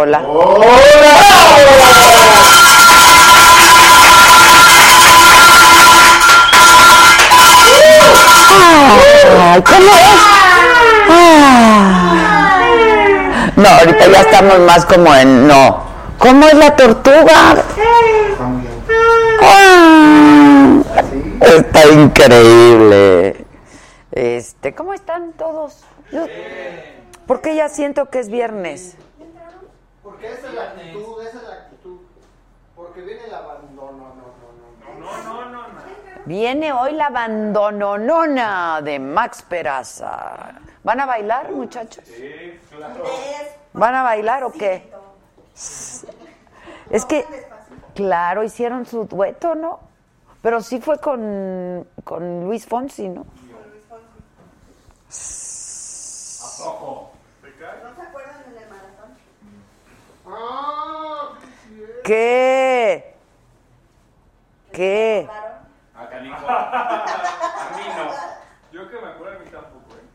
Hola. Ay, ¿Cómo es? Ah. No, ahorita ya estamos más como en no. ¿Cómo es la tortuga? Ah, Está increíble. Este, ¿cómo están todos? Yo- porque ya siento que es viernes. Porque esa es la actitud, esa es la actitud. Porque viene el abandono, no, no, no. No, no, no, no. Viene hoy la abandononona de Max Peraza. ¿Van a bailar, muchachos? Sí, claro. ¿Van a bailar o qué? Es que, claro, hicieron su dueto, ¿no? Pero sí fue con, con Luis Fonsi, ¿no? ¿A poco? ¿Te cae? ¿No se acuerdan del maratón? Ah, sí, sí. ¿Qué? ¿Qué? A Canijo. A mí no. Yo que me acuerdo, a mí tampoco, ¿eh?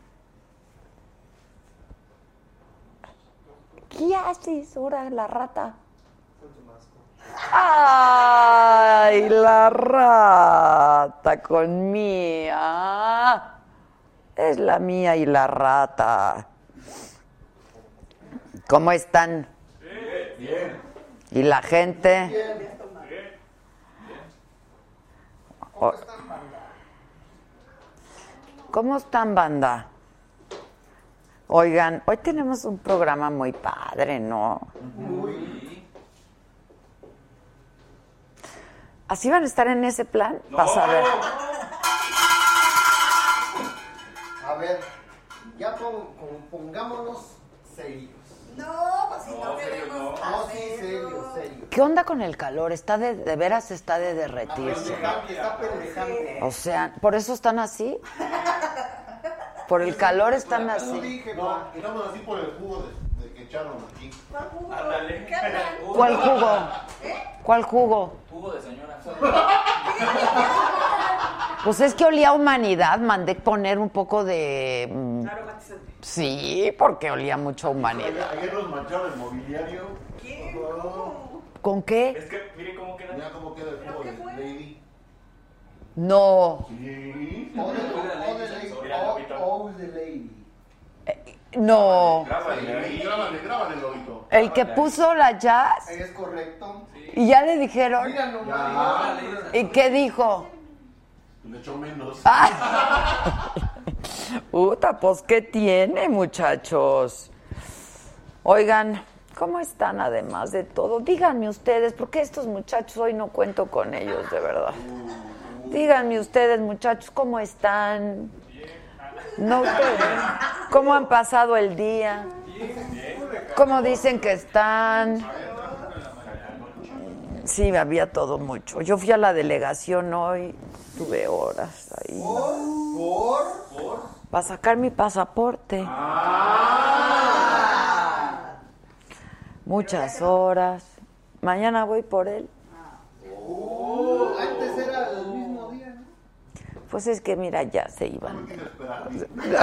¿Qué haces ahora, la rata? ¡Ay, la rata con mía! Es la mía y la rata. ¿Cómo están? Bien. ¿Y la gente? ¿Cómo están, banda? Oigan, hoy tenemos un programa muy padre, ¿no? ¿Así van a estar en ese plan? Vas a ver. A ver, ya pon- pon- pongámonos serios. No, pues si no, queremos No, sí, serio, serio. ¿Qué onda con el calor? Está de, de veras está de derretirse. Pendejante, está pendejante. O sea, ¿por eso están así? ¿Por el calor están No así? dije, No, no. estamos así por el jugo de, de que echaron aquí. Ándale. ¿Cuál jugo? ¿Cuál jugo? Jugo de señora. Pues es que olía a humanidad, mandé poner un poco de... mm, Sí, porque olía mucho a humanidad. Ayer, nos mancharon el mobiliario. ¿Con qué? Es que, miren cómo queda. Mira cómo queda el jugo de Lady. No, Sí. O de, o de lady. O, de lady. no. Grábale. Grábale, grábale, lobito. El que puso la jazz Es correcto. y ya le dijeron... Mira nomás. ¿Y qué dijo? Le echó menos. Ah. Puta, pues ¿qué tiene, muchachos? Oigan, ¿cómo están además de todo? Díganme ustedes, porque estos muchachos hoy no cuento con ellos, de verdad. Díganme ustedes, muchachos, ¿cómo están? No. ¿Cómo han pasado el día? ¿Cómo dicen que están? Sí, había todo mucho. Yo fui a la delegación hoy, tuve horas ahí. Por. Para sacar mi pasaporte. Muchas horas. Mañana voy por él. Antes era Pues es que mira, ya se iban. No.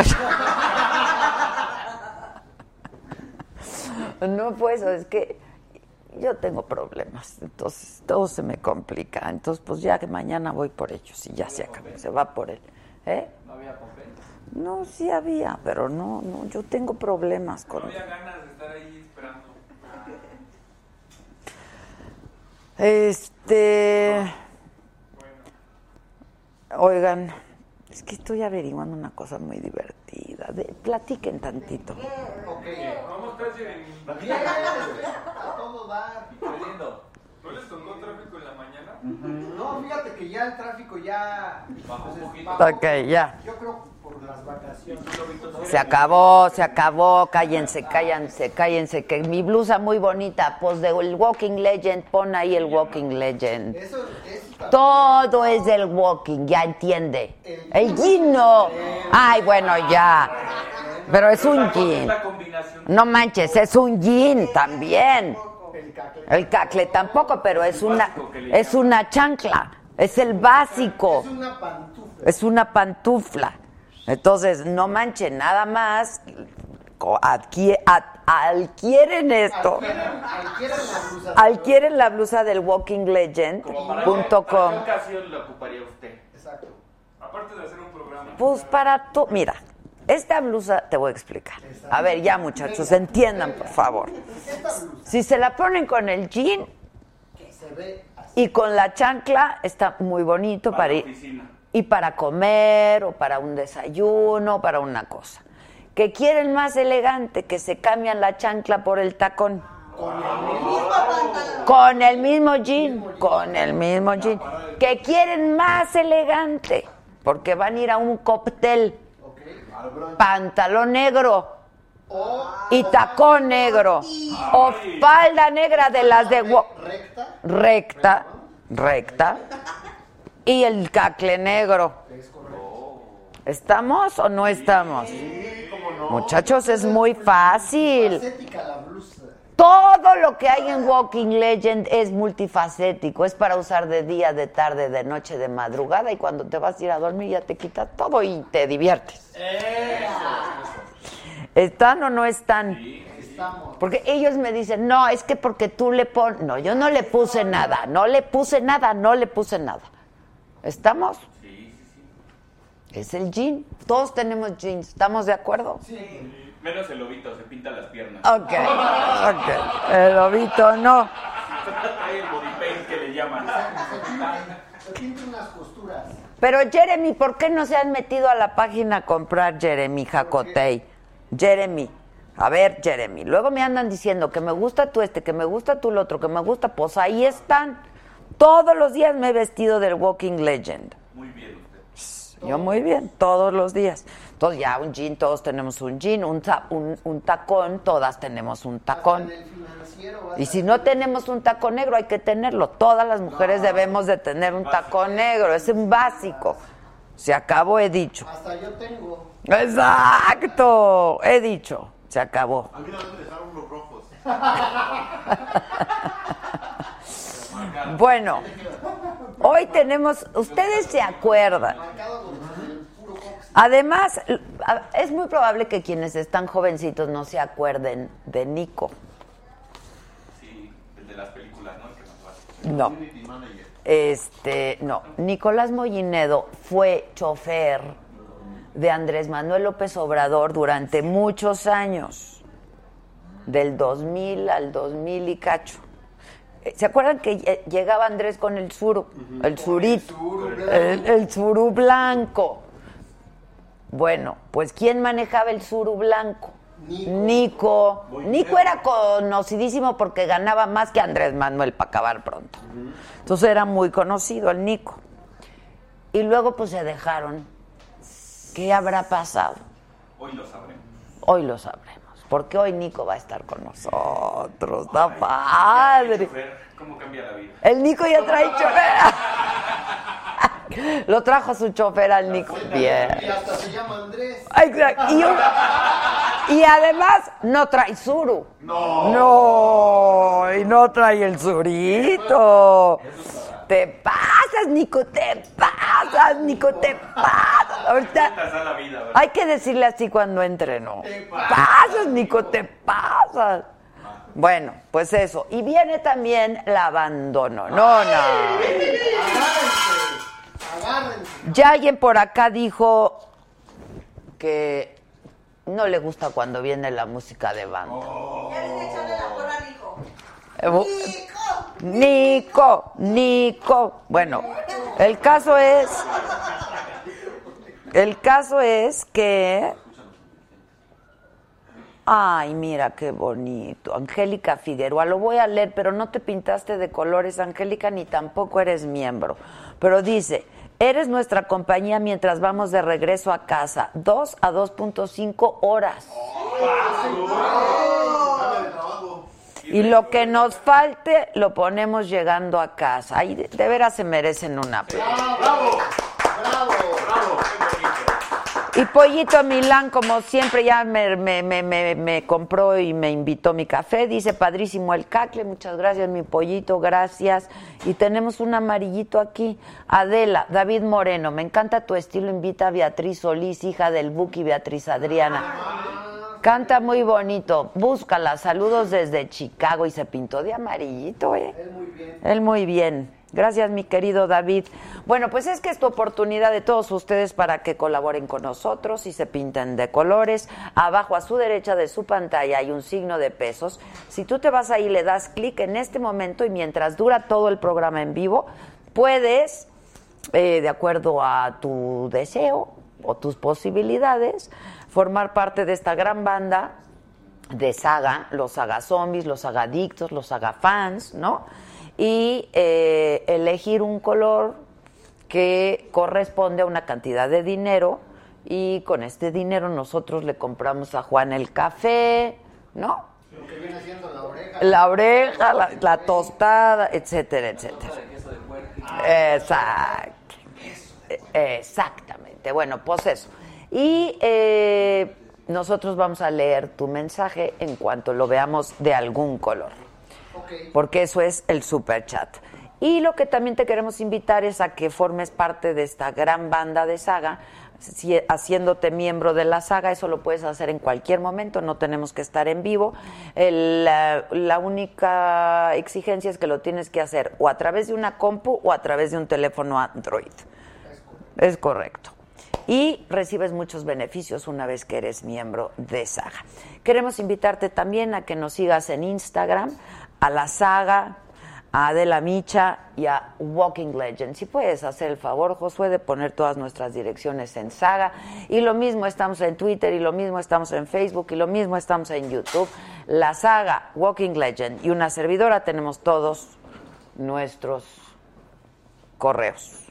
No, pues es que yo tengo problemas, entonces todo se me complica. Entonces, pues ya que mañana voy por ellos y ya se acabó, se va por él. ¿Eh? No. No, sí había, pero no, no, yo tengo problemas No con había ganas de estar ahí esperando. Este. Oigan, es que estoy averiguando una cosa muy divertida. De- platiquen tantito. Ok. ¿Cómo estás? Bien, a todo dar. ¿No les tocó tráfico en la mañana? No, fíjate que ya el tráfico ya... Bajó un pues, poquito. bajó. Ok, ya. Yo creo por las vacaciones. Se acabó, se acabó. Cállense, cállense, cállense. Que mi blusa muy bonita, pues del Walking Legend, pon ahí el Walking Legend. Eso. Todo es del Walking, ya entiende. El jean no. Ay, bueno, ya. Pero es un jean. No manches, es un jean también. El cacle. El cacle tampoco, pero es una, es una chancla. Es el básico. Es una pantufla. Es una pantufla. Entonces, no manchen, nada más co- adquie- ad- adquieren esto. Adquieren, adquieren la blusa. Adquieren la blusa del walkinglegend.com. qué ocasión la ocuparía usted? Exacto. Aparte de hacer un programa. Pues para tú, mira, esta blusa te voy a explicar. A ver, ya muchachos, entiendan por favor. Si se la ponen con el jean y con la chancla, está muy bonito Para ir. y para comer o para un desayuno, para una cosa. Que quieren más elegante, que se cambian la chancla por el tacón. Con el mismo jean, con el mismo jean. Que quieren más elegante, porque van a ir a un cóctel. Pantalón negro y tacón negro. O falda negra de las de... recta. recta, recta, y el cacle negro. ¿Estamos o no estamos? Muchachos, es muy fácil. Facética la blusa. Todo lo que hay en Walking Legend es multifacético. Es para usar de día, de tarde, de noche, de madrugada. Y cuando te vas a ir a dormir ya te quitas todo y te diviertes. ¿Están o no están? Estamos. Porque ellos me dicen, no, es que porque tú le pones... No, yo no le puse nada, no le puse nada, no le puse nada. ¿Estamos? Es el jean. Todos tenemos jeans, ¿estamos de acuerdo? Menos el lobito, se pinta las piernas. Ok, ok. El lobito no. Trae el body paint que le llaman. Se pinta unas costuras. Pero Jeremy, ¿por qué no se han metido a la página a comprar Jeremy Jacotey? Jeremy. A ver, Jeremy. Luego me andan diciendo que me gusta tú este, que me gusta tú el otro, que me gusta. Pues ahí están. Todos los días me he vestido del Walking Legend. Muy bien usted. Yo muy bien, todos los días. Entonces ya un jean, todos tenemos un jean, un, ta- un, un tacón, todas tenemos un tacón. Y a- si no tenemos un tacón negro, hay que tenerlo. Todas las mujeres debemos de tener un tacón negro, es un básico. Se acabó, he dicho. Hasta yo tengo. Exacto, he dicho. Se acabó. A mí me rojos. Bueno, hoy tenemos, ustedes se acuerdan. Además, es muy probable que quienes están jovencitos no se acuerden de Nico. Sí, el de las películas, ¿no? No. Este, no. Nicolás Mollinedo fue chofer de Andrés Manuel López Obrador durante muchos años, del 2000 al 2000 y cacho. Eh, ¿Se acuerdan que lle- llegaba Andrés con el suru, el surito, el, el suru blanco? Bueno, pues ¿quién manejaba el suru blanco? Nico. Nico era conocidísimo porque ganaba más que Andrés Manuel para acabar pronto. Entonces era muy conocido el Nico. Y luego pues se dejaron. ¿Qué habrá pasado? Hoy lo sabremos. Hoy lo sabremos. Porque hoy Nico va a estar con nosotros. Está padre. Cómo cambia la vida. El Nico ya trae chofer. Lo trajo su chofer al Nico. Bien. Y hasta se llama Andrés. Exacto. Y, un- y además no trae suru. No. No, y no trae el surito. Te pasas, Nico, te pasas. Nico, te pasas. Ahorita hay que decirle así cuando entre, ¿no? pasas, Nico, te pasas. Bueno, pues eso. Y viene también la abandono. No, no. Agárrense, agárrense. Ya alguien por acá dijo que no le gusta cuando viene la música de banda. Ya echarle la porra Nico, Nico. Bueno, el caso es. El caso es que. Ay, mira qué bonito. Angélica Figueroa, lo voy a leer, pero no te pintaste de colores, Angélica, ni tampoco eres miembro. Pero dice, eres nuestra compañía mientras vamos de regreso a casa, 2 a 2.5 horas. Cambia de trabajo. Y lo que nos falte lo ponemos llegando a casa. Ay, de, de veras se merecen una aplauso. Ah, bravo, bravo. Bravo. Y Pollito Milán, como siempre, ya me, me- me- me- me compró y me invitó mi café. Dice, padrísimo el cacle. Muchas gracias, mi pollito, gracias. Y tenemos un amarillito aquí. Adela, David Moreno, me encanta tu estilo. Invita a Beatriz Solís, hija del Buki, Beatriz Adriana. Canta muy bonito. Búscala. Saludos desde Chicago. Y se pintó de amarillito, ¿eh? Él muy bien. Él muy bien. Gracias, mi querido David. Bueno, pues es que es tu oportunidad de todos ustedes para que colaboren con nosotros y se pinten de colores. Abajo a su derecha de su pantalla hay un signo de pesos. Si tú te vas ahí, le das clic en este momento y mientras dura todo el programa en vivo, puedes, eh, de acuerdo a tu deseo o tus posibilidades, formar parte de esta gran banda de saga, los saga zombies, los saga adictos, los saga fans, ¿no? Y eh, elegir un color que corresponde a una cantidad de dinero y con este dinero nosotros le compramos a Juan el café, ¿no? Lo que viene siendo la oreja. La oreja, la, la tostada, etcétera, etcétera. Exacto. Exactamente. Bueno, pues eso. Y eh, nosotros vamos a leer tu mensaje en cuanto lo veamos de algún color porque eso es el super chat. Y lo que también te queremos invitar es a que formes parte de esta gran banda de saga, si- haciéndote miembro de la saga, eso lo puedes hacer en cualquier momento, no tenemos que estar en vivo. El, la, la única exigencia es que lo tienes que hacer o a través de una compu o a través de un teléfono Android. Es correcto. Y recibes muchos beneficios una vez que eres miembro de Saga. Queremos invitarte también a que nos sigas en Instagram, a la Saga, a Adela Micha y a Walking Legend. Si puedes hacer el favor, Josué, de poner todas nuestras direcciones en Saga. Y lo mismo estamos en Twitter, y lo mismo estamos en Facebook, y lo mismo estamos en YouTube. La Saga, Walking Legend y una servidora tenemos todos nuestros correos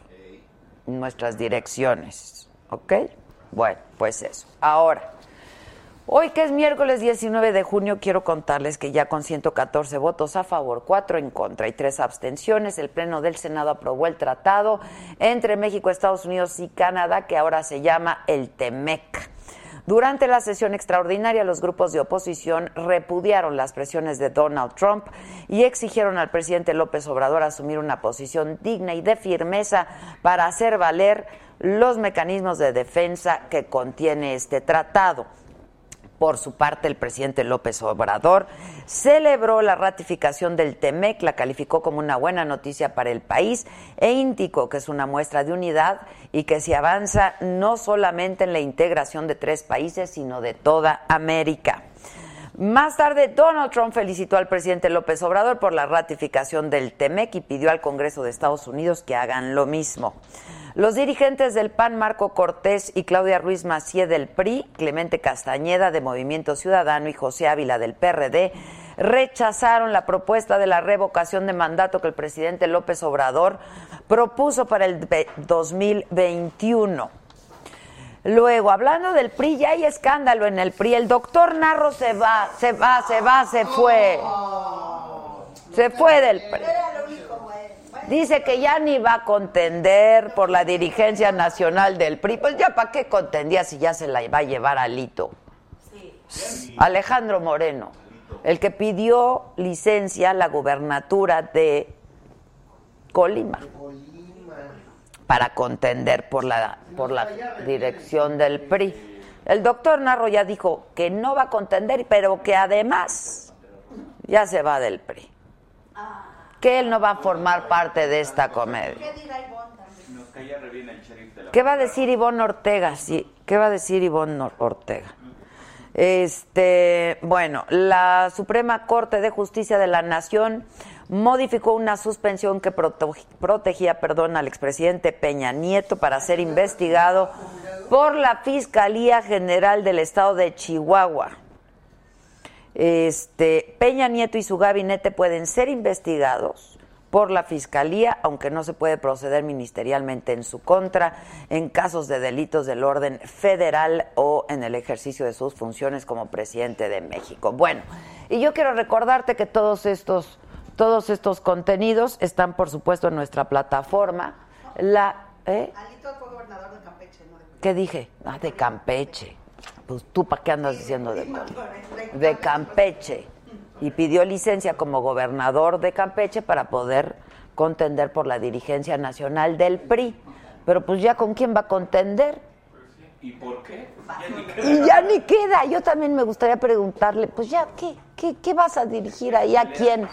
nuestras direcciones. ¿Ok? Bueno, pues eso. Ahora, hoy que es miércoles 19 de junio, quiero contarles que ya con 114 votos a favor, 4 en contra y 3 abstenciones, el Pleno del Senado aprobó el tratado entre México, Estados Unidos y Canadá, que ahora se llama el TEMEC. Durante la sesión extraordinaria, los grupos de oposición repudiaron las presiones de Donald Trump y exigieron al presidente López Obrador asumir una posición digna y de firmeza para hacer valer los mecanismos de defensa que contiene este tratado. Por su parte, el presidente López Obrador celebró la ratificación del TEMEC, la calificó como una buena noticia para el país e indicó que es una muestra de unidad y que se avanza no solamente en la integración de tres países, sino de toda América. Más tarde, Donald Trump felicitó al presidente López Obrador por la ratificación del TEMEC y pidió al Congreso de Estados Unidos que hagan lo mismo. Los dirigentes del PAN, Marco Cortés y Claudia Ruiz Macié del PRI, Clemente Castañeda de Movimiento Ciudadano y José Ávila del PRD, rechazaron la propuesta de la revocación de mandato que el presidente López Obrador propuso para el ve- 2021. Luego, hablando del PRI, ya hay escándalo en el PRI. El doctor Narro se va, se va, se va, se fue. Se fue del PRI. Era lo único, güey. Bueno, Dice que ya ni va a contender por la dirigencia nacional del PRI. Pues ya para qué contendía si ya se la va a llevar a Lito. Alejandro Moreno, el que pidió licencia a la gubernatura de Colima Colima. para contender por la, por la dirección del PRI. El doctor Narro ya dijo que no va a contender, pero que además ya se va del PRI. Que él no va a formar parte de esta comedia. ¿Qué va a decir Ivonne Ortega? Sí, ¿qué va a decir Ivonne Ortega? Este, bueno, la Suprema Corte de Justicia de la Nación modificó una suspensión que protegía, perdón, al expresidente Peña Nieto para ser investigado por la Fiscalía General del Estado de Chihuahua. Este, Peña Nieto y su gabinete pueden ser investigados por la Fiscalía, aunque no se puede proceder ministerialmente en su contra en casos de delitos del orden federal o en el ejercicio de sus funciones como presidente de México. Bueno, y yo quiero recordarte que todos estos, todos estos contenidos están, por supuesto, en nuestra plataforma. La, ¿eh? Alito fue gobernador de Campeche, no de ¿Qué dije? Ah, de Campeche. Pues tú, ¿para qué andas diciendo de de Campeche y pidió licencia como gobernador de Campeche para poder contender por la dirigencia nacional del PRI. Pero pues ya con quién va a contender. ¿Y por qué? Ya ni Y ya ni queda. Yo también me gustaría preguntarle, pues ya, ¿qué, qué, qué vas a dirigir ahí? ¿A quién?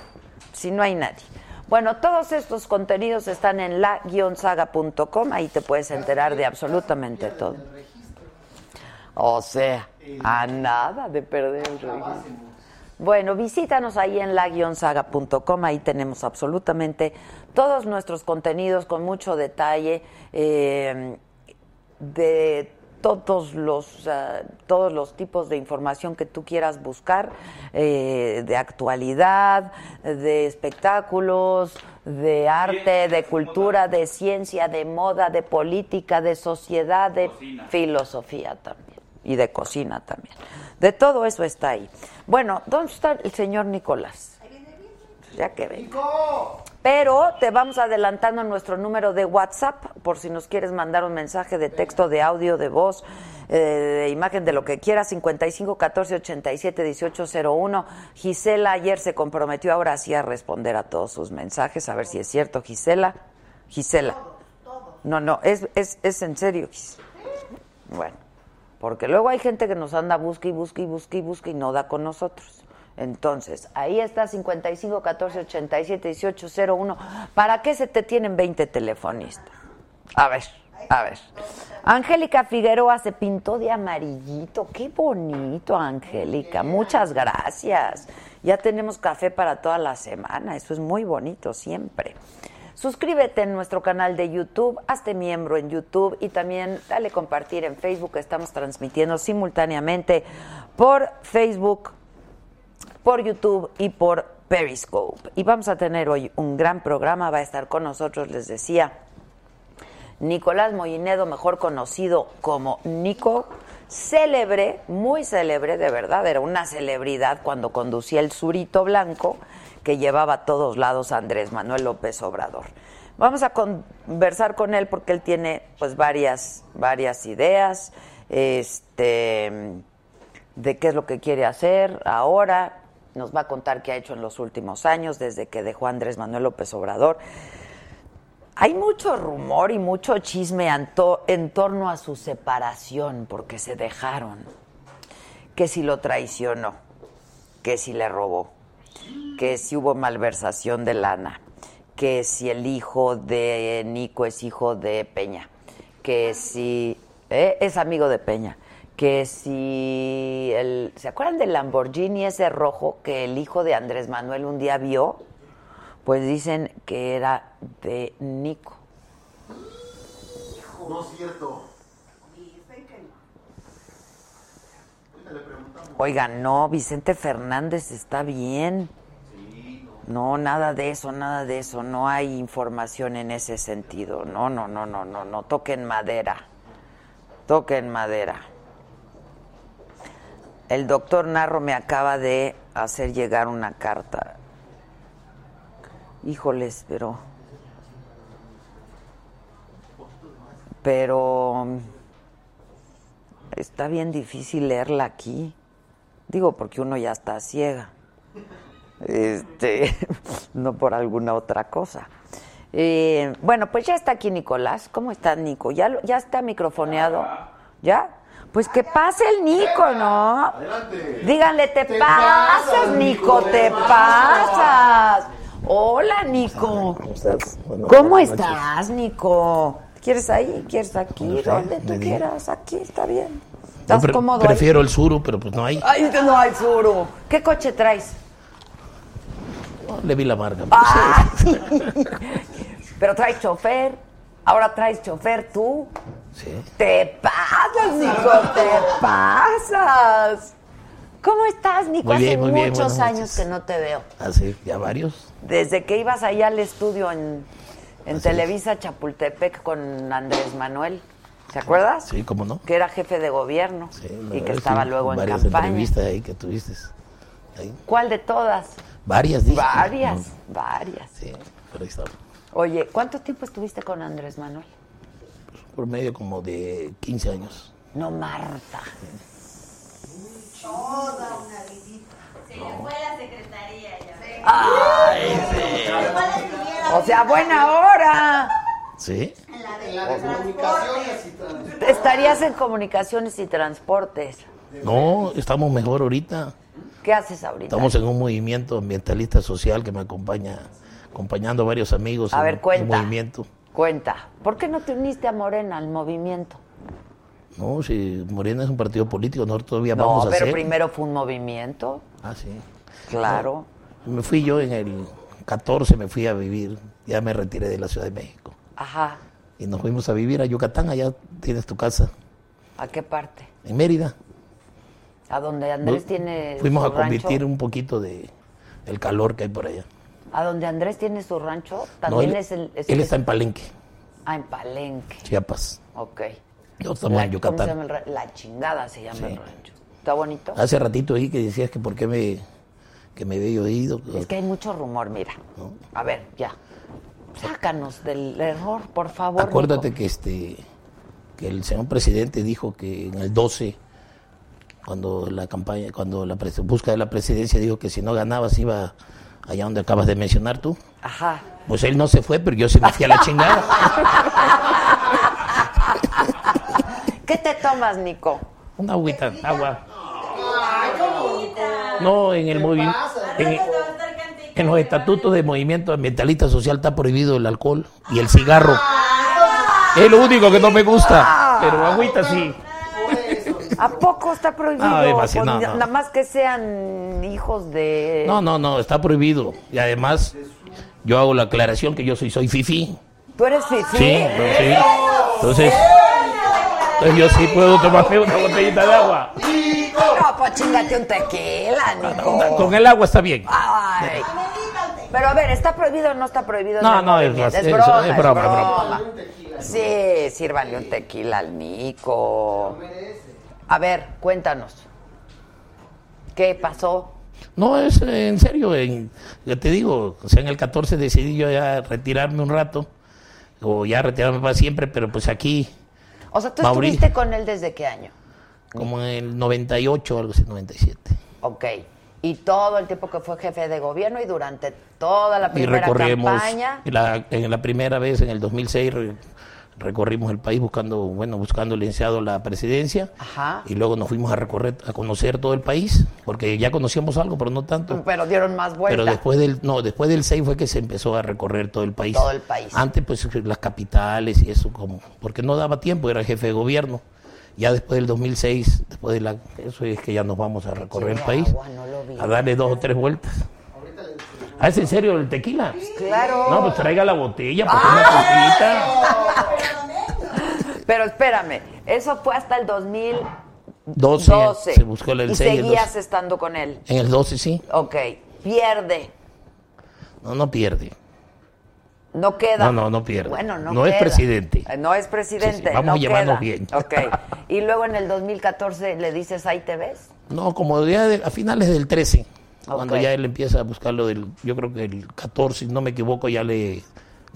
Si no hay nadie. Bueno, todos estos contenidos están en la-saga.com. Ahí te puedes enterar de absolutamente todo. O sea, a nada de perder el registro. Bueno, visítanos ahí en la-saga.com, ahí tenemos absolutamente todos nuestros contenidos con mucho detalle eh, de todos los ah, todos los tipos de información que tú quieras buscar, eh, de actualidad, de espectáculos, de arte, de cultura, de ciencia, de moda, de política, de sociedad, de filosofía también y de cocina también. De todo eso está ahí. Bueno, ¿dónde está el señor Nicolás? Ya que ven. Pero te vamos adelantando nuestro número de WhatsApp por si nos quieres mandar un mensaje de texto, de audio, de voz, eh, de imagen, de lo que quieras. 55 14 87 18 01. Gisela ayer se comprometió ahora sí a responder a todos sus mensajes. A ver si es cierto, Gisela. Gisela. No, no, es, es, es en serio, Gis. Bueno, porque luego hay gente que nos anda busca y busca y busca y busca y no da con nosotros. Entonces, ahí está 55 14 87 18 01. ¿Para qué se te tienen 20 telefonistas? A ver, a ver. Angélica Figueroa se pintó de amarillito. Qué bonito, Angélica. Muchas gracias. Ya tenemos café para toda la semana. Eso es muy bonito siempre. Suscríbete en nuestro canal de YouTube, hazte miembro en YouTube y también dale compartir en Facebook. Estamos transmitiendo simultáneamente por Facebook, por YouTube y por Periscope. Y vamos a tener hoy un gran programa. Va a estar con nosotros, les decía, Nicolás Mollinedo, mejor conocido como Nico, célebre, muy célebre, de verdad, era una celebridad cuando conducía el Surito Blanco que llevaba a todos lados Andrés Manuel López Obrador. Vamos a conversar con él porque él tiene pues varias, varias ideas este, de qué es lo que quiere hacer ahora. Nos va a contar qué ha hecho en los últimos años desde que dejó Andrés Manuel López Obrador. Hay mucho rumor y mucho chisme en torno a su separación porque se dejaron. Que si lo traicionó, que si le robó, que si hubo malversación de lana, que si el hijo de Nico es hijo de Peña, que si ¿eh? es amigo de Peña, que si el, ¿se acuerdan del Lamborghini ese rojo que el hijo de Andrés Manuel un día vio? Pues dicen que era de Nico. No es cierto. Oigan, no, Vicente Fernández está bien. No, nada de eso, nada de eso. No hay información en ese sentido. No, no, no, no, no, no. Toquen madera. Toquen madera. El doctor Narro me acaba de hacer llegar una carta. Híjoles, pero. Pero. Está bien difícil leerla aquí. Digo, porque uno ya está ciega. Este, no por alguna otra cosa. Eh, bueno, pues ya está aquí Nicolás. ¿Cómo estás, Nico? ¿Ya, lo- ya está microfoneado? ¿Ya? Pues que pase el Nico, ¿no? Adelante. Díganle, te, Te pasas, pasas, Nico, te pasas. Hola, Nico. ¿Cómo estás? ¿Cómo estás, Nico? ¿Quieres ahí? ¿Quieres aquí? Donde tú quieras, aquí está bien. ¿Estás pre- cómodo ahí? Prefiero el suru, pero pues no hay. Ay, no hay suru. ¿Qué coche traes? No, le vi la marca. Ah, Pero traes chofer. Ahora traes chofer tú. Sí. Te pasas, Nico, te pasas. ¿Cómo estás, Nico? Muy bien, Hace muy bien, muchos años noches. que no te veo. Hace ya varios. Desde que ibas allá al estudio en, en Así Televisa Chapultepec con Andrés Manuel. ¿Te acuerdas? Sí, cómo no. Que era jefe de gobierno Sí, la y que es estaba luego en varias campaña. entrevistas ahí que tuviste. Ahí. ¿Cuál de todas? Varias, dije. Varias, No, varias. Sí, pero ahí estaba. Oye, ¿cuánto tiempo estuviste con Andrés Manuel? Por medio como de 15 años. No, Marta. Toda una vidita. Se le fue la secretaría ya. O sea, buena hora. ¿Sí? En la de En la de comunicaciones y transporte. Estarías en comunicaciones y transportes. No, estamos mejor ahorita. ¿Qué haces ahorita? Estamos en un movimiento ambientalista social que me acompaña, acompañando a varios amigos A en ver, un cuenta. movimiento. Cuenta. ¿Por qué no te uniste a Morena, al movimiento? No, si Morena es un partido político, nosotros todavía No, vamos a pero hacer. primero fue un movimiento. Ah, sí. Claro. Me fui yo en el 14, me fui a vivir, ya me retiré de la Ciudad de México. Ajá. Y nos fuimos a vivir a Yucatán, allá tienes tu casa, ¿A qué parte? en Mérida. A donde Andrés Fu- tiene Fuimos su a convertir rancho. un poquito de el calor que hay por allá. A donde Andrés tiene su rancho. No, También él, es el. es- él es- está en Palenque, Ah, en Palenque. Chiapas. Ok. Nosotros estamos La- en ¿Cómo se llama Yucatán. el La chingada se llama Sí. el rancho. ¿Está bonito? Hace ratito ahí que decías que por qué me, que me había oído. Es que hay mucho rumor, mira. A ver, ya. Sácanos del error, por favor. Acuérdate Nico. que este que el señor presidente dijo que en el 12 cuando la campaña cuando la busca de la presidencia dijo que si no ganabas iba allá donde acabas de mencionar tú. Ajá. Pues él no se fue, pero yo se me fui a la chingada. ¿Qué te tomas, Nico? Una agüita, agua. No, en el movimiento en, en los estatutos de movimiento ambientalista social está prohibido el alcohol y el cigarro. Es lo único que no me gusta, pero agüita sí. ¿A poco está prohibido? Demasiado, Pues, no, no. Nada más que sean hijos de... No, no, no, está prohibido. Y además, yo hago la aclaración que yo soy, soy fifi. ¿Tú eres fifí? Sí, pues, sí. Entonces, entonces yo sí puedo tomarme una botellita de agua. No, pues chingate un tequila, Nico. Con el agua está bien. Ay. Pero a ver, ¿está prohibido o no está prohibido? No, no, es broma, es broma, broma. Sí, sírvale un tequila al Nico. A ver, cuéntanos. ¿Qué pasó? No, es eh, en serio. En, yo te digo, o sea, en el 14 decidí yo ya retirarme un rato. O ya retirarme para siempre, pero pues aquí, O sea, ¿tú estuviste con él desde qué año? como en el 98 o algo así, 97. Ok. Y todo el tiempo que fue jefe de gobierno y durante toda la Y primera recorrimos, campaña. la, en la primera vez, en el 2006, re- recorrimos el país buscando, bueno, buscando el licenciado la presidencia. Ajá. Y luego nos fuimos a recorrer, a conocer todo el país, porque ya conocíamos algo, pero no tanto. Pero dieron más vueltas. Pero después del, no, después del 6 fue que se empezó a recorrer todo el país. Todo el país. Antes, pues, las capitales y eso, como, porque no daba tiempo, era jefe de gobierno. Ya después del 2006, después de la, eso es que ya nos vamos a recorrer el país, agua, no a darle dos o tres vueltas. Ah, ¿es en serio el tequila? Claro. No, pues traiga la botella, porque una cosita. Pero espérame, eso fue hasta el 2012. 12, se buscó el y 6 y el seguías 12. estando con él. En el 12 sí. Ok, pierde. No, no pierde. No queda. No, no, no pierde. Bueno, no No es presidente. Eh, No es presidente. Sí, sí, vamos no a llevarnos bien. Ok. Y luego en el 2014 le dices, ahí te ves. No, como ya de- a finales del 13, cuando ya él empieza a buscar lo del, yo creo que el 14, si no me equivoco, ya le,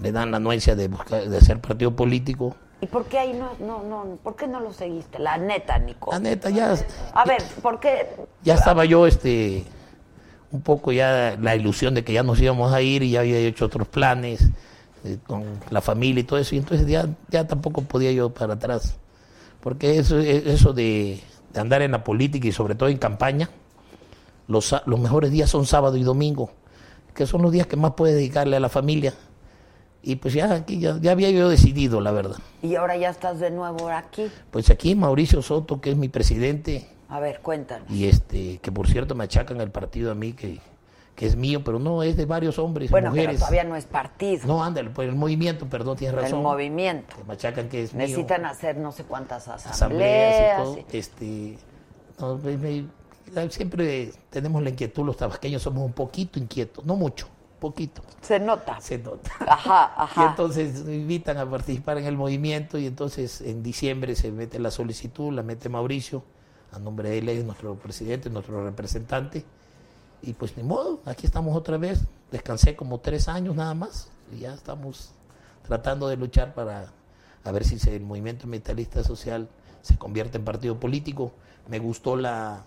le dan la anuencia de buscar, de hacer partido político. ¿Y por qué ahí no, no, no, por qué no lo seguiste? La neta, Nico. La neta, ya, A ver, ¿por qué? ya estaba yo este un poco ya la ilusión de que ya nos íbamos a ir y ya había hecho otros planes. eh, con la familia y todo eso, y entonces ya, ya tampoco podía yo para atrás. Porque eso, eso de, de andar en la política y sobre todo en campaña, los, los mejores días son sábado y domingo, que son los días que más puedes dedicarle a la familia. Y pues ya aquí ya, ya había yo decidido, la verdad. Y ahora ya estás de nuevo aquí. Pues aquí Mauricio Soto, que es mi presidente, A ver, cuéntanos. y este, que por cierto me achacan el partido a mí, que, que es mío, pero no, es de varios hombres y Bueno, pero mujeres. todavía no es partido. No, ándale, pues el movimiento, perdón, tienes razón. el movimiento. Que me achacan que es mío. Necesitan hacer no sé cuántas asambleas asambleas. y todo. Este, no, me- me- siempre tenemos la inquietud, los tabasqueños somos un poquito inquietos, no mucho, poquito, Se nota. se nota. Ajá, Y ajá. entonces me invitan a participar en el movimiento y entonces en diciembre se mete la solicitud, la mete Mauricio, a nombre de él es nuestro presidente, nuestro representante. Y pues ni modo, aquí estamos otra vez. Descansé como tres años nada más y ya estamos tratando de luchar para a ver si el movimiento ambientalista social se convierte en partido político. Me gustó la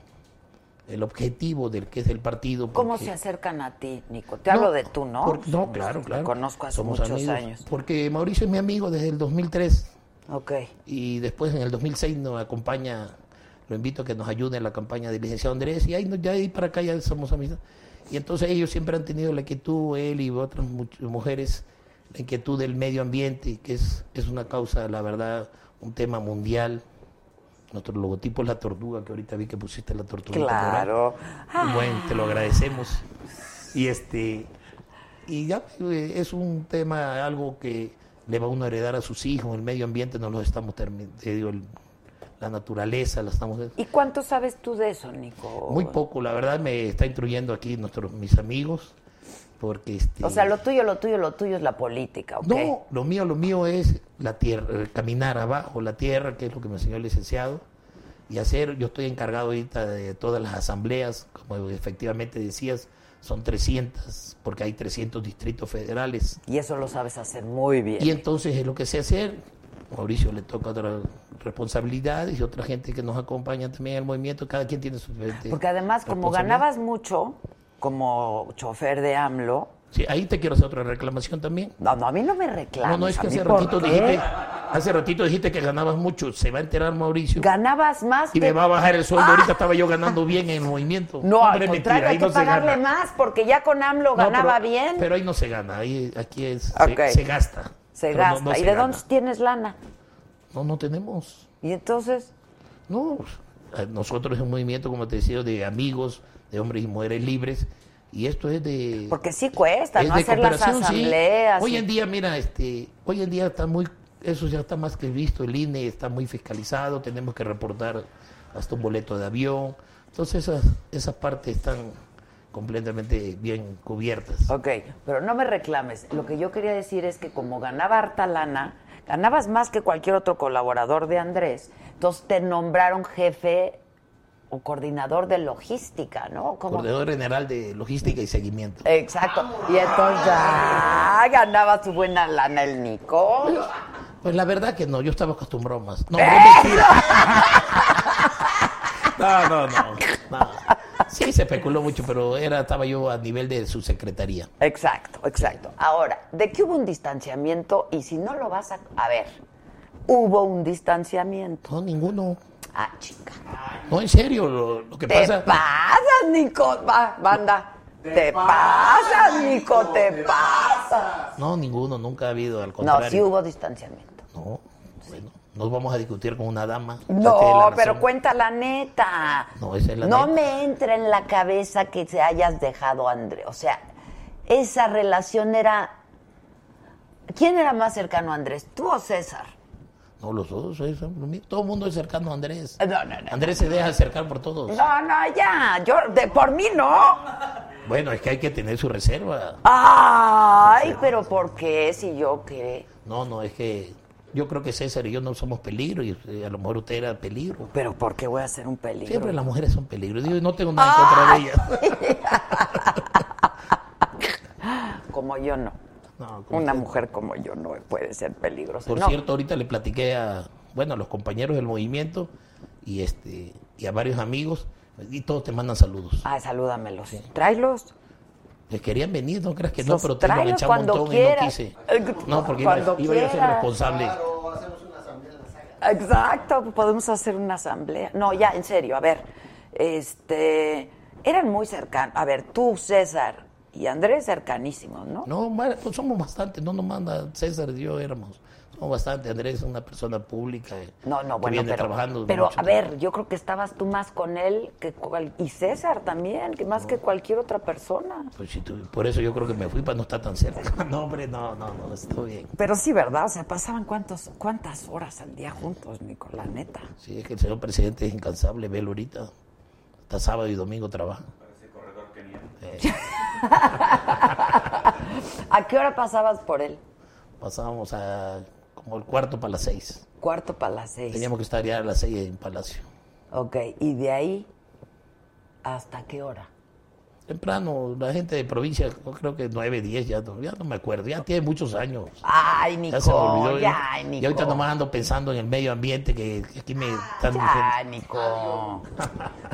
el objetivo del que es el partido. ¿Cómo porque- se acercan a ti, Nico? Te no, hablo de tú, ¿no? por- no, claro, claro. Te conozco hace Somos muchos amigos, años. Porque Mauricio es mi amigo desde el 2003 Ok. y después en el 2006 nos acompaña, lo invito a que nos ayude en la campaña del licenciado Andrés y ahí, no- ya de ahí para acá ya somos amigos. Y entonces ellos siempre han tenido la inquietud, él y otras mujeres, la inquietud del medio ambiente, que es, es una causa, la verdad, un tema mundial. Nuestro logotipo es la tortuga, que ahorita vi que pusiste la tortuga. Claro. Bueno, te lo agradecemos. Y este y ya eh, es un tema, algo que le va uno a heredar a sus hijos, el medio ambiente no lo estamos termi- te digo, el- la naturaleza la estamos ¿Y cuánto sabes tú de eso, Nico? muy poco, la verdad me está instruyendo aquí nuestros mis amigos porque este O sea, lo tuyo, lo tuyo, lo tuyo es la política, ¿ok? no, lo mío, lo mío es la tierra, eh, caminar abajo la tierra, que es lo que me enseñó el licenciado, y hacer, yo estoy encargado ahorita de todas las asambleas, como efectivamente decías, son 300, porque hay 300 distritos federales. Y eso lo sabes hacer muy bien. Y entonces es lo que sé hacer. Mauricio le toca otras responsabilidades y otra gente que nos acompaña también el movimiento, cada quien tiene su diferente Porque además, como ganabas mucho como chofer de AMLO, Sí, ahí te quiero hacer otra reclamación también. no, no, a mí no me reclamas. No, no, es ¿a que hace ratito dijiste, hace ratito dijiste que ganabas mucho, se va a enterar Mauricio. Ganabas más y que... me va a bajar el sueldo, ahorita estaba yo ganando bien en el movimiento. No, Hombre, al mentira, contrario, hay que no pagarle gana. más, porque ya con AMLO No, ganaba pero- bien. Pero ahí no se gana, ahí aquí es se gasta. Se pero gasta. no ¿Y se de gana. dónde tienes lana? No, no tenemos. Y entonces, No, eh, nosotros es un movimiento, como te decía, de amigos, de hombres y mujeres libres, y esto es de... porque sí cuesta, es ¿no? Hacer las sí. asambleas. Hoy en día, mira, este, hoy en día está muy, eso ya está más que visto, el INE está muy fiscalizado, tenemos que reportar hasta un boleto de avión, entonces esas, esas partes están completamente bien cubiertas. Ok, pero no me reclames. Lo que yo quería decir es que como ganaba harta lana, ganabas más que cualquier otro colaborador de Andrés, entonces te nombraron jefe o coordinador de logística, ¿no? Coordinador General de Logística y Seguimiento. Exacto. Y entonces ya ganaba su buena lana el Nico. Pues la verdad que no, yo estaba acostumbrado más. No. No, no, no, no. Sí, se especuló mucho, pero era, estaba yo a nivel de su secretaría. Exacto, exacto. Ahora, de que hubo un distanciamiento y si no lo vas a... A ver, hubo un distanciamiento. No, ninguno. Ah, chica. No, en serio, lo, lo que Te pasa. pasas, Nico. Va, banda. Te pasas, Nico, te pasas. No, ninguno, nunca ha habido, al No, contrario. sí hubo distanciamiento. No, nos vamos a discutir con una dama. No, pero cuenta la neta. No, esa es la No neta. me entra en la cabeza que se hayas dejado a André. O sea, esa relación era. ¿Quién era más cercano a Andrés? ¿Tú o César? No, los dos, todo el mundo es cercano a Andrés. No, no, no. Andrés se deja acercar por todos. No, no, ya. Yo, de, por mí no. Bueno, es que hay que tener su reserva. Ay, pero ¿por qué? Si yo qué. No, no, es que yo creo que César y yo no somos peligro y eh, a lo mejor usted era peligro. Pero ¿por qué voy a ser un peligro? Siempre las mujeres son peligro. Digo, no tengo nada en contra de ellas. Como yo no. No, como Una usted- mujer como yo no puede ser peligrosa. Por No. cierto, ahorita le platiqué a, bueno, a los compañeros del movimiento y este y a varios amigos y todos te mandan saludos. Ay, salúdamelos. Tráelos. Les querían venir, no creas que no, pero te lo echaba un cuando montón y no quieras. quise. No, porque iba, cuando iba yo a ser responsable. Claro, hacemos una asamblea en la saga. Exacto, podemos hacer una asamblea. No, ya, en serio, a ver, este, eran muy cercanos. A ver, tú, César y Andrés, cercanísimos, ¿no? No, pues somos bastante, no nos manda César y yo éramos. Somos bastante, Andrés es una persona pública. eh, No, no, que bueno, viene pero, trabajando pero mucho a ver, yo creo que estabas tú más con él que cual- y César también, que más que cualquier otra persona. Pues sí, tú- por eso yo creo que me fui para no estar tan cerca. No, hombre, no, no, no, estoy bien. Pero sí, ¿verdad? O sea, pasaban cuántos, cuántas horas al día juntos, Nico, la neta. Sí, es que el señor presidente es incansable, velo ahorita. Hasta sábado y domingo trabaja. Parece corredor keniano. Eh, ¿A qué hora pasabas por él? pasábamos a como el cuarto para las seis. Cuarto para las seis. Teníamos que estar ya a las seis en Palacio. Ok, y de ahí, ¿hasta qué hora? Temprano, la gente de provincia, yo creo que nueve, diez, ya no, ya no me acuerdo, ya tiene muchos años. Ay, Nico, Ya se me olvidó. ya, Nico. Y ahorita nomás ando pensando en el medio ambiente que, que aquí me están Ya, diciendo. Nico.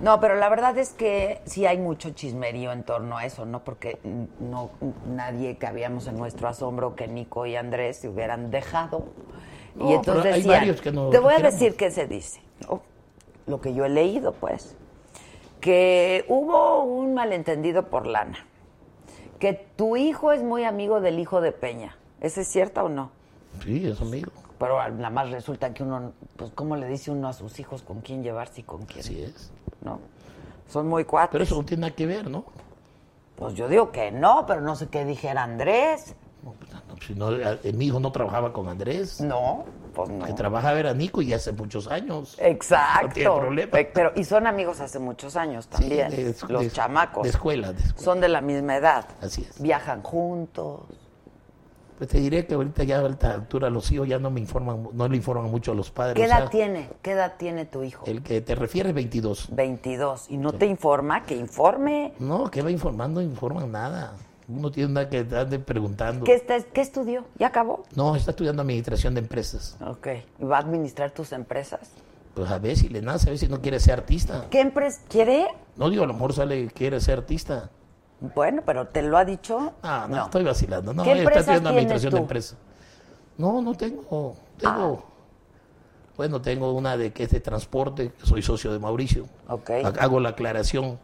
No, pero la verdad es que sí hay mucho chismerío en torno a eso, ¿no? Porque no nadie cabíamos en nuestro asombro que Nico y Andrés se hubieran dejado. No, y entonces pero hay decían, varios que no te voy a queremos. decir qué se dice, lo que yo he leído, pues, que hubo un malentendido por lana, que tu hijo es muy amigo del hijo de Peña. ¿Eso es cierto o no? Sí, es amigo. Pero nada más resulta que uno, pues, ¿cómo le dice uno a sus hijos con quién llevarse y con quién? Así es. ¿No? Son muy cuates. Pero eso no tiene nada que ver, ¿no? Pues yo digo que no, pero no sé qué dijera Andrés. No, pues, no, si no, eh, mi hijo no trabajaba con Andrés. No, pues no. Que trabajaba era Nico y hace muchos años. Exacto. No tiene problema. Pero, y son amigos hace muchos años Sí, también. de- los de- chamacos. De escuela, de escuela. Son de la misma edad. Así es. Viajan juntos. Pues te diré que ahorita ya a esta altura los hijos ya no me informan, no le informan mucho a los padres. ¿Qué o sea, edad tiene? ¿Qué edad tiene tu hijo? El que te refieres 22. 22. ¿Y no te informa? Que informe. No, ¿qué va informando? No informan nada. Uno tiene nada que ande preguntando. ¿Qué, está- ¿Qué estudió? ¿Ya acabó? No, está estudiando administración de empresas. Ok. ¿Y va a administrar tus empresas? Pues a ver si le nace, a ver si no quiere ser artista. ¿Qué empresa quiere? No digo, a lo mejor sale quiere ser artista. Bueno, pero ¿te lo ha dicho? Ah, no, estoy vacilando. No, ¿Qué está estudiando administración tú? de empresas. No, no tengo. Tengo. Bueno, tengo una de que es de transporte, que soy socio de Mauricio. Ok. Ha- Hago la aclaración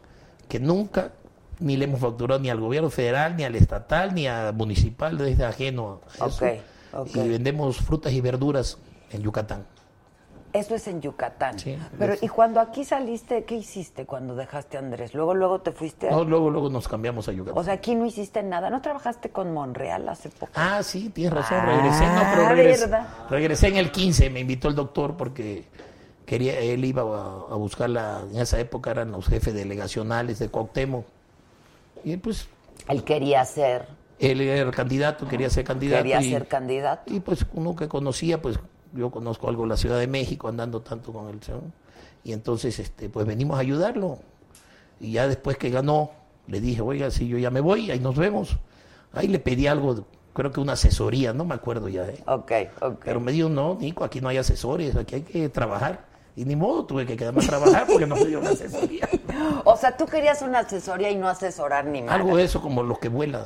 que nunca ni le hemos facturado ni al gobierno federal, ni al estatal, ni al municipal, desde ajeno a eso. Y vendemos frutas y verduras en Yucatán. Eso es en Yucatán. Sí, Pero, es- ¿y cuando aquí saliste, qué hiciste cuando dejaste a Andrés? Luego, luego te fuiste. a- No, luego, luego nos cambiamos a Yucatán. O sea, aquí no hiciste nada. ¿No trabajaste con Monreal hace poco? Ah, sí, tienes razón, Ah, regresé, no, pero regresé, ¿verdad? regresé en el 15, me invitó el doctor porque quería, él iba a, a buscar la, en esa época eran los jefes delegacionales de Cuauhtémoc. Y él, pues, Él quería ser, él era candidato, quería ser candidato. quería y, ser candidato. y pues uno que conocía, pues yo conozco algo de la Ciudad de México, andando tanto con él. ¿no? Y entonces, este, pues venimos a ayudarlo. Y ya después que ganó, le dije, oiga, si yo ya me voy, ahí nos vemos. Ahí le pedí algo, creo que una asesoría, no me acuerdo ya. ¿eh? Ok, ok. Pero me dijo, no, Nico, aquí no hay asesores, aquí hay que trabajar. Y ni modo, tuve que quedarme a trabajar porque no me dio una asesoría. O sea, tú querías una asesoría y no asesorar ni nada. Algo de eso como los que vuelan.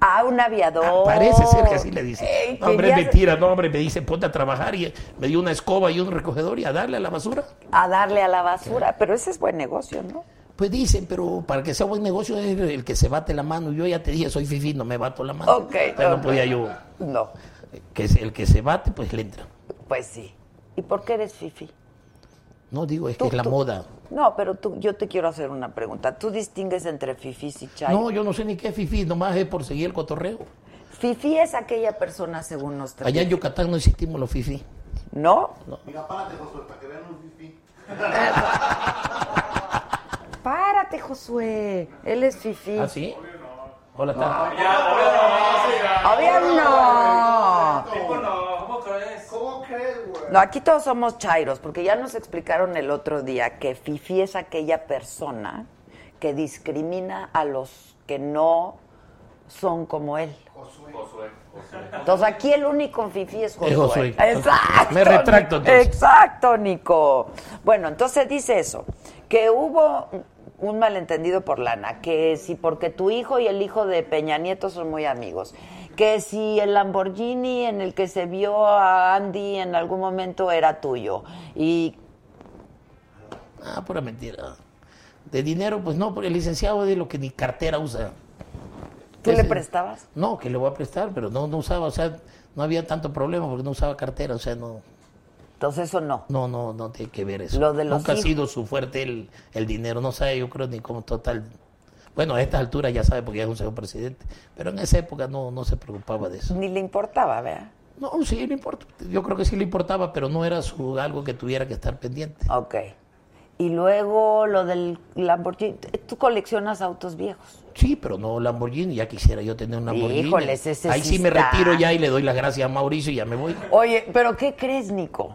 A, un aviador. Parece ser que así le dice. Ey, no, hombre, mentira, no, hombre, me dice, ponte a trabajar y me dio una escoba y un recogedor y a darle a la basura. A darle a la basura. Pero ese es buen negocio, ¿no? Pues dicen, pero para que sea buen negocio es el que se bate la mano. Yo ya te dije, soy fifi, no me bato la mano. Ok, Pero ok. no podía yo. No. Que es el que se bate, pues le entra. Pues sí. ¿Y por qué eres fifi? No digo, es Tú- que es la tú- moda. No, pero tú, yo te quiero hacer una pregunta. ¿Tú distingues entre fifís y chay? No, yo no sé ni qué es fifi, nomás es por seguir el cotorreo. Fifí es aquella persona según nuestra... Allá en Yucatán no existimos los fifi. ¿No? Mira, párate, Josué, para que vean un fifi. Párate, Josué. Él es fifí. ¿Ah, sí? Hola, está. Obvio no. Tipo no, ¿cómo crees? ¿Cómo crees, güey? No, aquí todos somos chairos, porque ya nos explicaron el otro día que fifí es aquella persona que discrimina a los que no son como él. Josué, Josué. Entonces aquí el único fifí es Josué. Es Josué. Exacto. Me retracto, entonces. Exacto, Nico. Bueno, entonces dice eso, que hubo un malentendido por lana, que si porque tu hijo y el hijo de Peña Nieto son muy amigos, que si el Lamborghini en el que se vio a Andy en algún momento era tuyo y Ah, pura mentira. De dinero, pues no, porque el licenciado es de lo que ni cartera usa. ¿tú le prestabas? No, que le voy a prestar, pero no, no usaba, o sea, no había tanto problema porque no usaba cartera, o sea, no, Entonces eso no. no, no, no tiene que ver eso. Lo de los Nunca ha sido su fuerte el, el dinero, no sabe, yo creo ni como total. Bueno, a estas alturas ya sabe porque ya es un señor presidente, pero en esa época no, no se preocupaba de eso. Ni le importaba, ¿verdad? No, sí le importa, yo creo que sí le importaba, pero no era su algo que tuviera que estar pendiente. Ok. Y luego lo del Lamborghini. Tú coleccionas autos viejos. Sí, pero no Lamborghini, ya quisiera yo tener un Lamborghini. Híjoles, ese Ahí sí sí me retiro ya y le doy las gracias a Mauricio y ya me voy. Oye, pero ¿qué crees, Nico?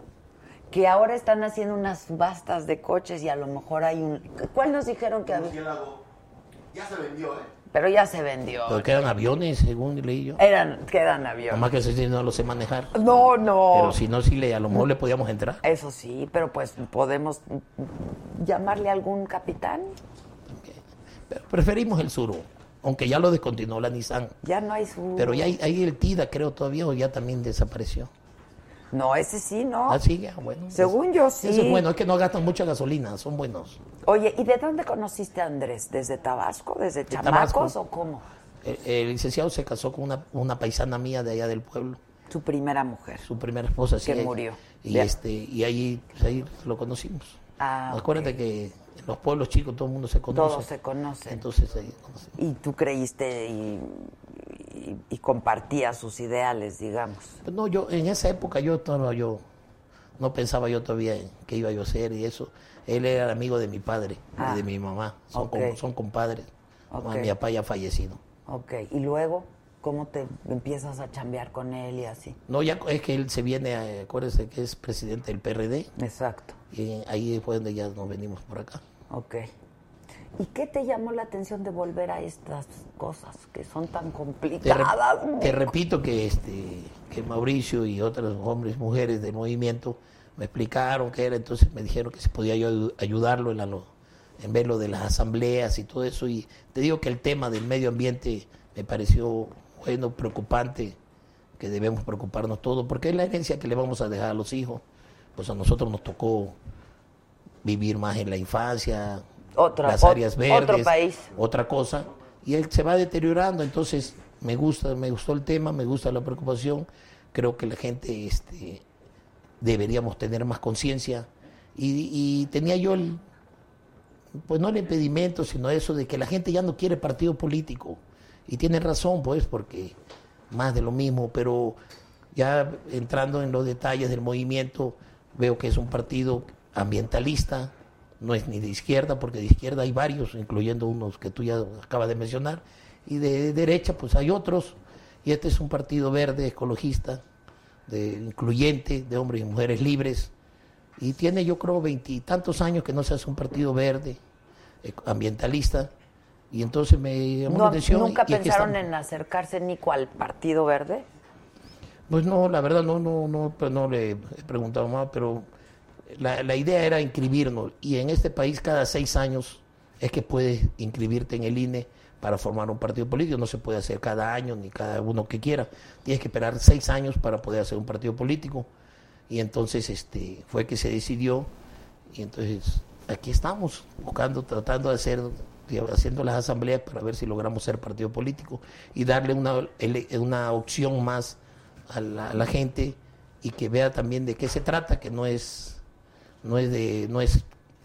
Que ahora están haciendo unas subastas de coches y a lo mejor hay un... ¿Cuál nos dijeron que había? Ya se vendió, ¿eh? Pero ya se vendió. Pero quedan aviones, según leí yo. Eran, quedan aviones. Nomás que ese sí no lo sé manejar. No, no. Pero si no, sí le, a lo mejor le podíamos entrar. Eso sí, pero pues podemos llamarle a algún capitán. Pero preferimos el Suro, aunque ya lo descontinuó la Nissan. Ya no hay su... Pero ya hay, hay el TIDA, creo todavía, o ya también desapareció. No, ese sí, ¿no? Ah, sí, ya, bueno. Según yo, sí. Eso es bueno, es que no gastan mucha gasolina, son buenos. Oye, ¿y de dónde conociste a Andrés? ¿Desde Tabasco? ¿Desde chamacos Tabasco. o cómo? El, el licenciado se casó con una, una paisana mía de allá del pueblo, Su primera mujer. su primera esposa. sí, Que murió. Y, Bien. este, y ahí, pues, ahí lo conocimos. Ah, Acuérdate que los pueblos chicos todo el mundo se conoce. Todos se conocen. Entonces ahí conocí. Y tú creíste y, y- y compartías sus ideales, digamos. No, yo en esa época yo no, yo no pensaba yo todavía en qué iba yo a hacer y eso. Él era amigo de mi padre Ah. y de mi mamá. Son, com- son compadres. Mi papá ya ha fallecido. Ok, y luego, ¿cómo te empiezas a chambear con él y así? No, ya es que él se viene, a- acuérdese que es presidente del PRD Exacto, y ahí fue donde ya nos venimos por acá. ok. ¿Y qué te llamó la atención de volver a estas cosas que son tan Te, re- complicadas? te repito que este que Mauricio y otros hombres, mujeres del movimiento me explicaron qué era, entonces me dijeron que si podía yo ayu- ayudarlo en, la, en ver lo de las asambleas y todo eso. Y te digo que el tema del medio ambiente me pareció bueno, preocupante, que debemos preocuparnos todos, porque es la herencia que le vamos a dejar a los hijos. Pues a nosotros nos tocó vivir más en la infancia, Otra- las áreas verdes, otro país. otra cosa, y él se va deteriorando, entonces me gusta, me gustó el tema, me gusta la preocupación, creo que la gente este, deberíamos tener más conciencia, y, y tenía yo el, pues no el impedimento, sino eso de que la gente ya no quiere partido político, y tiene razón, pues, porque más de lo mismo, pero ya entrando en los detalles del movimiento, veo que es un partido ambientalista, no es ni de izquierda, porque de izquierda hay varios, incluyendo unos que tú ya acabas de mencionar, y de derecha pues hay otros, y este es un partido verde, ecologista, de, incluyente, de hombres y mujeres libres, y tiene yo creo veintitantos años que no se hace un partido verde, ambientalista, y entonces me llamó la atención. ¿Nunca y pensaron en acercarse ni al Partido Verde? Pues no, la verdad no, no, no, pues no le he preguntado más, pero la, idea era inscribirnos. Y en este país cada seis años es que puedes inscribirte en el INE para formar un partido político, no se puede hacer cada año ni cada uno que quiera, tienes que esperar seis años para poder hacer un partido político. Y entonces este fue que se decidió y entonces aquí estamos buscando, tratando de hacer, haciendo las asambleas para ver si logramos ser partido político y darle una, una opción más a la, a la gente y que vea también de qué se trata, que no es, no es de, no es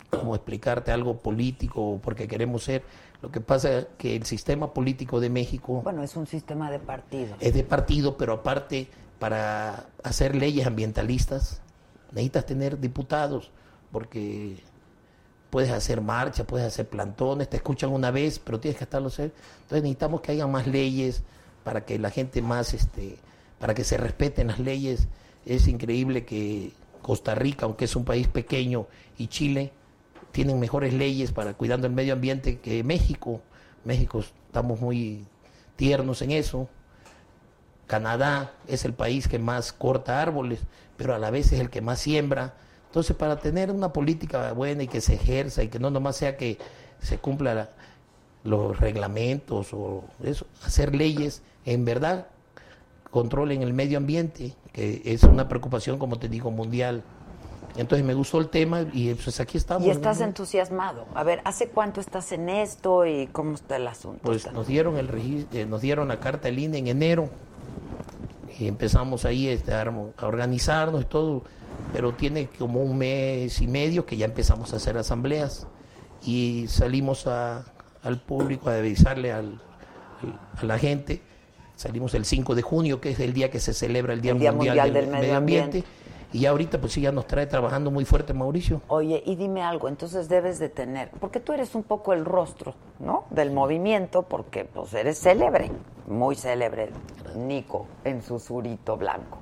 como explicarte algo político porque queremos ser. Lo que pasa es que el sistema político de México Bueno, es un sistema de partidos. es de partido, pero aparte para hacer leyes ambientalistas necesitas tener diputados, porque puedes hacer marcha, puedes hacer plantones, te escuchan una vez, pero tienes que estarlo hacer. Entonces necesitamos que haya más leyes para que la gente más, este, para que se respeten las leyes. Es increíble que Costa Rica, aunque es un país pequeño, y Chile tienen mejores leyes para cuidando el medio ambiente que México. México estamos muy tiernos en eso. Canadá es el país que más corta árboles, pero a la vez es el que más siembra. Entonces, para tener una política buena y que se ejerza y que no nomás sea que se cumpla la- los reglamentos o eso, hacer leyes en verdad controlen el medio ambiente, que es una preocupación, como te digo, mundial. Entonces me gustó el tema y pues aquí estamos. Y estás ¿no? entusiasmado. A ver, ¿hace cuánto estás en esto y cómo está el asunto? Pues nos dieron el regis- eh, nos dieron la carta del INE en enero y empezamos ahí este, a a organizarnos y todo, pero tiene como un mes y medio que ya empezamos a hacer asambleas y salimos a- al público a avisarle al- a la gente. Salimos el 5 de junio, que es el día que se celebra el Día, El Día Mundial, Mundial del, del Medio Ambiente. Ambiente. Y ya ahorita pues sí ya nos trae trabajando muy fuerte Mauricio. Oye, y dime algo, entonces debes de tener, porque tú eres un poco el rostro, ¿no? Del movimiento, porque pues eres célebre, muy célebre, Nico, en su surito blanco.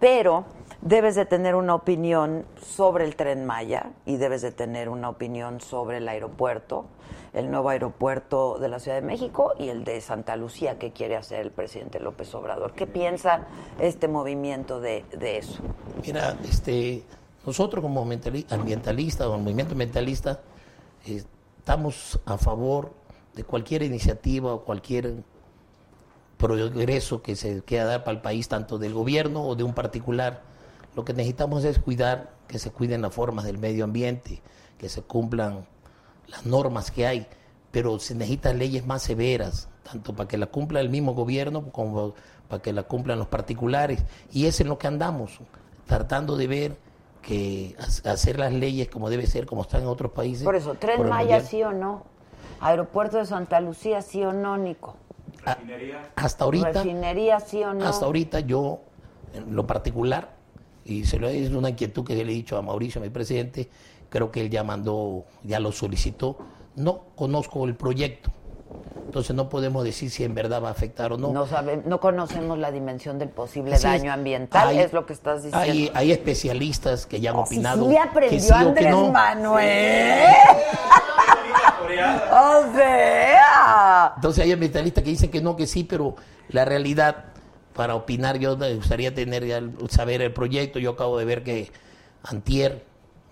Pero debes de tener una opinión sobre el tren Maya y debes de tener una opinión sobre el aeropuerto, el nuevo aeropuerto de la Ciudad de México y el de Santa Lucía que quiere hacer el presidente López Obrador. ¿Qué piensa este movimiento de, de eso? Mira, este, nosotros como ambientali- ambientalistas o el movimiento ambientalista eh, estamos a favor de cualquier iniciativa o cualquier progreso que se quiera dar para el país, tanto del gobierno o de un particular. Lo que necesitamos es cuidar, que se cuiden las formas del medio ambiente, que se cumplan las normas que hay, pero se necesitan leyes más severas, tanto para que la cumpla el mismo gobierno como para que la cumplan los particulares. Y es en lo que andamos, tratando de ver que ha- hacer las leyes como debe ser, como están en otros países. Por eso, Tren por el Maya gobierno. sí o no, Aeropuerto de Santa Lucía sí o no, Nico, Hasta ahorita, Refinería sí o no. hasta ahorita yo, en lo particular, y se lo es una inquietud que le he dicho a Mauricio, mi presidente, creo que él ya mandó, ya lo solicitó. No conozco el proyecto, entonces no podemos decir si en verdad va a afectar o no. No, sabe- no conocemos la dimensión del posible Así daño ambiental, Hay- es lo que estás diciendo. Hay, hay especialistas que ya han Oh, sí, opinado. sí aprendió que sí Andrés no. Manuel. o sea. Entonces hay ambientalistas que dicen que no, que sí, pero la realidad, para opinar, yo me gustaría tener saber el proyecto. Yo acabo de ver que Antier,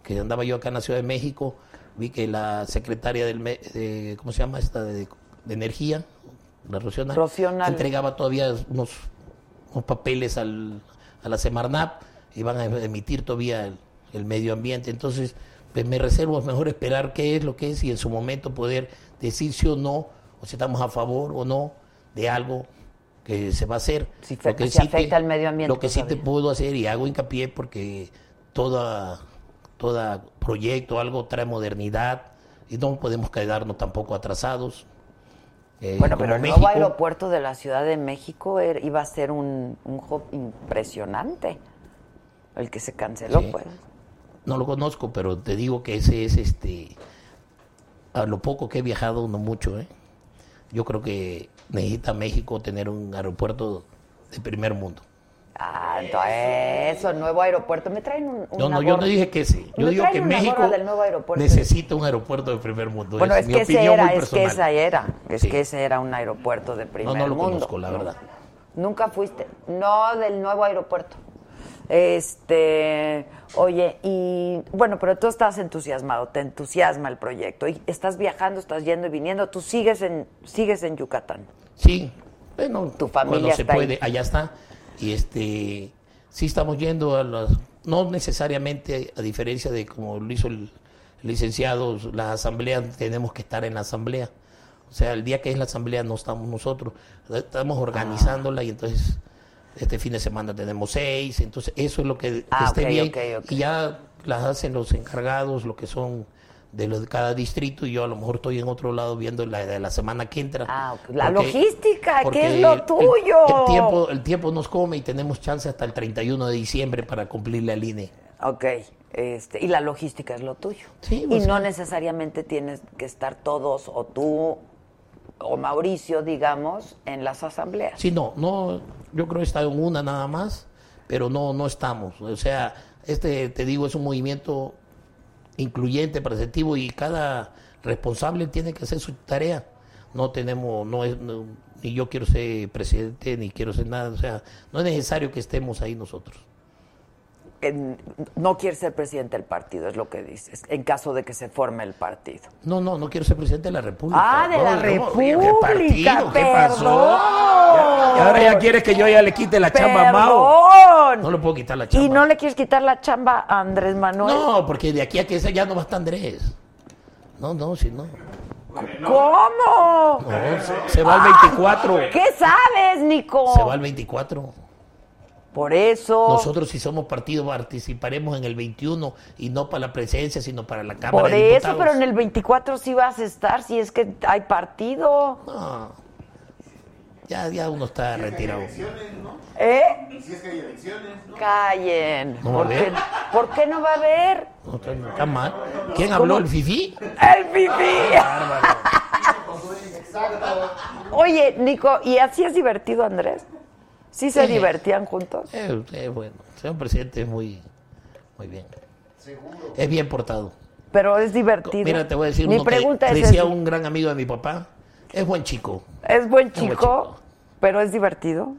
que andaba yo acá en la Ciudad de México, vi que la secretaria del, de- ¿cómo se llama esta? De, de Energía, la Rocío Nale. entregaba todavía unos, unos papeles al, a la Semarnap y van a emitir todavía el, el medio ambiente. Entonces, pues me reservo, es mejor esperar qué es lo que es y en su momento poder decir sí o no, o si estamos a favor o no de algo que se va a hacer. Si fe- si afecta al medio ambiente Lo que sí te puedo hacer y hago hincapié porque toda, toda proyecto, algo trae modernidad y no podemos quedarnos tampoco atrasados. Eh, Bueno, pero el México, nuevo aeropuerto de la Ciudad de México era- iba a ser un, un hub impresionante. El que se canceló, Sí. pues. No lo conozco, pero te digo que ese es este. A lo poco que he viajado, no mucho, ¿eh? Yo creo que necesita México tener un aeropuerto de primer mundo. Ah, entonces, eso, nuevo aeropuerto. Me traen un. No, una no, yo no dije que ese. Yo digo que México gorra del nuevo aeropuerto. necesita un aeropuerto de primer mundo. Bueno, es mi que ese era, es que esa era, es Sí. que ese era un aeropuerto de primer No, no lo mundo. conozco, la verdad. Nunca fuiste. No, del nuevo aeropuerto. Este, oye, y bueno, pero tú estás entusiasmado, te entusiasma el proyecto y estás viajando, estás yendo y viniendo, tú sigues en sigues en Yucatán. Sí, bueno, Tu familia cuando se está ahí. puede, allá está. Y este, sí estamos yendo a las, no necesariamente a diferencia de como lo hizo el, licenciado, las asambleas tenemos que estar en la asamblea. O sea, el día que es la asamblea no estamos nosotros, estamos organizándola y entonces este fin de semana tenemos seis, entonces eso es lo que, que Ah, esté bien. Y ya las hacen los encargados, lo que son de, los de cada distrito y yo a lo mejor estoy en otro lado viendo la de la semana que entra. Ah. La Porque- logística, que es lo tuyo. El, tiempo, el tiempo nos come y tenemos chance hasta el 31 de diciembre para cumplirle al INE. Ok, este, y la logística es lo tuyo. Sí, y pues, no sí. necesariamente tienes que estar todos o tú o Mauricio, digamos, en las asambleas. Sí, no, no, yo creo que está en una nada más, pero no, no estamos. O sea, este, te digo, es un movimiento incluyente, perceptivo y cada responsable tiene que hacer su tarea. No tenemos, no es, no- ni yo quiero ser presidente, ni quiero ser nada, o sea, no es necesario que estemos ahí nosotros. No quieres ser presidente del partido, es lo que dices, en caso de que se forme el partido. No, no, no quiero ser presidente de la República. Ah, de No, la no, República, ¿Qué partido? ¿Qué pasó? Y ahora ya quieres que yo ya le quite la chamba a Mao. No le puedo quitar la chamba. ¿Y no le quieres quitar la chamba a Andrés Manuel? No, porque de aquí a que ese ya no va a estar Andrés. No, no, si no. ¿Cómo? No, se, se va al 24. ¿Qué sabes, Nico? Se va al 24. Por eso. Nosotros si somos partido participaremos en el 21 y no para la presencia, sino para la Cámara Por de eso, Diputados. pero en el 24 sí vas a estar, si es que hay partido. No. Ya, ya uno está retirado. ¿Eh? Si es que hay elecciones, ¿no? Callen. No va a ¿Por, qué, por qué no va a haber? No, está, no está mal. ¿Quién habló? ¿El Fifi? ¡El pipí! Oye, Nico, ¿y así es divertido, Andrés? ¿Sí se Sí. divertían juntos? Eh, eh, bueno, señor presidente es muy, muy bien. Es bien portado. Pero es divertido. Mira, te voy a decir Mi uno que pregunta es, decía ¿es, un gran amigo de mi papá. Es buen chico. ¿es buen Es buen chico, pero es divertido?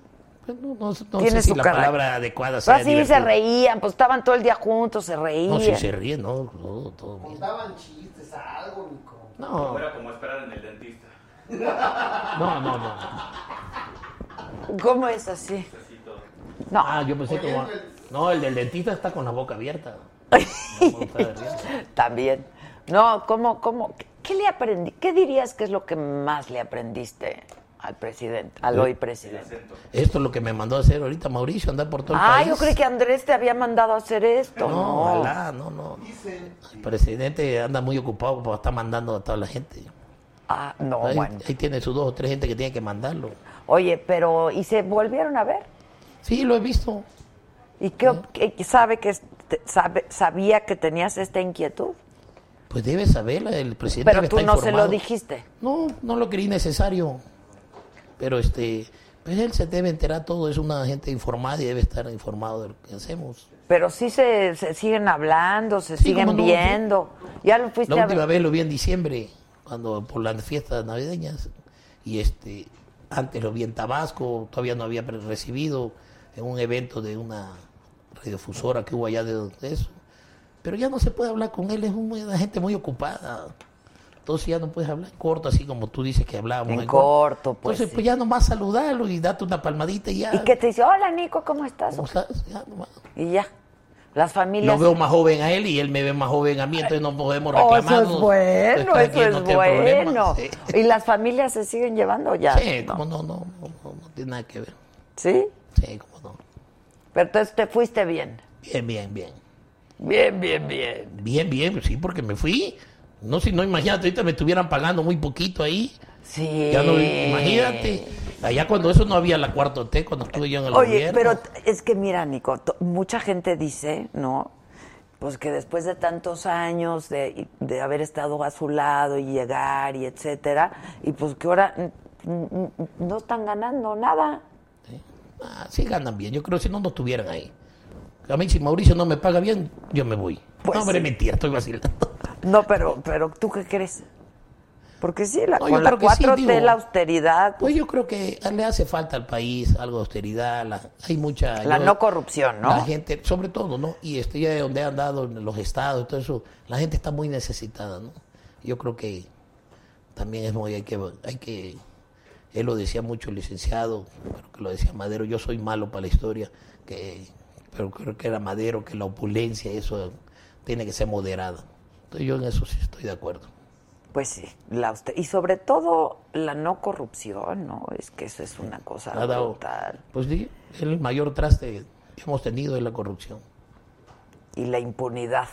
Pues No, no- no Tiene sé si su la carácter. palabra adecuada Pues sea así se reían, pues estaban todo el día juntos, se reían. No, si se ríe, no, todo, todo bien. Contaban chistes, algo, Nico. No, Era como esperar en el dentista. no, no, no. ¿Cómo es así? No. Ah, yo pensé como... No, el del dentista está con la boca abierta. También. No, ¿cómo, cómo? ¿Qué le aprendí? ¿Qué dirías que es lo que más le aprendiste al presidente, al hoy presidente? Esto es lo que me mandó a hacer ahorita Mauricio, andar por todo el Ah, país. yo creí que Andrés te había mandado a hacer esto. No, No, ojalá, no, no. El presidente anda muy ocupado porque está mandando a toda la gente. Ah, no, ahí, bueno. ahí tiene sus dos o tres gente que tiene que mandarlo. Oye, pero ¿y se volvieron a ver? Sí, lo he visto. ¿Y qué, sabe que sabe, sabía que tenías esta inquietud? Pues debe saberla, el presidente Pero tú no se lo dijiste. No, no lo creí necesario. Pero este, pues él se debe enterar todo, es una gente informada y debe estar informado de lo que hacemos. Pero sí se, se siguen hablando, se Sí, siguen no, viendo. Ya lo fuiste La a última ver. vez lo vi en diciembre, cuando por las fiestas navideñas. Y este, antes lo vi en Tabasco, todavía no había recibido en un evento de una radiofusora que hubo allá de, de eso. Pero ya no se puede hablar con él, es un- una gente muy ocupada. Entonces ya no puedes hablar en corto, así como tú dices que hablábamos. En corto, pues, Entonces, sí. pues ya nomás saludarlo y darte una palmadita y ya. ¿Y qué te dice? Hola, Nico, ¿cómo estás? ¿Cómo estás? Ya nomás. Y ya. Las familias... Lo veo más joven a él y él me ve más joven a mí, entonces no podemos Oh, reclamar. eso es bueno, eso es bueno. Sí, ¿Y las familias se siguen llevando ya? Sí, ¿no? no, no, no, no, tiene nada que ver. ¿Sí? Sí, cómo no. Pero entonces te fuiste bien. Bien, bien, bien. Bien, bien, bien. Bien, bien, sí, porque me fui. No, si no, imagínate, ahorita me estuvieran pagando muy poquito ahí. Sí. Ya no, imagínate. Allá cuando eso no había la cuarto T, cuando estuve yo en el Oye, gobierno. pero es que mira, Nico, mucha gente dice, ¿no? Pues que después de tantos años de, de haber estado a su lado y llegar y etcétera, y pues que ahora no están ganando nada. Ah, sí ganan bien. Yo creo que si no, no estuvieran ahí. A mí, si Mauricio no me paga bien, yo me voy. Pues no, hombre, sí. mentira, estoy vacilando. No, pero, pero ¿tú qué crees? Porque sí, la, No, con la creo que sí, 4T, digo. la austeridad, Pues yo creo que le hace falta al país algo de austeridad. la- hay mucha. la yo- no corrupción, ¿no? La gente, sobre todo, ¿no? Y este, ya de donde han dado los estados todo eso, la gente está muy necesitada, ¿no? Yo creo que también es muy, hay que, hay que, él lo decía mucho el licenciado, creo que lo decía Madero, yo soy malo para la historia, que, pero creo que era Madero, que la opulencia, eso tiene que ser moderada. Entonces yo en eso sí estoy de acuerdo. Pues sí, la y sobre todo la no corrupción, ¿no? Es que eso es una cosa Ha dado- brutal. Pues sí, el mayor traste que hemos tenido es la corrupción. Y la impunidad.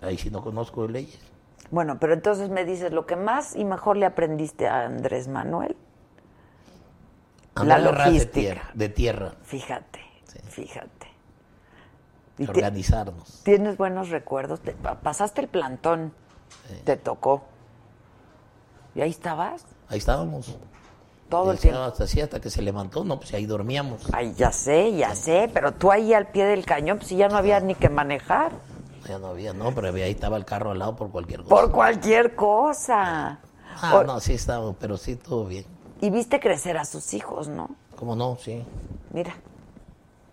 Ahí sí no conozco leyes. Bueno, pero entonces me dices, lo que más y mejor le aprendiste a Andrés Manuel, La de logística. tierra, de tierra, fíjate, Sí. fíjate. Y organizarnos. tienes buenos recuerdos, te- pa- pasaste el plantón, te tocó. ¿Y ahí estabas? Ahí estábamos. Todo el tiempo. Hasta así, hasta que se levantó, no, pues ahí dormíamos. Ay, ya sé, ya sé, pero tú ahí al pie del cañón, pues sí, ya no había ni que manejar. Ya no había, no, pero ahí estaba el carro al lado por cualquier cosa. Por cualquier cosa. Ah, no, sí estábamos, pero sí, todo bien. Y viste crecer a sus hijos, ¿no? ¿Cómo no? Sí. Mira,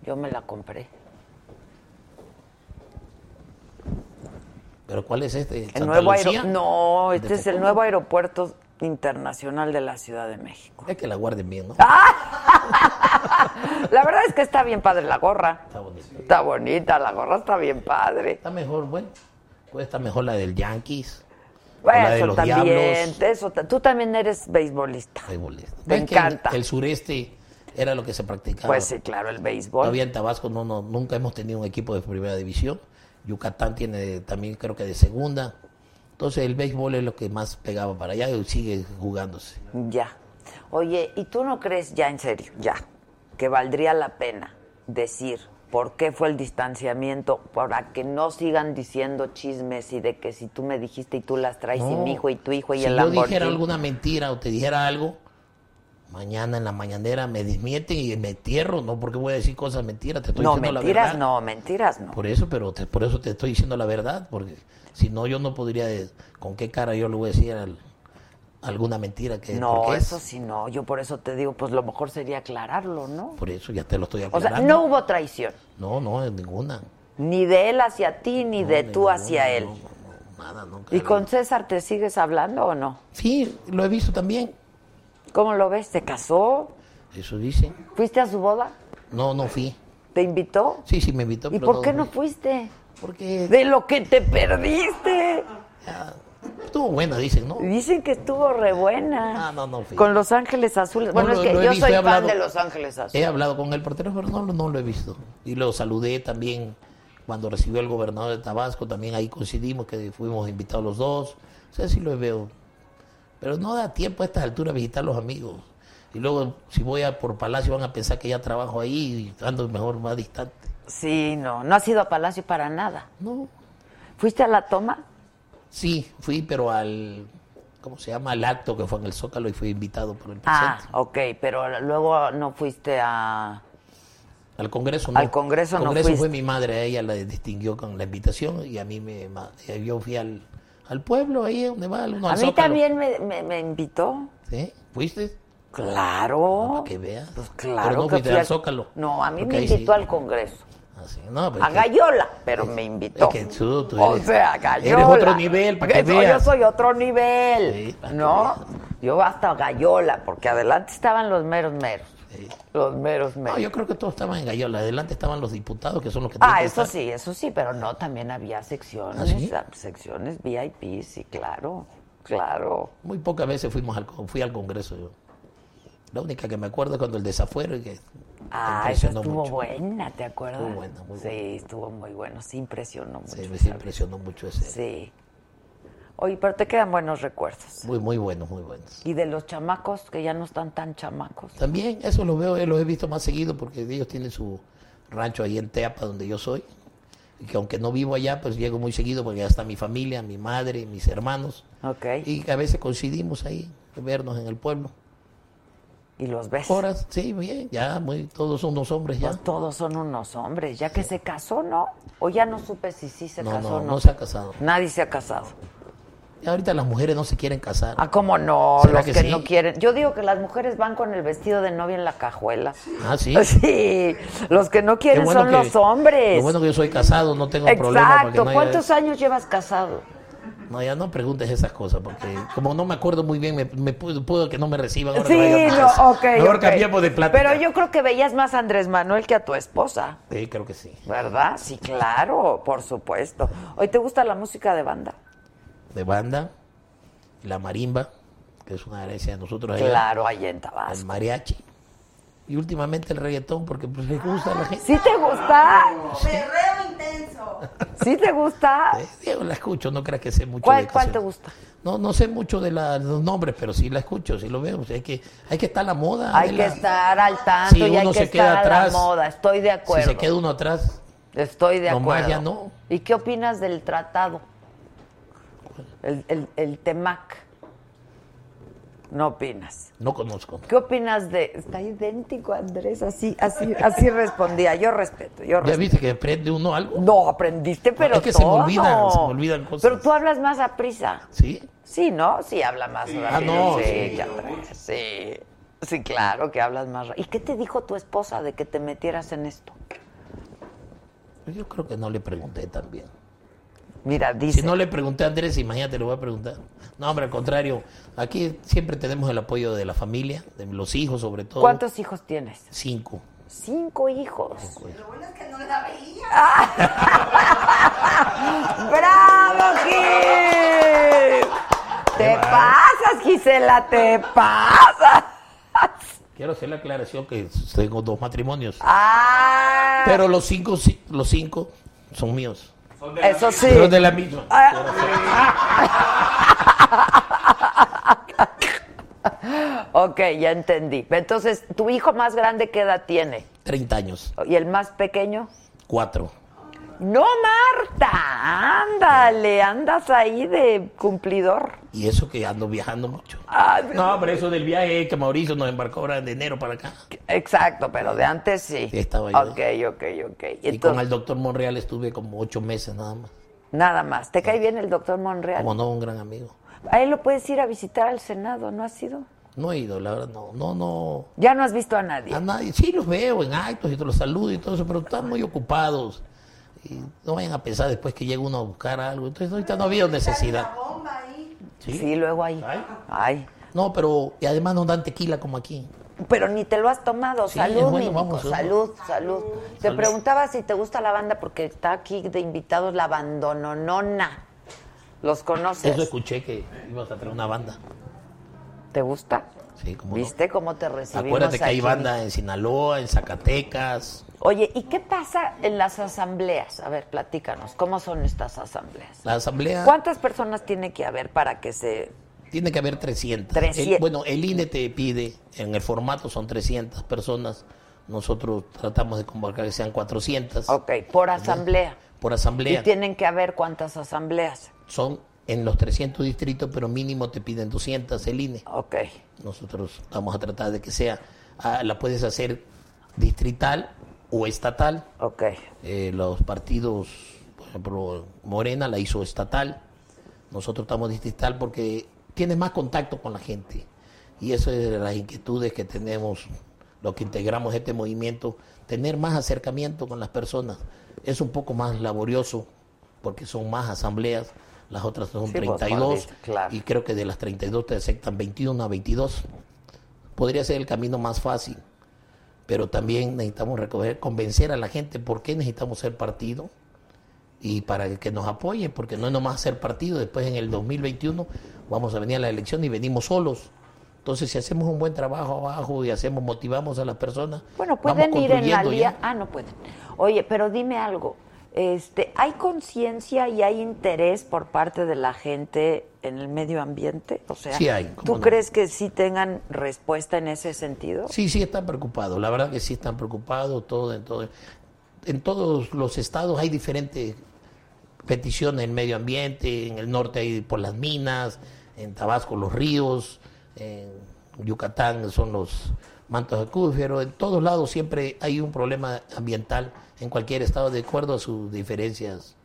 yo me la compré. ¿Pero cuál es este? El ¿Santa nuevo No, ¿De este es el nuevo aeropuerto internacional de la Ciudad de México. Es que la guarden bien, ¿no? La verdad es que está bien padre la gorra. Está bonita, la gorra está bien padre. Está mejor, bueno. Puede estar mejor la del Yankees. Bueno, la de eso los también, Diablos. eso, tú también eres beisbolista. Beisbolista. Me el- encanta. El, sureste era lo que se practicaba. Pues sí, claro, el béisbol. Todavía en Tabasco no, no, nunca hemos tenido un equipo de primera división. Yucatán tiene también creo que de segunda. Entonces el béisbol es lo que más pegaba para allá y sigue jugándose. Ya. Oye, ¿y tú no crees ya en serio, ya, que valdría la pena decir por qué fue el distanciamiento para que no sigan diciendo chismes y de que si tú me dijiste y tú las traes y No. mi hijo y tu hijo y si el yo Lamborghini? dijera alguna mentira o te dijera algo, mañana en la mañanera me desmienten y me entierro, no porque voy a decir cosas mentiras, te estoy no, diciendo la mentiras verdad. no, mentiras no. Por eso, pero te- por eso te estoy diciendo la verdad, porque si no yo no podría, con qué cara yo le voy a decir al- alguna mentira que No, eso sí no, yo por eso te digo, pues lo mejor sería aclararlo, ¿no? por eso ya te lo estoy O aclarando. sea, no hubo traición, no, no, ninguna. ni de él hacia ti, ni de tú ninguna, hacia él. no, no, no, nada, nunca. ¿Y con César te sigues hablando o no? Sí, lo he visto también. ¿Cómo lo ves? ¿Se casó? Eso dicen. ¿Fuiste a su boda? No, no fui. ¿Te invitó? Sí, sí me invitó. ¿Y pero por qué no fui. fuiste? Porque De lo que te perdiste. estuvo buena, dicen, ¿no? Dicen que estuvo re buena. Ah, no, no fui. Con Los Ángeles Azules. Bueno, No, es que he yo visto, soy he fan hablado- de Los Ángeles He Azules. hablado con él, pero no, no lo he visto. Y lo saludé también cuando recibió el gobernador de Tabasco, también ahí coincidimos que fuimos invitados los dos. O sea, sí lo veo. Pero no da tiempo a estas alturas visitar los amigos. Y luego, si voy a por Palacio, van a pensar que ya trabajo ahí y ando mejor más distante. Sí, no. No has ido a Palacio para nada. No. ¿Fuiste a la toma? Sí, fui, pero al. ¿Cómo se llama? Al acto que fue en el Zócalo y fui invitado por el Ah, presidente. ok. Pero luego no fuiste a... Al Congreso no. Al Congreso no Congreso fuiste. fue mi madre, a ella la distinguió con la invitación y a mí me. Yo fui al, al pueblo, ahí donde va uno A al mí Zócalo. también me, me- me invitó. ¿Sí? ¿Fuiste? Claro. Para que veas. Pues Pero claro no que fuiste fui al Zócalo. No, a mí me sí. invitó al Congreso. Ah, sí. No, pues A Gallola, pero me invitó. Es que tú- tú o eres- sea, Gallola. eres otro nivel, para que veas. Yo soy otro nivel. Sí, ¿No? Yo hasta Gallola, porque adelante estaban los meros meros. Sí. Los meros meros. No, yo creo que todos estaban en Gallola. Adelante estaban los diputados, que son los que Ah, eso sí, eso sí, pero no, también había secciones, ¿Ah, sí? ah, secciones VIP, sí, claro, claro. Muy pocas veces fuimos al, fui al Congreso yo. La única que me acuerdo es cuando el desafuero y que Ah, esa estuvo mucho. buena, ¿te acuerdas? Estuvo buena, muy Sí, buena. estuvo muy bueno, sí impresionó mucho. Sí, me impresionó mucho ese. Sí. Oye, pero te quedan buenos recuerdos. Muy, muy buenos, muy buenos. Y de los chamacos, que ya no están tan chamacos. También eso lo veo, eh, los he visto más seguido porque ellos tienen su rancho ahí en Teapa, donde yo soy. Y que aunque no vivo allá, pues llego muy seguido porque ya está mi familia, mi madre, mis hermanos. Ok. Y a veces coincidimos ahí, vernos en el pueblo. Y los ves. Horas, sí, bien, ya, muy, todos son unos hombres ya. Pues todos son unos hombres, ya que se casó, ¿no? O ya no supe si sí se No, casó no, o no. no se ha casado. Nadie se ha casado. Ahorita las mujeres no se quieren casar. Ah, ¿cómo no? ¿Será Los que que, sí? no quieren. Yo digo que las mujeres van con el vestido de novia en la cajuela. Ah, sí. Sí, los que no quieren bueno son que- los hombres. Lo bueno que yo soy casado, no tengo problema. Exacto. no haya- ¿Cuántos años llevas casado? No, ya no preguntes esas cosas, porque como no me acuerdo muy bien, me, me puedo, puedo que no me reciban. ahora Sí, no, casa. ok. Mejor ok. cambiemos de plática. Pero yo creo que veías más a Andrés Manuel que a tu esposa, Sí, creo que sí. ¿verdad? Sí, claro, por supuesto. ¿Hoy te gusta la música de banda? De banda, la marimba, que es una herencia de nosotros allá. Claro, allá en El Tabasco. mariachi. Y últimamente el reggaetón, porque pues le gusta a la gente. ¿Sí te gusta? Perreo intenso. ¿Sí te gusta? Diego, la escucho, no creas que sé mucho ¿Cuál, de cuál te gusta? No, no sé mucho de, la- de los nombres, pero sí la escucho, sí lo veo. O sea, hay, que, hay que estar a la moda. Hay que la- estar al tanto Si y hay uno que se estar queda a atrás, la moda. Estoy de Si acuerdo. se queda uno atrás, Estoy de Nomás acuerdo. ya no. ¿Y qué opinas del tratado? El, el, el TEMAC. No opinas. no conozco. ¿Qué opinas de.? Está idéntico, Andrés. Así, así, así respondía. Yo respeto, yo ¿Ya respeto. viste que aprende uno algo? No, aprendiste, pero es que se me todo. olvidan, se me olvidan cosas. Pero tú hablas más a prisa. ¿Sí? Sí, ¿no? Sí, habla más rápido. Ah, no, sí, sí. sí. Sí, claro que hablas más rápido. ¿Y qué te dijo tu esposa de que te metieras en esto? Yo creo que no le pregunté también. Mira, dice. Si no le pregunté a Andrés, imagínate, le voy a preguntar. No, hombre, al contrario. Aquí siempre tenemos el apoyo de la familia, de los hijos sobre todo. ¿Cuántos hijos tienes? Cinco. Cinco hijos. Lo bueno es que no la veía. ¡Bravo, Gil! Te pasas, Gisela, te pasas. Quiero hacer la aclaración que tengo dos matrimonios. Ah, Pero los cinco, sí- los cinco son míos. Son de la eso sí. Pero de la misma. Ok, ya entendí. Entonces, ¿tu hijo más grande qué edad tiene? 30 años. ¿Y el más pequeño? Cuatro. No, Marta, ándale, andas ahí de cumplidor. Y eso que ando viajando mucho. Ah, No, pero eso del viaje que Mauricio nos embarcó ahora de enero para acá. Exacto, pero de antes sí. Sí, estaba yo. Ok, ok, ok. Y con Entonces, el doctor Monreal estuve como ocho meses nada más. nada más. ¿Te cae bien el doctor Monreal? Como no, un gran amigo. A él lo puedes ir a visitar al Senado, ¿no has ido? No he ido, la verdad, no, no, no. Ya no has visto a nadie. A nadie. Sí, los veo en actos y te los saludo y todo eso, pero están muy ocupados. Y no vayan a pensar después que llega uno a buscar algo. Entonces, ahorita no había necesidad. La bomba ahí. ¿sí? Sí, luego ahí. Ay. Ay. No, pero y además no dan tequila como aquí. Pero ni te lo has tomado. Sí, salud, bueno, mi Nico, vamos, vamos. salud, salud. Te Salud. preguntaba si te gusta la banda porque está aquí de invitados la bandononona. ¿Los conoces? Eso escuché que ibas a traer una banda. ¿Te gusta? Sí, como ¿Viste cómo te recibimos Acuérdate que hay banda en Sinaloa, en Zacatecas. Oye, ¿y qué pasa en las asambleas? A ver, platícanos, ¿cómo son estas asambleas? La asamblea ¿Cuántas personas tiene que haber para que se... tiene que haber 300. 300. El- bueno, el INE te pide, en el formato son 300 personas. Nosotros tratamos de convocar que sean 400 Ok, por asamblea. por Y asamblea. tienen que haber cuántas asambleas. Son en los 300 distritos, pero mínimo te piden 200 el INE. Ok. Nosotros vamos a tratar de que sea, ah, la puedes hacer distrital o estatal. Ok. Eh, los partidos, por ejemplo, Morena la hizo estatal. Nosotros estamos distrital porque tiene más contacto con la gente. Y eso es de las inquietudes que tenemos, lo que integramos este movimiento, tener más acercamiento con las personas. Es un poco más laborioso porque son más asambleas, las otras son Sí, pues, 32 maldito, claro. y creo que de las 32 te aceptan 21 a 22. Podría ser el camino más fácil, pero también necesitamos recoger, convencer a la gente por qué necesitamos ser partido y para que nos apoyen, porque no es nomás ser partido, después en el 2021 vamos a venir a la elección y venimos solos. Entonces, si hacemos un buen trabajo abajo y hacemos, motivamos a las personas, Bueno, vamos pueden ir en la ya. Ah, no pueden. Oye, pero dime algo. Este, ¿hay conciencia y hay interés por parte de la gente en el medio ambiente? O sea, Sí hay, ¿cómo ¿tú no? crees que sí tengan respuesta en ese sentido? Sí, sí están preocupados, la verdad que sí están preocupados, todo, en, todo, en todos los estados hay diferentes peticiones en medio ambiente, en el norte hay por las minas, en Tabasco los ríos, en Yucatán son los mantos acuíferos, en todos lados siempre hay un problema ambiental en cualquier estado de acuerdo a sus diferencias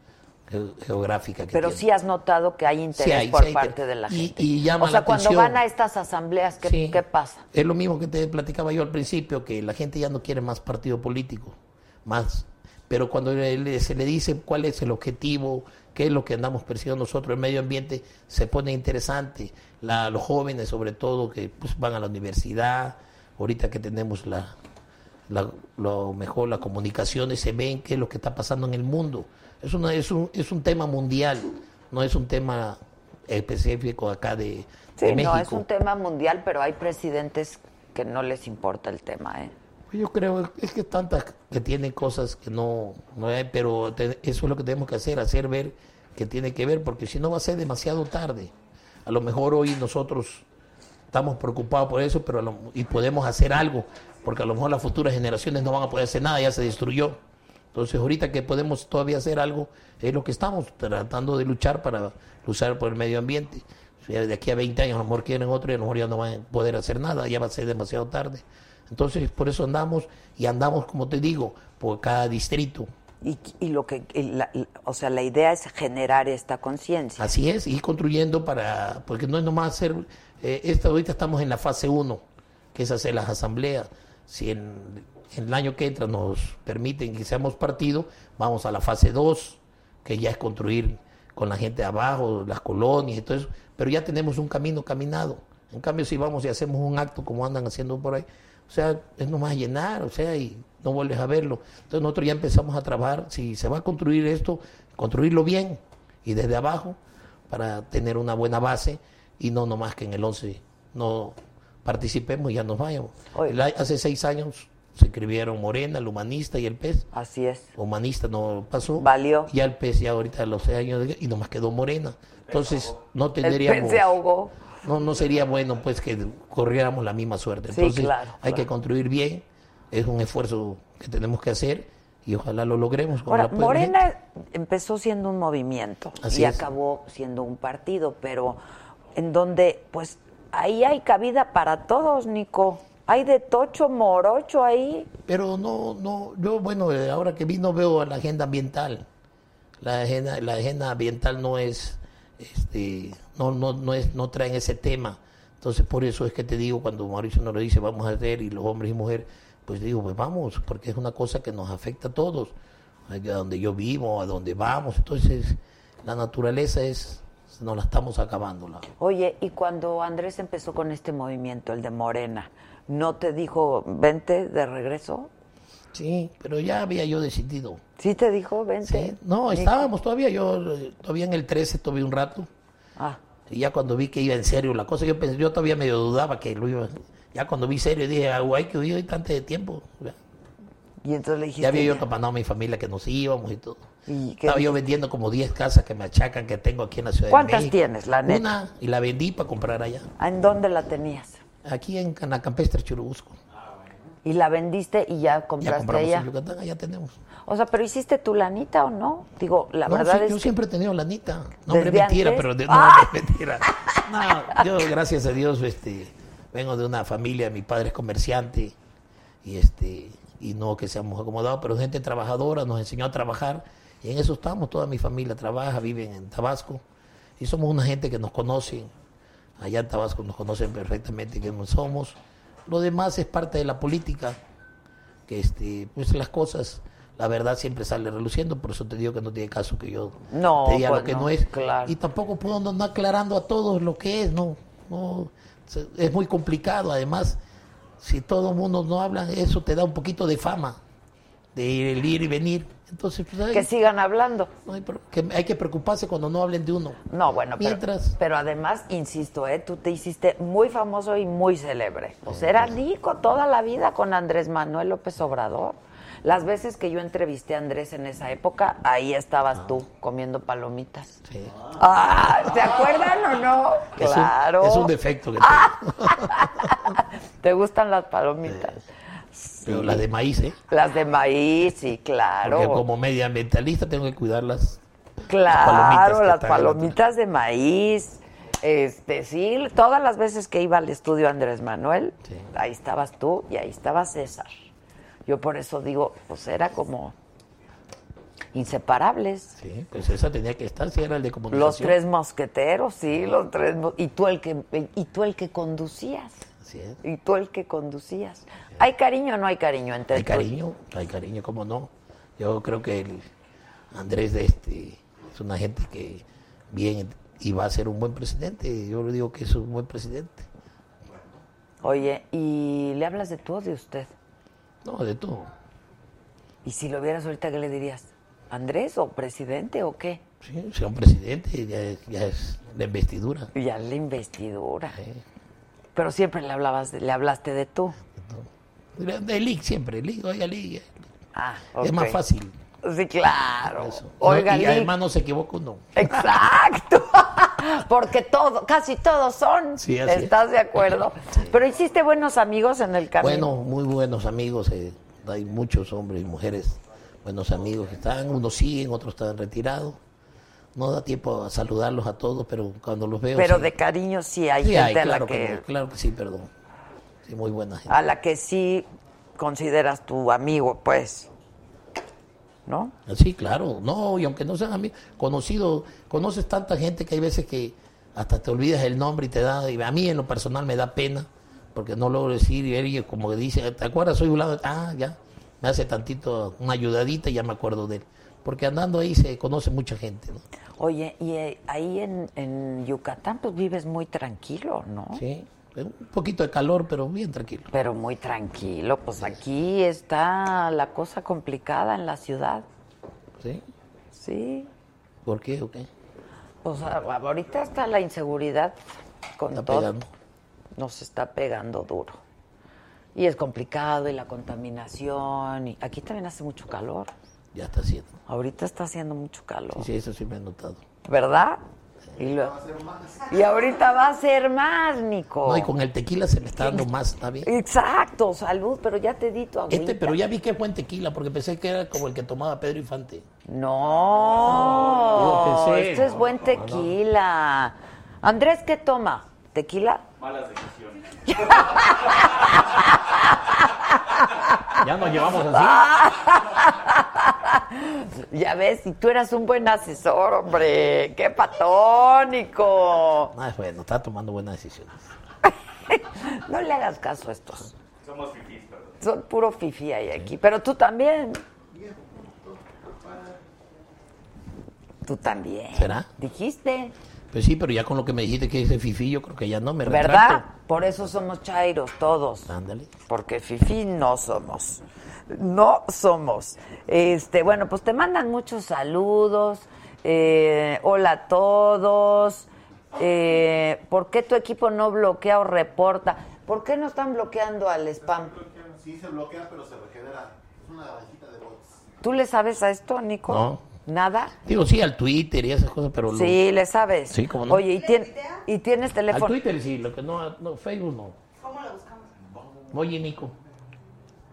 ge- geográficas que Pero tienen. sí has notado que hay interés hay, por sí hay parte de la gente. y llama o sea, la cuando atención. van a estas asambleas, ¿qué, Sí. qué pasa? Es lo mismo que te platicaba yo al principio, que la gente ya no quiere más partido político, más. Pero cuando se le dice cuál es el objetivo, qué es lo que andamos persiguiendo nosotros, el medio ambiente, se pone interesante. La- los jóvenes, sobre todo, que pues, van a la universidad, ahorita que tenemos la, la- lo mejor, las comunicaciones, se ven qué es lo que está pasando en el mundo. Es, una, es, un, es un tema mundial, no es un tema específico acá de, Sí, de no, México. es un tema mundial, pero hay presidentes que no les importa el tema, ¿eh? Yo creo es que tantas que tienen cosas que no, no hay, pero te- eso es lo que tenemos que hacer, hacer ver que tiene que ver, porque si no va a ser demasiado tarde. A lo mejor hoy nosotros estamos preocupados por eso, pero lo- y podemos hacer algo, porque a lo mejor las futuras generaciones no van a poder hacer nada, ya se destruyó. Entonces ahorita que podemos todavía hacer algo, es lo que estamos tratando de luchar para luchar por el medio ambiente. De aquí a 20 años a lo mejor quieren otro y a lo mejor ya no van a poder hacer nada, ya va a ser demasiado tarde. Entonces por eso andamos y andamos, como te digo, por cada distrito. Y, y lo que, y la- o sea, la idea es generar esta conciencia. Así es, ir construyendo para, porque no es nomás hacer, eh, ahorita estamos en la fase 1, que es hacer las asambleas. Si en, en el año que entra nos permiten que seamos partido, vamos a la fase 2, que ya es construir con la gente de abajo, las colonias y todo eso, pero ya tenemos un camino caminado. En cambio, si vamos y hacemos un acto como andan haciendo por ahí, o sea, es nomás llenar, o sea, y no vuelves a verlo. Entonces nosotros ya empezamos a trabajar, si se va a construir esto, construirlo bien y desde abajo para tener una buena base y no nomás que en el 11 no participemos y ya nos vayamos. El hace seis años se escribieron Morena, el humanista y el PES. Así es. Humanista no pasó. Valió. Ya el PES ya ahorita a los seis años de- y nomás quedó Morena. Entonces no El tendríamos... pez se ahogó. No, no sería bueno pues que corriéramos la misma suerte. Sí, Entonces claro, hay que claro. construir bien, es un esfuerzo que tenemos que hacer y ojalá lo logremos. con Ahora, el la. Morena empezó siendo un movimiento Así y es. acabó siendo un partido, pero en donde, pues, ahí hay cabida para todos, Nico. Hay de tocho morocho ahí. Pero no, no, yo bueno, eh, ahora que vino veo a la agenda ambiental. La agenda, la agenda ambiental no es, este, no, no, no es, no traen ese tema. Entonces por eso es que te digo cuando Mauricio nos lo dice vamos a hacer y los hombres y mujeres, pues digo pues vamos, porque es una cosa que nos afecta a todos, a donde yo vivo, a donde vamos. Entonces la naturaleza es, nos la estamos acabando. La, Oye, y cuando Andrés empezó con este movimiento, el de Morena, ¿no te dijo, vente de regreso? sí, pero ya había yo decidido. ¿Sí te dijo, vente? Sí, no, estábamos todavía, yo todavía en el 13 tuve un rato. Ah, Y ya cuando vi que iba en serio la cosa, yo pensé, yo todavía medio dudaba que lo iba. Ya cuando vi serio dije, ah, guay, que hoy tanto de tiempo. Ya, y entonces le dijiste... ya había yo ya. tapanado a mi familia que nos íbamos y todo. ¿Y qué Estaba yo vendiendo como 10 casas que me achacan que tengo aquí en la Ciudad de ¿Cuántas México. tienes, la neta? Una, y la vendí para comprar allá. ¿En dónde la tenías? Aquí en Canacampestre, Churubusco. Y la vendiste y ya Ya compraste compramos allá. en Yucatán, allá tenemos. O sea, pero hiciste tu lanita o no? Digo, la No, verdad sí, es yo que siempre he tenido lanita. No, hombre, ¿Desde mentira, antes? pero de, no, ¡Ah! mentira. No, yo, gracias a Dios, este, vengo de una familia, mi padre es comerciante y este y no que seamos acomodados, pero gente trabajadora, nos enseñó a trabajar y en eso estamos, toda mi familia trabaja, viven en Tabasco y somos una gente que nos conocen, allá en Tabasco nos conocen perfectamente quiénes somos. Lo demás es parte de la política, que este, pues las cosas, la verdad siempre sale reluciendo, por eso te digo que no tiene caso que yo No, te diga pues lo que no, no, es. claro. Y tampoco puedo andar aclarando a todos lo que es, no, no, es muy complicado, además, si todo el mundo no habla, eso te da un poquito de fama, de el ir y venir. Entonces, pues, hay, que sigan hablando. no hay que hay que preocuparse cuando no hablen de uno. No, bueno, pero, Mientras- pero además, insisto, ¿eh? tú te hiciste muy famoso y muy célebre. O sea, era Nico toda la vida con Andrés Manuel López Obrador. Las veces que yo entrevisté a Andrés en esa época, ahí estabas tú comiendo palomitas. Sí. Ah, ¿Te acuerdan o no? Es un- claro. es un defecto que tengo. ¿Te gustan las palomitas? Pero las de maíz, ¿eh? Las de maíz, sí, claro. Porque como medioambientalista tengo que cuidarlas. Claro, palomitas que las palomitas de maíz. Este, sí, todas las veces que iba al estudio Andrés Manuel, Sí. ahí estabas tú y ahí estaba César. Yo por eso digo, pues era como inseparables. Sí, pues esa tenía que estar, si era el de comunicación. Los tres mosqueteros, sí, los tres y tú el que y tú el que conducías. Así es. Y tú el que conducías. ¿Hay cariño o no hay cariño entre Hay tú cariño, hay cariño, cómo no. Yo creo que el Andrés de este es una gente que bien y va a ser un buen presidente. Yo le digo que es un buen presidente. Oye, ¿y le hablas de tú o de usted? No, de todo. Y si lo vieras ahorita, ¿qué le dirías? ¿Andrés o presidente o qué? Sí, sea un presidente, ya es, ya es la investidura. Ya la investidura. Sí. Pero siempre le hablabas, de- le hablaste de tú. De de Lick siempre, Lick, oiga, Lick. Ah, Es más fácil. Sí, claro. Eso. Oiga, y Lick. además no se equivoca uno. Exacto. Porque todo, casi todos son. Sí, así es. ¿Estás de acuerdo? Pero hiciste buenos amigos en el camino. Bueno, muy buenos amigos. eh, hay muchos hombres y mujeres, buenos amigos que están. Unos siguen, otros están retirados. No da tiempo a saludarlos a todos, pero cuando los veo. Pero sí. de cariño sí hay Sí, gente hay, a, claro, la que, claro que sí, perdón. Sí, muy buena gente. a la que sí consideras tu amigo, pues. ¿No? Sí, claro. No, y aunque no sean amigos, conocido, conoces tanta gente que hay veces que hasta te olvidas el nombre y te da. Y a mí en lo personal me da pena, porque no logro decir, y él como que dice, ¿te acuerdas? Soy un lado. Ah, ya. Me hace tantito una ayudadita y ya me acuerdo de él. Porque andando ahí se conoce mucha gente, ¿no? Oye, y eh, ahí en, en Yucatán pues vives muy tranquilo, ¿no? Sí, un poquito de calor, pero bien tranquilo. Pero muy tranquilo, pues aquí está la cosa complicada en la ciudad. ¿Sí? Sí. ¿Por qué o qué? Pues ahorita está la inseguridad con Está todo. pegando. Nos está pegando duro. Y es complicado y la contaminación. Y aquí también hace mucho calor. Ya está haciendo. Ahorita está haciendo mucho calor. Sí, sí, eso sí me he notado. ¿Verdad? Y, luego- y ahorita va a ser más, Nico. No, y con el tequila se me está dando más, ¿está bien? Exacto, salud, pero ya te di tu agüita. Este, pero ya vi que es buen tequila, porque pensé que era como el que tomaba Pedro Infante. No, Yo pensé. este es buen tequila. Andrés, ¿qué toma? ¿Tequila? Malas decisiones. Ya nos llevamos así. Ya ves, si tú eras un buen asesor, hombre. ¡Qué patónico! Ah, bueno, está tomando buenas decisiones. No le hagas caso a estos. Somos fifís, perdón. Son puro fifi hay aquí. Pero tú también. Tú también. ¿Será? Dijiste, Pues sí, pero ya con lo que me dijiste que ese fifi, yo creo que ya no me ¿verdad? retracto. Por eso somos chairos todos. Ándale. Porque fifi no somos. No somos. Este, bueno, pues te mandan muchos saludos. Eh, hola a todos. Eh, ¿Por qué tu equipo no bloquea o reporta? ¿Por qué no están bloqueando al spam? Sí se bloquea, pero se regenera. Es una bajita de bots. ¿Tú le sabes a esto, Nico? No. ¿Nada? Digo, sí, al Twitter y esas cosas, pero... lo- Sí, le sabes. Sí, cómo no. Oye, ¿y, tien- ¿y tienes Al teléfono? Twitter sí, lo que no, no Facebook no. ¿Cómo lo buscamos? Mollinico.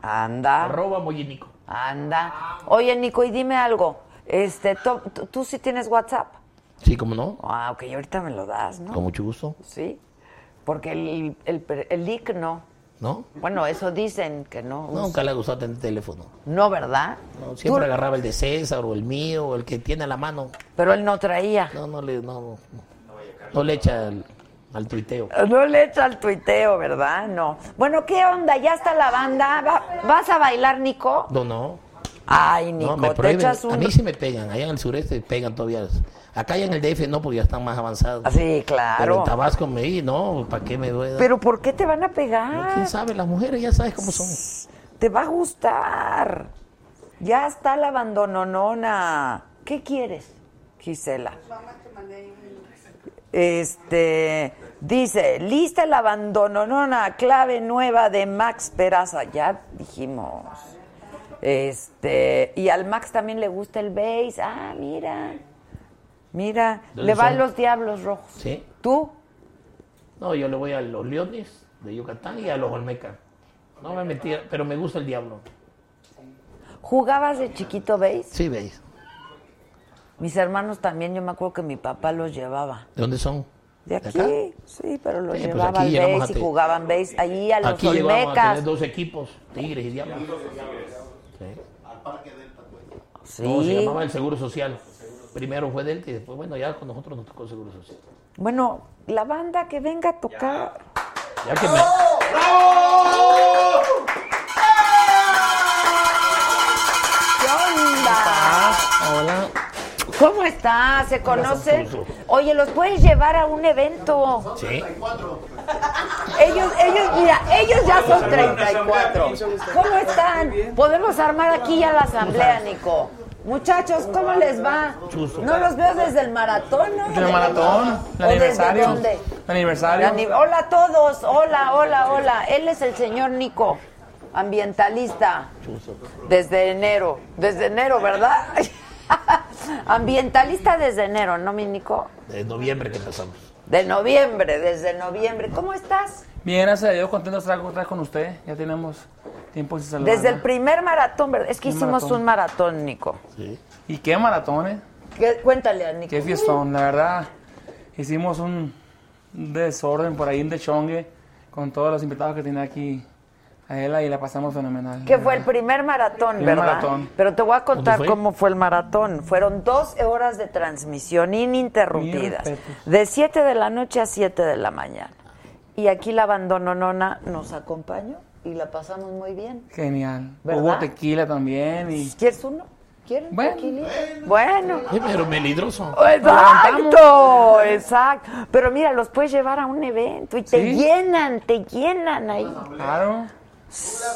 Anda. Arroba Mollinico. Anda. Oye, Nico, y dime algo. Este, ¿tú, sí tienes WhatsApp? Sí, cómo no. Ah, ok, ahorita me lo das, ¿no? Con mucho gusto. Sí. Porque el, el, el leak no. ¿No? Bueno, eso dicen que no. Nunca le ha gustado tener teléfono. No, ¿verdad? No, siempre Tú- agarraba el de César o el mío o el que tiene a la mano. Pero él no traía. No, no le, no, no, no le echa al, al tuiteo. No le echa al tuiteo, ¿verdad? No. Bueno, ¿qué onda? ¿Ya está la banda? ¿Va- ¿Vas a bailar, Nico? No, no. Ay, Nico, No, me te echas A mí sí me pegan. Allá en el sureste pegan todavía. Acá ya en el DF no, porque ya están más avanzados. Ah, Sí, Pero claro. en Tabasco me di, no, ¿para qué me dar? ¿Pero por qué te van a No, pegar? ¿Quién sabe? Las mujeres ya sabes cómo son. Te va a gustar. Ya está la abandononona. ¿Qué quieres, Gisela? Mamá, te mandé. Este, dice, lista la abandononona, clave nueva de Max Peraza. Ya dijimos. Este, y al Max también le gusta el bass. Ah, mira. Mira, ¿Dónde le van los diablos rojos. ¿Sí? ¿Tú? No, yo le voy a los Leones de Yucatán y a los Olmeca. No me metí, pero me gusta el diablo. ¿Jugabas de chiquito bass? Sí, veis. Mis hermanos también, yo me acuerdo que mi papá los llevaba. ¿De dónde son? De acá? aquí, sí, pero los Sí, pues llevaba aquí al a y jugaban bass. Allí a los Aquí a Olmecas. tener dos equipos, Tigres y Diablos. Sí. Al parque Delta, pues. Sí. No, se llamaba el Seguro Social. Primero fue Delta y después, bueno, ya con nosotros nos tocó el Seguro Social. Bueno, la banda que venga a tocar. Ya que me... ¿Qué onda? Hola. ¿Cómo está? ¿Se conocen? Oye, ¿los puedes llevar a un evento? Sí. Ellos, ellos, mira, ellos ya son 34. ¿Cómo están? Podemos armar aquí ya la asamblea, Nico. Muchachos, ¿cómo les va? No los veo desde el maratón, ¿no? Desde el maratón, el ¿O desde aniversario. dónde? El aniversario. La ni- Hola a todos, hola, hola, hola. Él es el señor Nico, ambientalista. Desde enero, desde enero, ¿verdad? Ambientalista desde enero, ¿no, mi Nico? De noviembre que empezamos. De noviembre, desde noviembre. ¿Cómo estás? Bien, gracias a Dios, contento de estar otra vez con usted. Ya tenemos tiempo sin saludar. Desde el primer maratón, ¿verdad? Es que Un hicimos maratón. un maratón, Nico. Sí. ¿Y qué maratones? ¿Qué- Cuéntale a Nico. Qué fiestón, la verdad. Hicimos un desorden por ahí, un dechongue, con todos los invitados que tenía aquí a y la pasamos fenomenal. Que fue el primer maratón, Primer ¿verdad? maratón. Pero te voy a contar fue? cómo fue el maratón. Fueron dos horas de transmisión Mis ininterrumpidas. De 7 de la noche a 7 de la mañana. Y aquí la abandononona nos acompañó y la pasamos muy bien. Genial. ¿Verdad? Hubo tequila también y ¿Quieres uno? ¿Quieren Bueno. tequilita? Bueno. Sí, pero melindroso. Exacto, exacto. Pero mira, los puedes llevar a un evento y te Sí. llenan, te llenan ahí. Claro.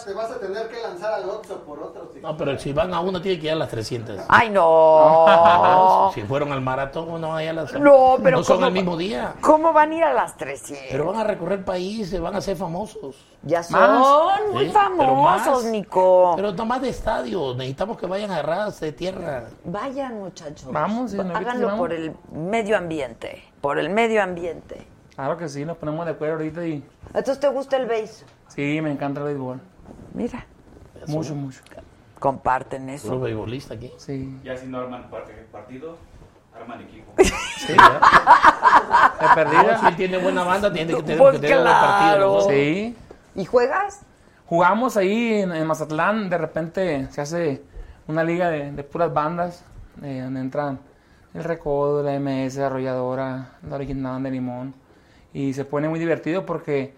Te vas a tener que lanzar al Oxxo por otro. si- No, pero si van a uno, tiene que ir a las 300. Ay, no. Si fueron al maratón, no vayan a las No, pero No son ¿cómo el va- mismo día. ¿Cómo van a ir a las 300? Pero van a recorrer el país, se van a ser famosos. Ya son Más. muy Sí, pero famosos, más. Nico. Pero no más de estadio. Necesitamos que vayan a ras de tierra. Vayan, muchachos. Vamos, Háganlo vamos. por el medio ambiente. Por el medio ambiente. Claro que sí, nos ponemos de acuerdo ahorita y Entonces, ¿te gusta el béis? Sí, me encanta el béisbol. Mira, Mucho, mucho. comparten Puro eso. beisbolista aquí. Sí. Ya si no arman parte- partido, arman equipo. Sí, ¿verdad? De No, perdida. si él tiene buena banda, tiene que tener, Pues que tener buen claro. partido. ¿no? Sí. ¿Y juegas? Jugamos ahí en, en Mazatlán, de repente se hace una liga de, de puras bandas, eh, donde entran el Recodo, la MS, Arrolladora, la Original de Limón, y se pone muy divertido porque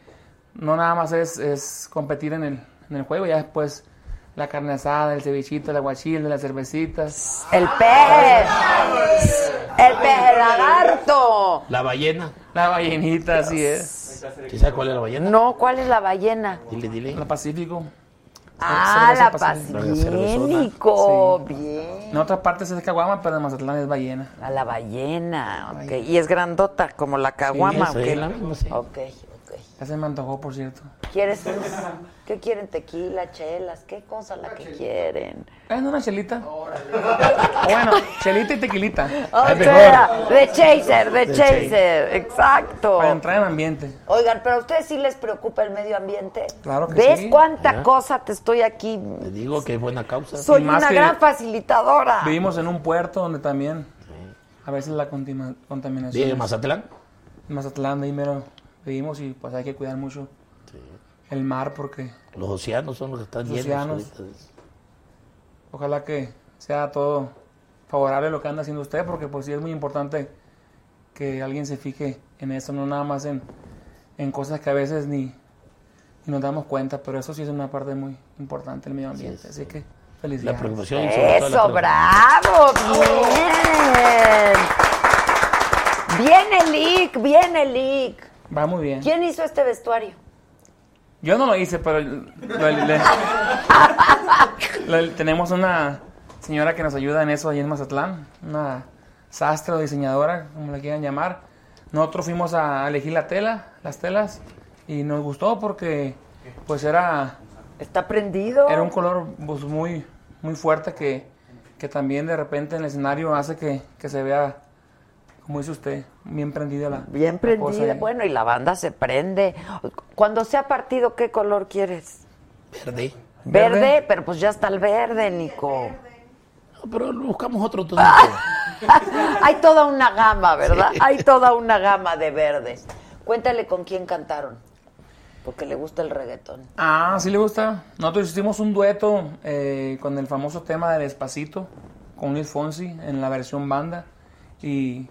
no nada más es, es competir en el, en el juego, ya después la carne asada, el cevichito, el aguachile, las cervecitas. El pez. El pez lagarto. La ballena. La ballenita, así es. ¿Sí sabes cuál es la ballena? No, ¿cuál es la ballena? Dile, dile. La Pacífico. Ah, la Nico. Sí. Bien. En otras partes es caguama, pero en Mazatlán es ballena. A la ballena, ok. Y es grandota, como la caguama, Sí, la misma, sí. Ok. Ya se me antojó, por cierto. ¿Quieres un- ¿Qué quieren? ¿Tequila, chelas? ¿Qué cosa la que quieren? ¿Es una chelita? Bueno, chelita y tequilita. O Es sea, de chaser, de De chaser, exacto. Para entrar en ambiente. Oigan, pero a ustedes sí les preocupa el medio ambiente. Claro que ¿Ves sí. cuánta Ya. cosa te estoy aquí? Te digo que es buena causa. Soy una gran facilitadora. Vivimos en un puerto donde también a veces la contaminación. Vive en es- Mazatlán. Mazatlán, de ahí mero vivimos y pues hay que cuidar mucho el mar porque Los océanos son los que están Los llenos. océanos. ojalá que sea todo favorable lo que anda haciendo usted porque pues sí es muy importante que alguien se fije en eso, no nada más en, en cosas que a veces ni, ni nos damos cuenta, pero eso sí es una parte muy importante del medio ambiente. Así que La felicidades. preocupación. y sobre todo la Eso, preocupación. bravo, bien. Viene Lick, viene Lick. Va muy bien. ¿Quién hizo este vestuario? Yo no lo hice, pero lo- tenemos una señora que nos ayuda en eso ahí en Mazatlán, una sastre o diseñadora, como la quieran llamar. Nosotros fuimos a elegir la tela, las telas, y nos gustó porque pues era, ¿Está prendido? era un color pues, muy, muy fuerte que, que también de repente en el escenario hace que, que se vea, como dice usted, bien prendida la Bien la cosa. Bueno, y la banda se prende. Cuando sea partido, ¿qué color quieres? Verde. Verde, Verde. pero pues ya está el verde, Nico. No, pero buscamos otro tonito. Hay toda una gama, ¿verdad? Hay toda una gama de verdes. Cuéntale con quién cantaron. Porque le gusta el reggaetón. Ah, sí le gusta. Nosotros hicimos un dueto eh, con el famoso tema del Despacito, con Luis Fonsi, en la versión banda. Y,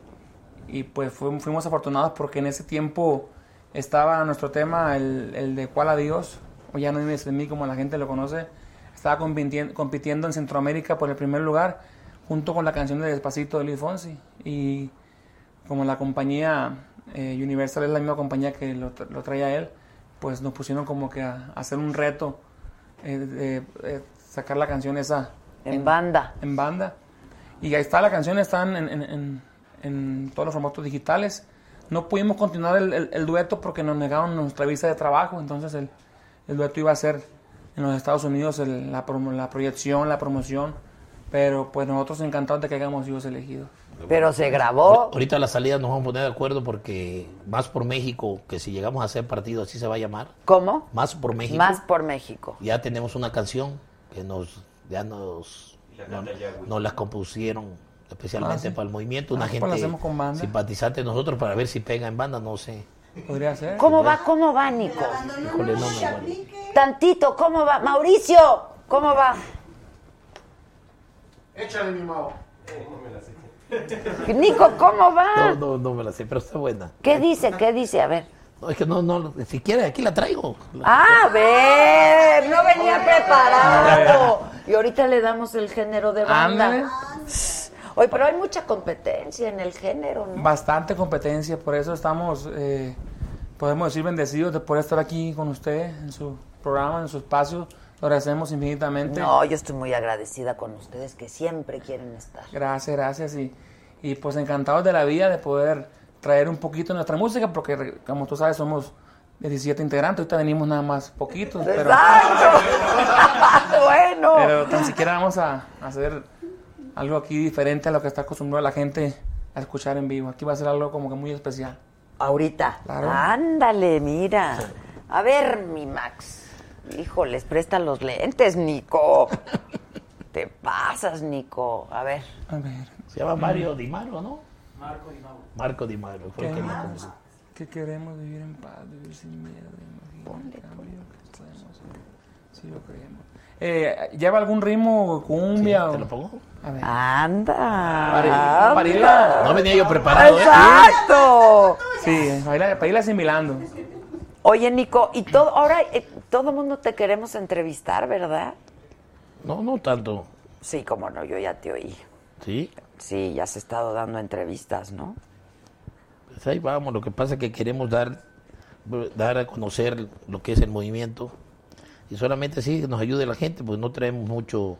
y pues fu- fuimos afortunados porque en ese tiempo estaba nuestro tema, el, el de Cuál Adiós, o Ya no vives en mí como la gente lo conoce. Estaba compitien- compitiendo en Centroamérica por el primer lugar, junto con la canción de Despacito de Luis Fonsi. Y como la compañía eh, Universal es la misma compañía que lo, tra- lo traía él, pues nos pusieron como que a, a hacer un reto eh, de eh, sacar la canción esa En banda. en banda. Y ahí está, la canción está en, en- en- todos los formatos digitales. No pudimos continuar el, el- el dueto porque nos negaron nuestra visa de trabajo, entonces el, el dueto iba a ser en los Estados Unidos el- la, promo- la proyección, la promoción, pero pues nosotros encantados de que hayamos sido elegidos. Pero se grabó. Ahorita a la salida nos vamos a poner de acuerdo porque más por México, que si llegamos a hacer partido así se va a llamar. ¿Cómo? Más por México. Más por México. Ya tenemos una canción que nos ya nos la no- canta Yahweh. nos las compusieron especialmente Ah, sí. para el movimiento. Una Ah, pues gente la hacemos con banda. simpatizante de nosotros para ver si pega en banda, no sé. Podría ser. ¿Cómo va? ¿Cómo va, Nico? Híjole, no me. Tantito, ¿cómo va? Mauricio, ¿cómo va? Échale mi mao. Nico, ¿cómo No, va? no, no me la sé, pero está buena. ¿Qué dice? ¿Qué dice? A ver. No, es que no, no, si quiere aquí la traigo. Ah, a ver, no venía preparado. Y ahorita le damos el género de banda. Ándale. Oye, pero hay mucha competencia en el género, ¿no? Bastante competencia, por eso estamos, eh, podemos decir, bendecidos de poder estar aquí con usted en su programa, en su espacio. Lo agradecemos infinitamente. No, yo estoy muy agradecida con ustedes que siempre quieren estar. Gracias, gracias. Y, y pues encantados de la vida de poder traer un poquito nuestra música, porque como tú sabes somos 17 integrantes, ahorita venimos nada más poquitos, pero, bueno. pero tan siquiera vamos a hacer algo aquí diferente a lo que está acostumbrada la gente a escuchar en vivo. Aquí va a ser algo como que muy especial. Ahorita. Claro. Ándale, mira. A ver, mi Max. Híjoles, presta los lentes, Nico. Te pasas, Nico. A ver. A ver. Se llama Mario Di Maro, ¿no? Marco Di Mauro. Marco Di Maro. fue el que ¿Qué compuso. Que queremos vivir en paz, vivir sin miedo, que podemos si lo creemos. Eh, ¿Lleva algún ritmo, cumbia? ¿Te lo pongo? A ver. Anda. Irla- No venía yo preparado, ¿eh? Exacto. Sí, irla asimilando. Oye, Nico, y todo, ahora eh, todo el mundo te queremos entrevistar, ¿verdad? No, no tanto. Sí, como no, yo ya te oí. Sí, Sí, ya has estado dando entrevistas, ¿no? pues ahí vamos. Lo que pasa es que queremos dar, dar a conocer lo que es el movimiento. Y solamente así nos ayude la gente, pues no traemos mucho,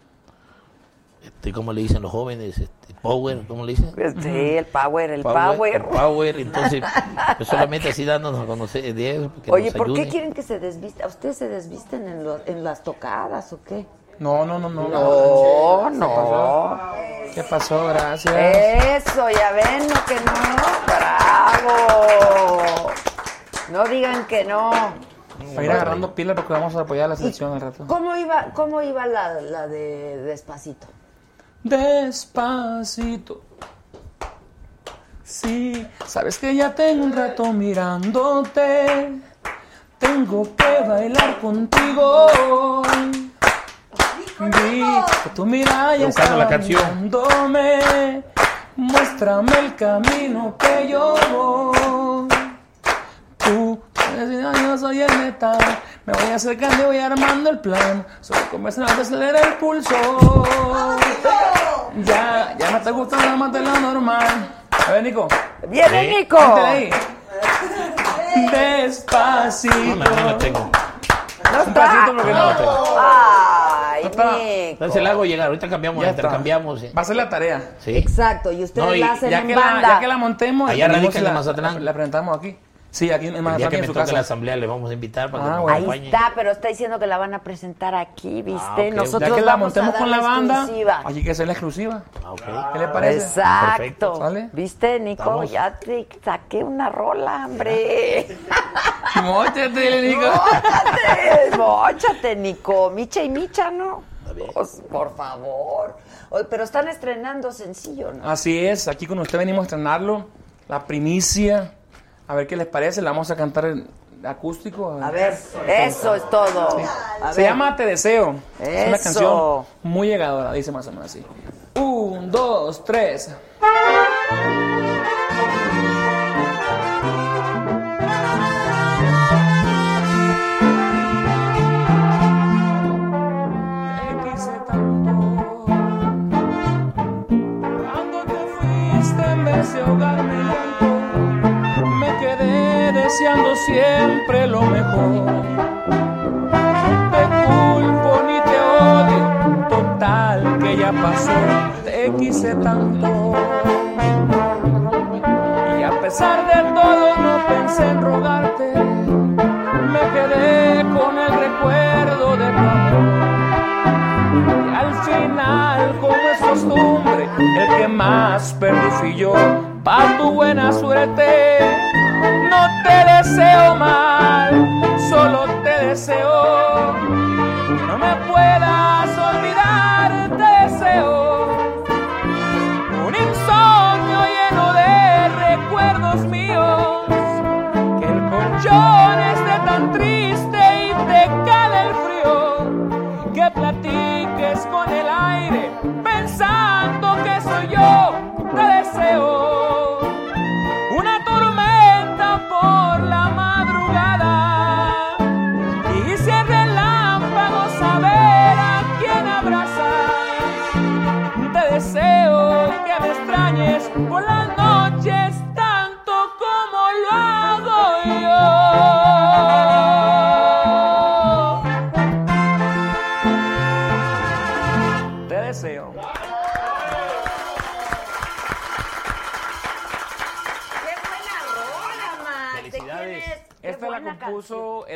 este, ¿cómo le dicen los jóvenes? Este, power, ¿cómo le dicen? Sí, el power, el power. el power, entonces, pues solamente así dándonos a conocer de eso. que Oye, nos ¿por qué quieren que se desvisten? ¿Ustedes se desvisten en, lo- en las tocadas o qué? No, no, no, no. No, no. ¿Qué pasó? Gracias. Eso, ya ven, no que no. ¡Bravo! No digan que no. Para ir agarrando pilas porque vamos a apoyar a la selección al rato. ¿Cómo iba, cómo iba la, la de Despacito? Despacito. Sí, sabes que ya tengo un rato mirándote. Tengo que bailar contigo. Vi que tu mirada ya Buscando la canción. mirándome. Muéstrame el camino que yo voy. Tú, yo soy el metal. Me voy acercando y voy armando el plan. Solo comienza a acelerar el pulso. Ya, ya no te gusta nada más de lo normal. A ver, Nico. ¡Viene, Sí. Nico! Ahí. Despacito. No, no, no lo tengo. ¡No Un pasito porque no. ¡Ay, está. Nico! Entonces la hago llegar, ahorita cambiamos, Ya está. intercambiamos. ¿eh? Va a ser la tarea. Sí. Exacto, y ustedes No, y la hacen Ya en que, la, banda. ya que la montemos, Allá radica en la, Mazatlán. La presentamos aquí. Sí, aquí en El día que en me su toque la asamblea le vamos a invitar para que Ah, nos bueno. Ahí acompañe. está, pero está diciendo que la van a presentar aquí, ¿viste? Ah, ok. Nosotros Ya que la vamos montemos a con la banda, exclusiva. aquí que hacer la exclusiva. Ah, ok. ¿Qué le parece? Exacto. ¿Viste, Nico? Estamos. Ya te saqué una rola, hombre. Móchate, Nico. ¡Móchate! ¡Móchate, Nico! Micha y Micha, ¿no? Pues, por favor. Oye, pero están estrenando sencillo, ¿no? Así es, aquí con usted venimos a estrenarlo, la primicia. A ver qué les parece, la vamos a cantar en acústico. A ver, eso es todo. A Se ver. llama Te Deseo. Es una canción muy llegadora, dice más o menos así. Un, dos, tres. Deseando siempre lo mejor. Te culpo ni te odio, total que ya pasó, te quise tanto. Y a pesar de todo no pensé en rogarte, me quedé con el recuerdo de tu. Y al final, como es costumbre, el que más perdí fui yo. Pa' tu buena suerte, no te deseo mal, solo te deseo. No me puedas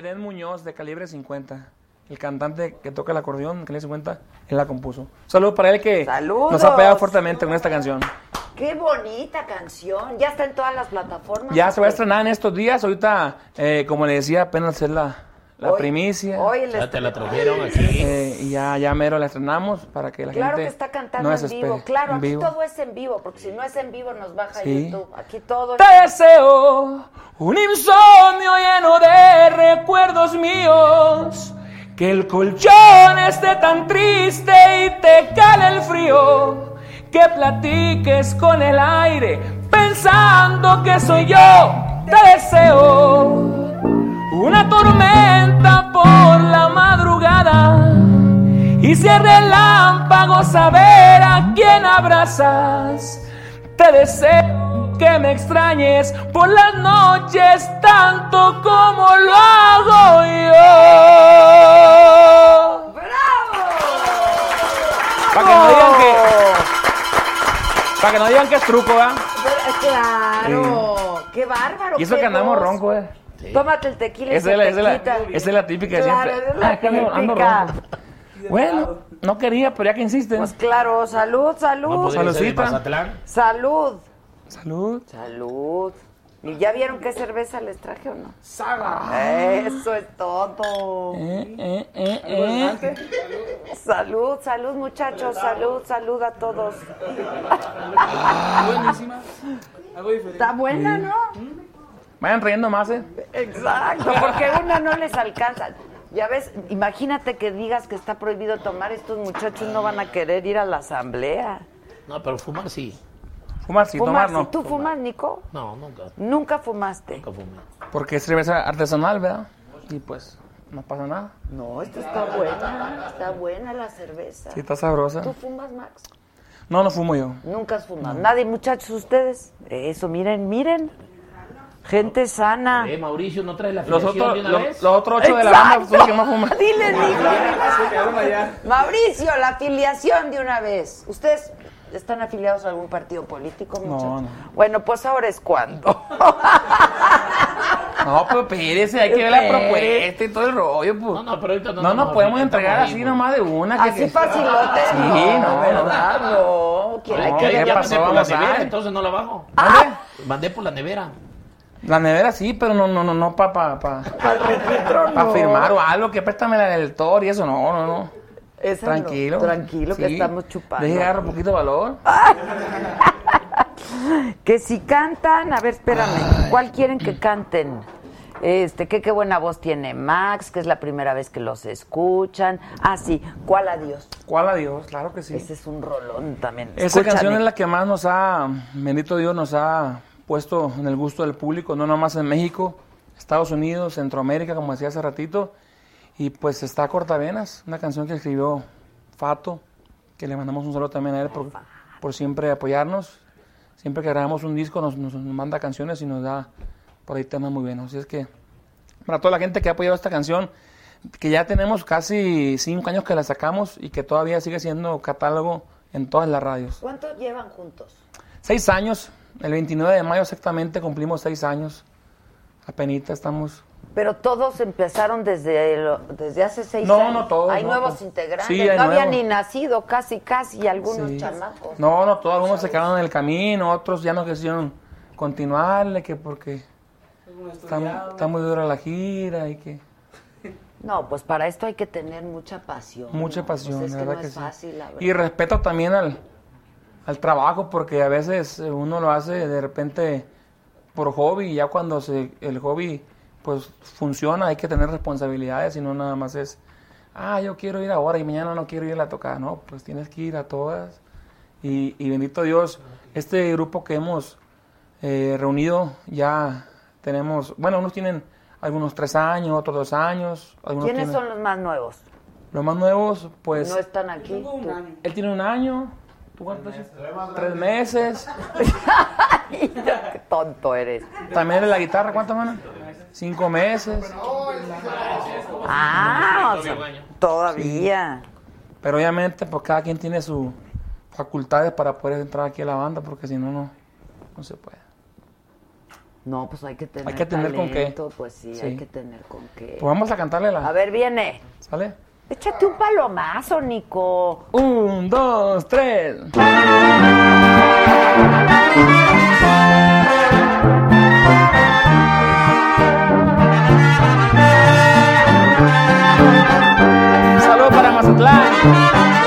Eden Muñoz de calibre 50. El cantante que toca el acordeón de calibre 50, él la compuso. Saludos para él que ¡Saludos! nos ha pegado fuertemente con esta canción. Qué bonita canción. Ya está en todas las plataformas. Ya se va a estrenar en estos días. Ahorita, eh, como le decía, apenas es la, la Hoy- primicia. Hoy el Ya te la trajeron aquí. Eh, y ya, ya mero la estrenamos para que la Claro gente que está cantando no en vivo. Claro, En aquí vivo. todo es en vivo, porque si no es en vivo nos baja Sí. YouTube. Aquí todo es Te deseo un insomnio lleno de recuerdos míos. Que el colchón esté tan triste y te cale el frío. Que platiques con el aire pensando que soy yo. Te deseo una tormenta por la madrugada. Y si el relámpago saber a quién abrazas. Te deseo que me extrañes por las noches tanto como lo hago yo. Para que no digan que, para que no digan que es truco, ¿verdad? Claro. Qué bárbaro. Y eso que andamos ronco, ¿eh? Tómate el tequila y Esa se la, te esa es la- quita. esa es la típica de Claro, siempre. esa es la Ah, que ando- ando típica. Bueno, no quería, pero ya que insisten. Pues claro, salud, No salud. Mazatlán. Salud. Salud. Salud. ¿Y ya vieron qué cerveza les traje o no? Eso es todo. Eh, eh, eh, eh. Salud, salud muchachos, salud, salud a todos. Buenísima. Está buena, ¿no? Vayan riendo más, ¿eh? Exacto, porque una no les alcanza. Ya ves, imagínate que digas que está prohibido tomar, estos muchachos no van a querer ir a la asamblea. No, pero fumar sí. Fumar sí, Fumar, tomar no. ¿Tú fumas, Nico? No, nunca. Nunca fumaste. Nunca fumé. Porque es cerveza artesanal, ¿verdad? Y pues no pasa nada. No, esta está buena, está buena la cerveza. Sí, está sabrosa. ¿Tú fumas, Max? No, no fumo yo. Nunca has fumado. Nadie, muchachos, ustedes. Eso, miren, miren. Gente sana. Eh, Mauricio, ¿no traes la Los otros, de una los, vez? los otros ocho de la banda son los que más fuman. Dile, Nico. Mauricio, la afiliación de una vez. ¿Ustedes están afiliados a algún partido político, muchachos? no. Bueno, pues ahora es cuando. No, pero espérese, hay que ver la propuesta y todo el rollo, pues. No, no, pero ahorita no No nos podemos entregar así pues. nomás de una. que- Así que- facilote. Sí, no, ¿verdad? No. ¿Quién No, ¿qué ya pasó? mandé por la nevera, ver. entonces no la bajo. ¿Dónde? Mandé por la nevera. La nevera sí, pero no, no, no, no para pa, pa, pa firmar o algo, que préstame la del Thor y eso, no, no, no. Esa no. Tranquilo. Tranquilo, que estamos chupando. Deje agarrar un poquito de valor. Que si cantan, a ver, espérame, ¿cuál quieren que canten? Este, que qué buena voz tiene Max, que es la primera vez que los escuchan. Ah, sí, ¿cuál adiós? ¿Cuál adiós? Claro que sí. Ese es un rolón también. Esa Escúchame. canción es la que más nos ha, bendito Dios, nos ha puesto en el gusto del público, no nomás en México, Estados Unidos, Centroamérica, como decía hace ratito. Y pues está Cortavenas, una canción que escribió Fato, que le mandamos un saludo también a él por, por siempre apoyarnos. Siempre que grabamos un disco nos, nos- manda canciones y nos da por ahí temas muy buenos. Así es que para toda la gente que ha apoyado esta canción, que ya tenemos casi cinco años que la sacamos y que todavía sigue siendo catálogo en todas las radios. ¿Cuánto llevan juntos? Seis años, el 29 de mayo exactamente cumplimos seis años. Apenita estamos. Pero todos empezaron desde, lo- desde hace seis No, años. no todos, Hay no, nuevos pues. integrantes. Sí, hay no había nuevos. ni nacido, casi, casi, y algunos Sí. chamacos. No, no, todos algunos se quedaron en el camino, otros ya no quisieron continuarle, que porque está, está muy dura la gira y que No, pues para esto hay que tener mucha pasión. mucha ¿no? pasión, Pues es la que verdad no que es sí. fácil, la verdad. Y respeto también al, al trabajo, porque a veces uno lo hace de repente por hobby y ya cuando se, el hobby pues funciona hay que tener responsabilidades y no nada más es, ah, yo quiero ir ahora y mañana no quiero ir a tocar, no, pues tienes que ir a todas. Y, y bendito Dios, este grupo que hemos eh, reunido ya tenemos, bueno, unos tienen algunos tres años, otros dos años. Algunos ¿Quiénes tienen- son los más nuevos? Los más nuevos, pues... no están aquí. Él tiene un año. ¿Tú cuántos? Tres meses. Qué tonto eres. También de la guitarra, ¿cuánto, mano? Cinco meses. Ah, o todavía. Pero obviamente, pues cada quien tiene sus facultades para poder entrar aquí a la banda, porque si no, no, no se puede. No, pues hay que tener, hay que tener con qué. Pues sí, sí, hay que tener con qué. Pues vamos a cantarle la. A ver, viene. ¿Sale? Échate un palomazo, Nico. Un, dos, tres. Un saludo para Mazatlán.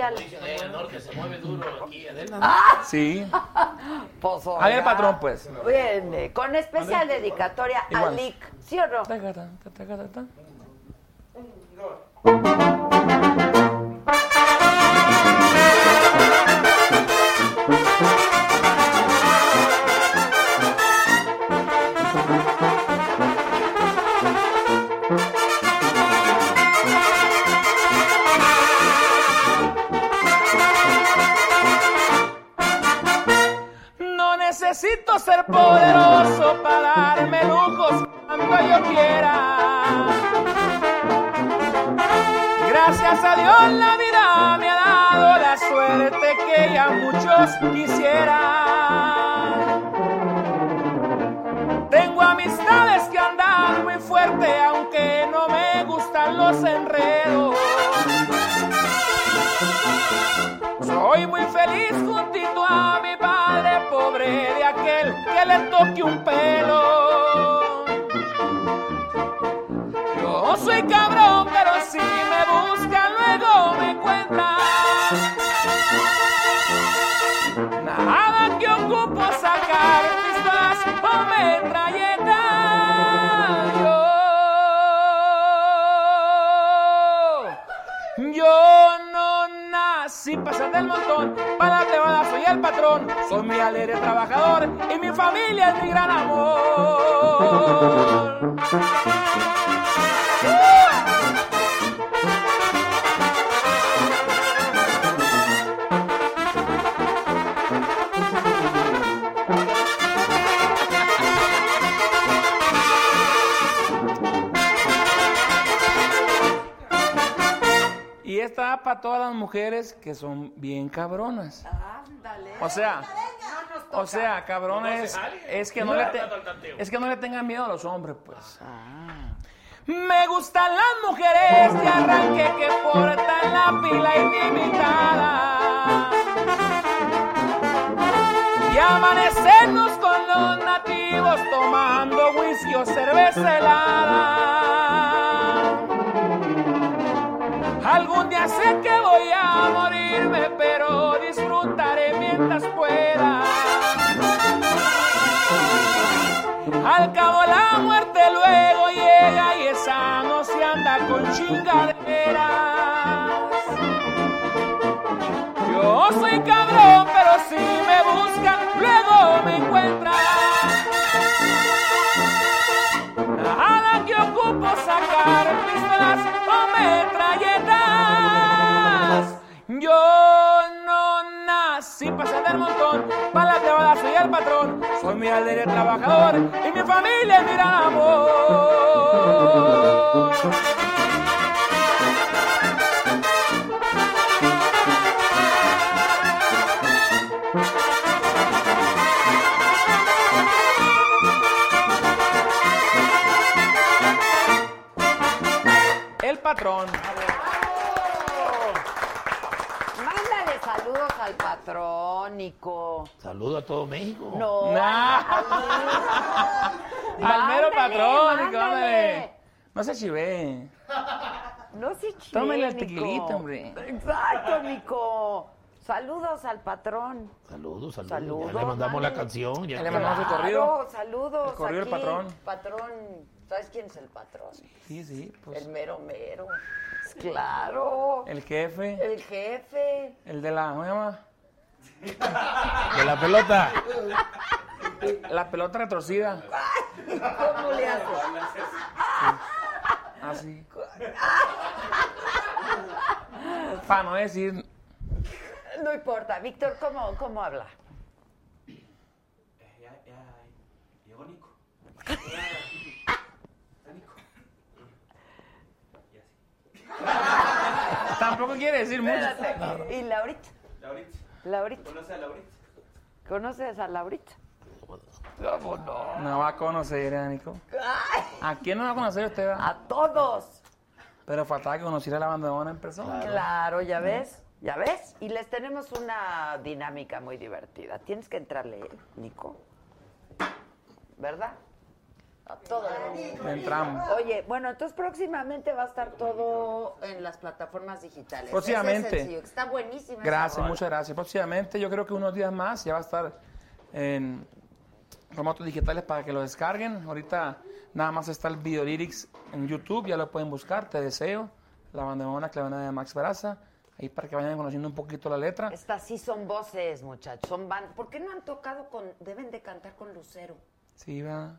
al. Sí. A ver, patrón, pues. Viene, eh, con especial dedicatoria a Lick, ¿sí o no? los enredos. Soy muy feliz juntito a mi padre pobre de aquel que le toque un pelo. Yo soy cabrón, pero si me buscan luego me cuentan. Nada que ocupo sacar pistas o metralletas. no nací pasando el montón, para te van soy el patrón, soy mi alegre trabajador y mi familia es mi gran amor. Para todas las mujeres que son bien cabronas. Ándale. O sea, o sea, cabrones, es que no le te- es que no le tengan miedo a los hombres, pues. Me gustan las mujeres de arranque que portan la pila ilimitada. Y amanecernos con los nativos tomando whisky o cerveza helada. Día sé que voy a morirme, pero disfrutaré mientras pueda. Al cabo la muerte luego llega y esa no se anda con chingaderas. Yo soy cabrón, pero si me buscan, luego me encuentran. Yo no nací para ser del montón, para la llevada soy el patrón. Soy mi alegre trabajador y mi familia es mi amor. Patrón. Mándale saludos al patrón, Nico. Saludo a todo México. No. Nah. Al mero Mándale, patrón, Nico, mándale. ándale. No se chive. No se chile, Tómale el Nico. tequilita, hombre. Exacto, Nico. Saludos al patrón. Saludos, saludos. Saludos, Ya le mandamos la canción. Ya Ya le mandamos el corrido. Claro, saludos. El aquí. patrón. Patrón, ¿sabes quién es el patrón? Sí, sí, pues. El mero mero. Claro. El jefe, El jefe. el de la, ¿cómo se llama? De la pelota. La pelota retorcida. ¿Cómo le haces? Así. Para no decir. No importa. Víctor, ¿cómo, cómo habla? Llegó Nico. Tampoco quiere decir mucho. ¿Y Laurita? Laurita. Laurita. ¿Conoce a Laurita? ¿Conoces a Laurita? ¿Cómo no? No va a conocer, ¿eh, Nico. ¿A quién no va a conocer usted? va? A todos. Pero faltaba que conociera a la bandona en persona. Claro, ya ves, ya ves. Y les tenemos una dinámica muy divertida. Tienes que entrarle, ¿eh, Nico. ¿Verdad? A todo entramos. Oye, bueno, entonces próximamente va a estar todo en las plataformas digitales. Próximamente. Ese es sencillo, Está buenísima. esa Gracias, muchas gracias. Próximamente, yo creo que unos días más ya va a estar en formatos digitales para que lo descarguen. Ahorita nada más está el video lyrics en YouTube, ya lo pueden buscar. Te deseo. La bandera clavana de Max Baraza. Ahí para que vayan conociendo un poquito la letra. Estas sí son voces, muchachos. Son ban... ¿Por qué no han tocado con... Deben de cantar con Lucero? Sí, va.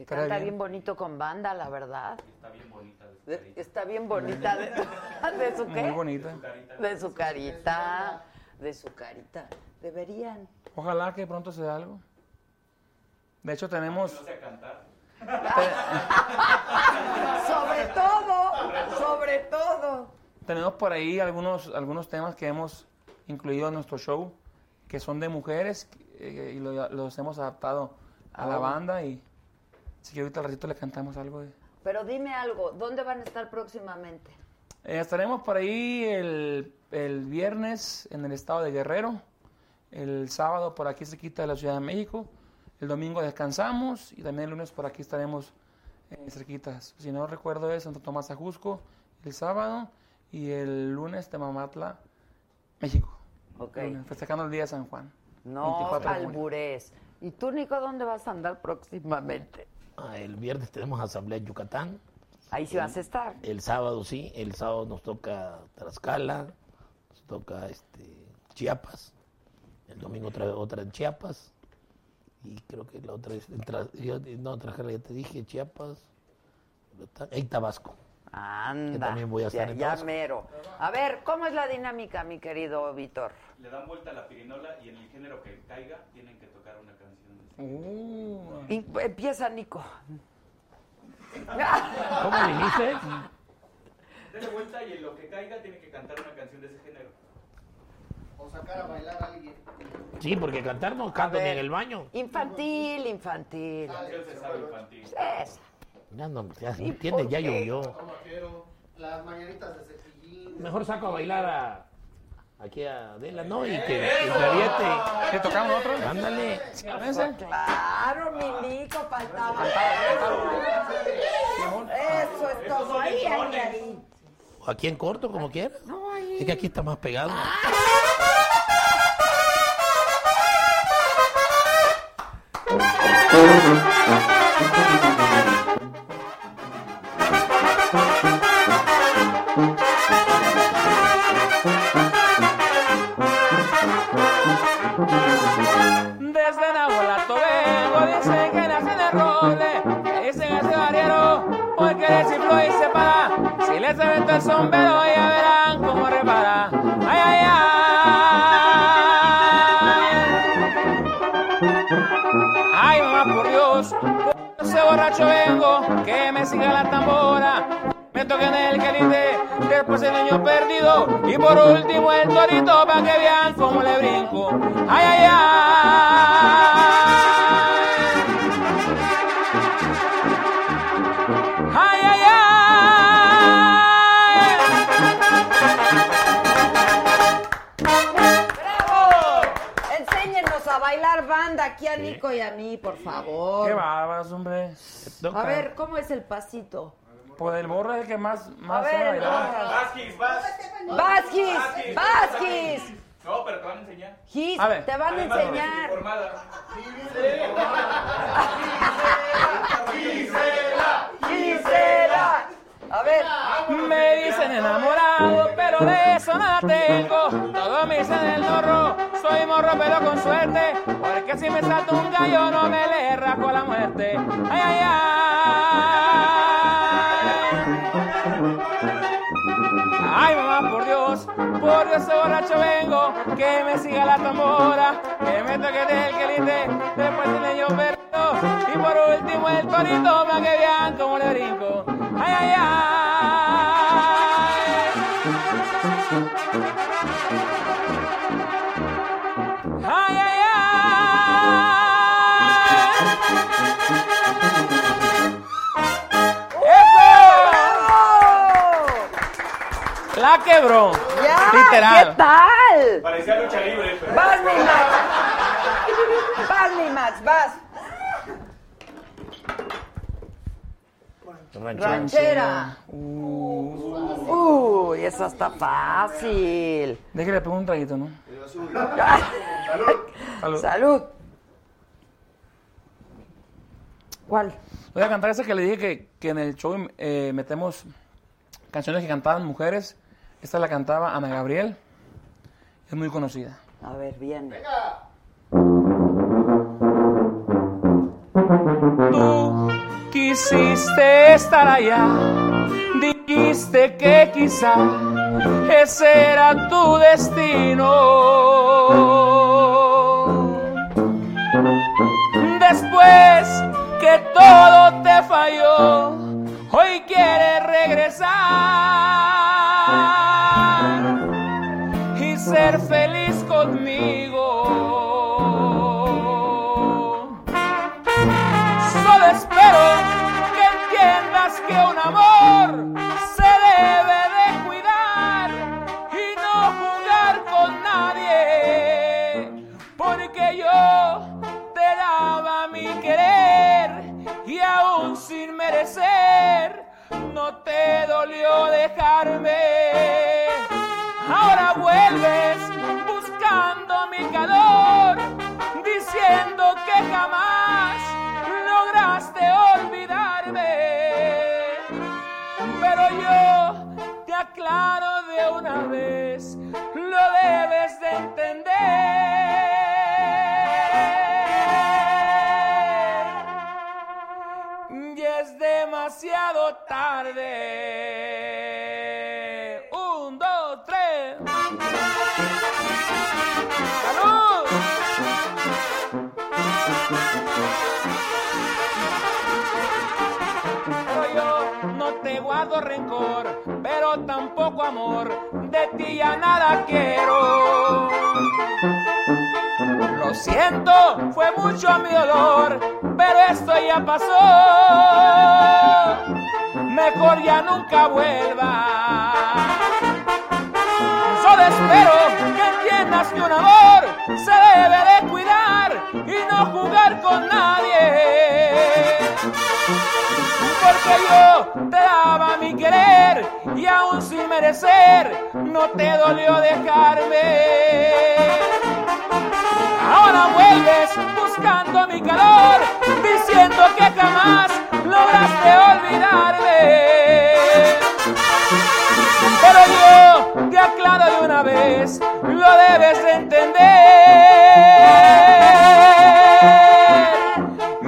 Que canta bien. bien. bonito con banda, la verdad. Está bien bonita. De- Está bien bonita. ¿De, ¿de su qué? Muy bonita. De su carita. De su carita. Deberían. Ojalá que pronto se dé algo. De hecho, tenemos. No sé cantar. Sobre todo, sobre todo. Tenemos por ahí algunos, algunos temas que hemos incluido en nuestro show, que son de mujeres, eh, y lo- los hemos adaptado a la Ah. banda, y si que ahorita al ratito le cantamos algo. de- Pero dime algo, ¿dónde van a estar próximamente? Eh, estaremos por ahí el, el viernes en el estado de Guerrero, el sábado por aquí cerquita de la Ciudad de México, el domingo descansamos, y también el lunes por aquí estaremos eh, cerquitas. Si no recuerdo es Santo Tomás Ajusco el sábado, y el lunes Temamatla, México. Ok. Lunes, Festejando el día de San Juan. No, 24 de junio. albures. ¿Y tú, Nico, dónde vas a andar próximamente? Ah, El viernes tenemos asamblea en Yucatán. Ahí sí vas a estar. El sábado sí, el sábado nos toca Tlaxcala, nos toca este, Chiapas. El domingo otra, otra en Chiapas. Y creo que la otra es en Tra- yo- no, Trajera, ya te dije, Chiapas. En Tabasco. Anda. Que también voy a estar ya, en ya Tabasco. mero. A ver, ¿cómo es la dinámica, mi querido Víctor? Le dan vuelta a la pirinola y en el género que caiga tienen que tocar una canción. Uh. Y- empieza Nico. ¿Cómo le dices? Dele vuelta y en lo que caiga tiene que cantar una canción de ese género. O sacar a bailar a alguien. Sí, porque cantar no canto ni en el baño. Infantil, infantil. Se sabe infantil. Esa. Ya no, ya se entiende, ya llovió. Las mañanitas de cepillín. Mejor saco a bailar a, aquí a Adela, ¿no? Y que, que se aviente. ¿Qué tocamos nosotros? Ándale. Vénse. Claro, mi Nico, faltaba. Eso es todo. Ahí, ahí, ahí. O aquí en corto, como quiera. Es que aquí está más pegado. Desde Nahualato vengo, dicen que nace en el roble, dicen ese barriero, porque le cifró y se para. Si les aventó el sombrero, ya verán cómo repara. Ay, ay, ay. Ay, mamá, por Dios, por ese borracho vengo, que me siga la tambora. Me toquen el quelite, después el niño perdido y por último el torito para que vean cómo le brinco. Ay, ay, ay. Ay, ay, ¡Bravo! Enséñenos a bailar banda aquí a Nico y a mí, por ay. favor. Qué bárbaros, hombre. A ver, ¿cómo es el pasito? Pues el borra es el que más, A más sabe ver. Vázquez, vas. Vázquez, Vázquez. No, pero te van a enseñar. Gis, A ver. te van a enseñar. informada. Gisela. A ver. Me dicen enamorado, pero de eso nada tengo. Todos me dicen el morro, soy morro pero con suerte. Porque si me salto un gallo no me le rasco la muerte. Ay, ay, ay. Por ese borracho vengo. Que me siga la tambora, que me toque el quelite, después el niño perdido. Y por último el torito, para que vean cómo le brinco. Ay, ay, ay. Ay, ay, ay. La quebró. Literal. ¿qué tal? Parecía lucha libre, pero. Vas, mi Max. Vas, mi Max, vas. Ranchera. Uy, esa está fácil. Déjale pegar un traguito, ¿no? Salud. Salud. ¿Cuál? Voy a cantar esa que le dije que, que en el show eh, metemos canciones que cantaban mujeres. Esta la cantaba Ana Gabriel. Es muy conocida. A ver, bien. Tú quisiste estar allá, dijiste que quizá ese era tu destino. Después que todo te falló, hoy quieres regresar dolió dejarme. Ahora vuelves buscando mi calor, diciendo que jamás lograste olvidarme. Pero yo te aclaro de una vez, lo debes de entender. Tarde. Un, dos, tres. ¡Salud! Pero yo no te guardo rencor, pero tampoco amor. De ti ya nada quiero. Lo siento, fue mucho mi dolor, pero esto ya pasó. Mejor ya nunca vuelva. Solo espero que entiendas que un amor se debe de cuidar y no jugar con nadie. Porque yo te daba mi querer y aún sin merecer no te dolió dejarme. Buscando mi calor, diciendo que jamás lograste olvidarme. Pero yo te aclaro de una vez, lo debes de entender.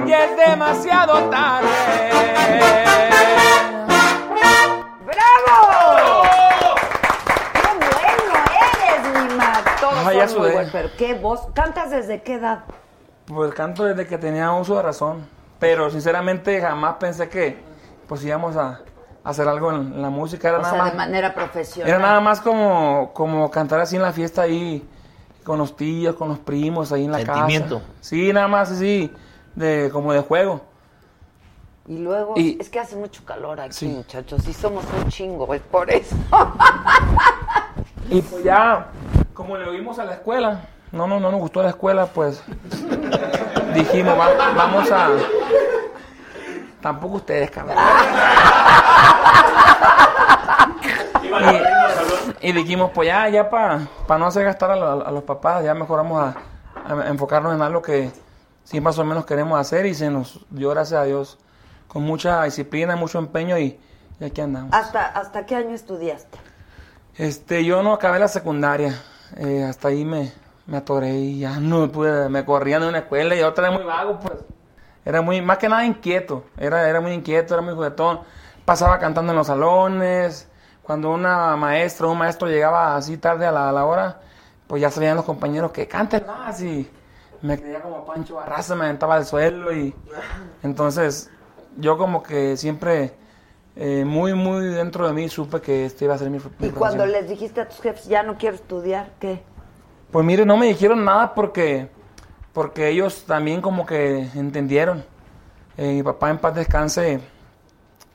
Y es demasiado tarde. Son muy pero qué voz. ¿Cantas desde qué edad? Pues canto desde que tenía uso de razón, pero sinceramente jamás pensé que pues íbamos a, a hacer algo en, en la música. Era O nada sea, más, de manera profesional. era nada más como, como cantar así en la fiesta ahí, con los tíos, con los primos ahí en la Sentimiento. casa. Sí, nada más así, de, como de juego. Y luego, Y- es que hace mucho calor aquí, Sí. muchachos, y somos un chingo, es por eso. Y pues ya, como le oímos a la escuela, no, no, no nos gustó la escuela, pues dijimos, "Va- vamos a... Tampoco ustedes, cabrón. Y, y dijimos, pues ya, ya para no hacer gastar a, lo- a los papás, ya mejor vamos a, a enfocarnos en algo que sí más o menos queremos hacer y se nos dio, gracias a Dios, con mucha disciplina, mucho empeño y, y aquí andamos. ¿Hasta, ¿Hasta qué año estudiaste? Este, yo no acabé la secundaria. Eh, hasta ahí me, me atoré y ya no pude, me corrían de una escuela y otra era muy vago, pues. Era muy, más que nada inquieto. Era, era muy inquieto, era muy juguetón. Pasaba cantando en los salones. Cuando una maestra un maestro llegaba así tarde a la, a la hora, pues ya salían los compañeros que canten más y me creía como Pancho Barraza, me aventaba al suelo y entonces yo como que siempre eh, muy, muy dentro de mí supe que este iba a ser mi, mi Y cuando les dijiste a tus jefes, ya no quiero estudiar, ¿qué? Pues mire, no me dijeron nada porque, porque ellos también como que entendieron. Eh, mi papá en paz descanse,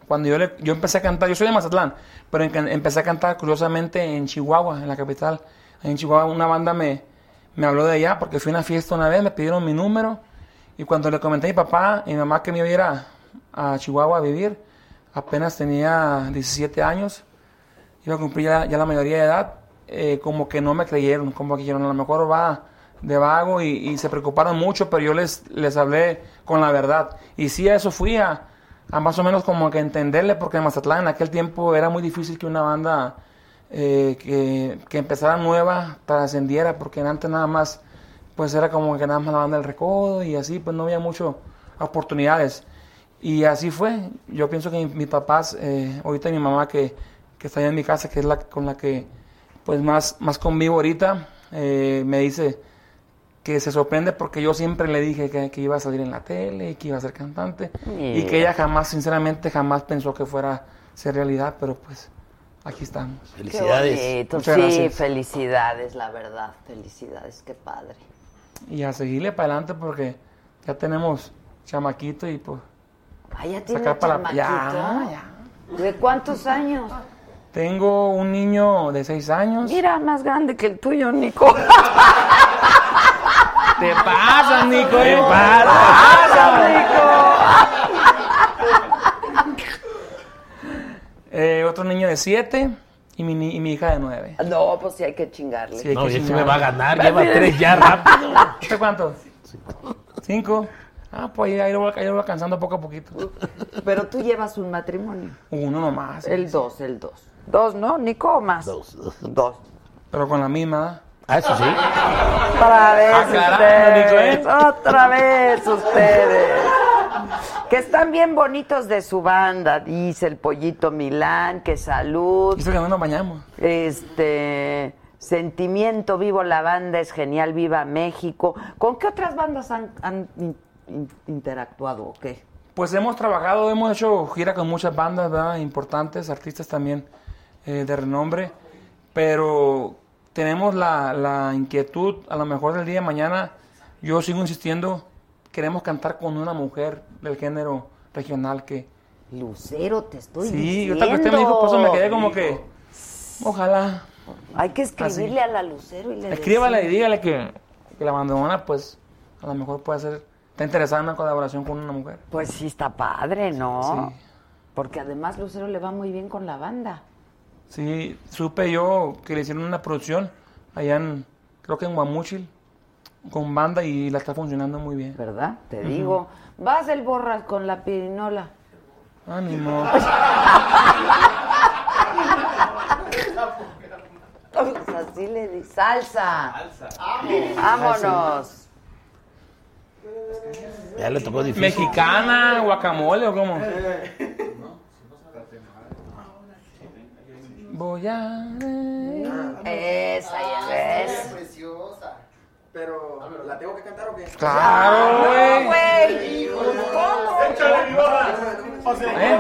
cuando yo, le- yo empecé a cantar, yo soy de Mazatlán, pero en- empecé a cantar curiosamente en Chihuahua, en la capital. En Chihuahua una banda me, me habló de allá porque fui a una fiesta una vez, me pidieron mi número y cuando le comenté a mi papá y mi mamá que me iba a ir a, a Chihuahua a vivir, apenas tenía 17 años, iba a cumplir ya, la mayoría de edad, eh, como que no me creyeron, como que dijeron, a lo mejor va de vago y, se preocuparon mucho, pero yo les, les hablé con la verdad. Y sí, a eso fui a, a más o menos como que entenderle, porque en Mazatlán en aquel tiempo era muy difícil que una banda eh, que, que empezara nueva trascendiera, porque antes nada más, pues era como que nada más la banda del recodo y así, pues no había muchas oportunidades. Y así fue. Yo pienso que mi- mis papás, eh, ahorita mi mamá que, que está allá en mi casa, que es la con la que pues más, más convivo ahorita, eh, me dice que se sorprende porque yo siempre le dije que, que iba a salir en la tele y que iba a ser cantante y que ella jamás, sinceramente, jamás pensó que fuera a ser realidad, pero pues aquí estamos. Felicidades. Muchas sí, gracias. felicidades, la verdad. Felicidades, qué padre. Y a seguirle para adelante porque ya tenemos chamaquito y pues Ah, ya tiene sacar para la... Ya, ya. ¿De cuántos años? Tengo un niño de seis años. Mira, más grande que el tuyo, Nico. Te pasa, Nico. Te Eh, otro niño de siete y mi, y mi hija de nueve. No, pues sí hay que chingarle. Sí, hay No, que y este me va a ganar, lleva tres ya rápido. ¿Usted cuántos? Cinco. Ah, pues ahí, lo, voy, ahí lo voy alcanzando poco a poquito. Pero tú llevas un matrimonio. Uno nomás. El sí. dos, el dos. Dos, ¿no, Nico? ¿O más? Dos, dos. Dos. Pero con la misma. Ah, eso sí. Otra vez Aclarando, Nico, ustedes. ¿eh? Otra vez ustedes. Que están bien bonitos de su banda, dice el Pollito Milán, que salud. Dice que no nos bañamos. Este, Sentimiento Vivo, la banda es genial, viva México. ¿Con qué otras bandas han, han in- in- interactuado o qué? Pues hemos trabajado, hemos hecho gira con muchas bandas, ¿verdad? Importantes, artistas también eh, de renombre, pero tenemos la, la inquietud, a lo mejor del día de mañana, yo sigo insistiendo, queremos cantar con una mujer del género regional que... Lucero, te estoy Sí, diciendo. ahorita que usted me dijo, por eso me quedé como que, ojalá, Hay que escribirle a la Lucero y le escríbale y decimos. dígale que, que la abandona, pues, a lo mejor puede ser, está interesada en una colaboración con una mujer. Pues sí está padre, ¿no? Sí. Porque además Lucero le va muy bien con la banda. Sí, supe yo que le hicieron una producción allá en, creo que en Guamúchil, con banda y la está funcionando muy bien. ¿Verdad? Te digo. Vas el borras con la pirinola. Ánimo. Pues así le di. Salsa. Vámonos. Ya le tocó difícil. ¿Mexicana, guacamole o cómo? Voy a... Esa ya Es ves. preciosa. Pero, ¿la tengo que cantar o qué? Claro, güey. Güey. ¿Cómo? ¿Eh?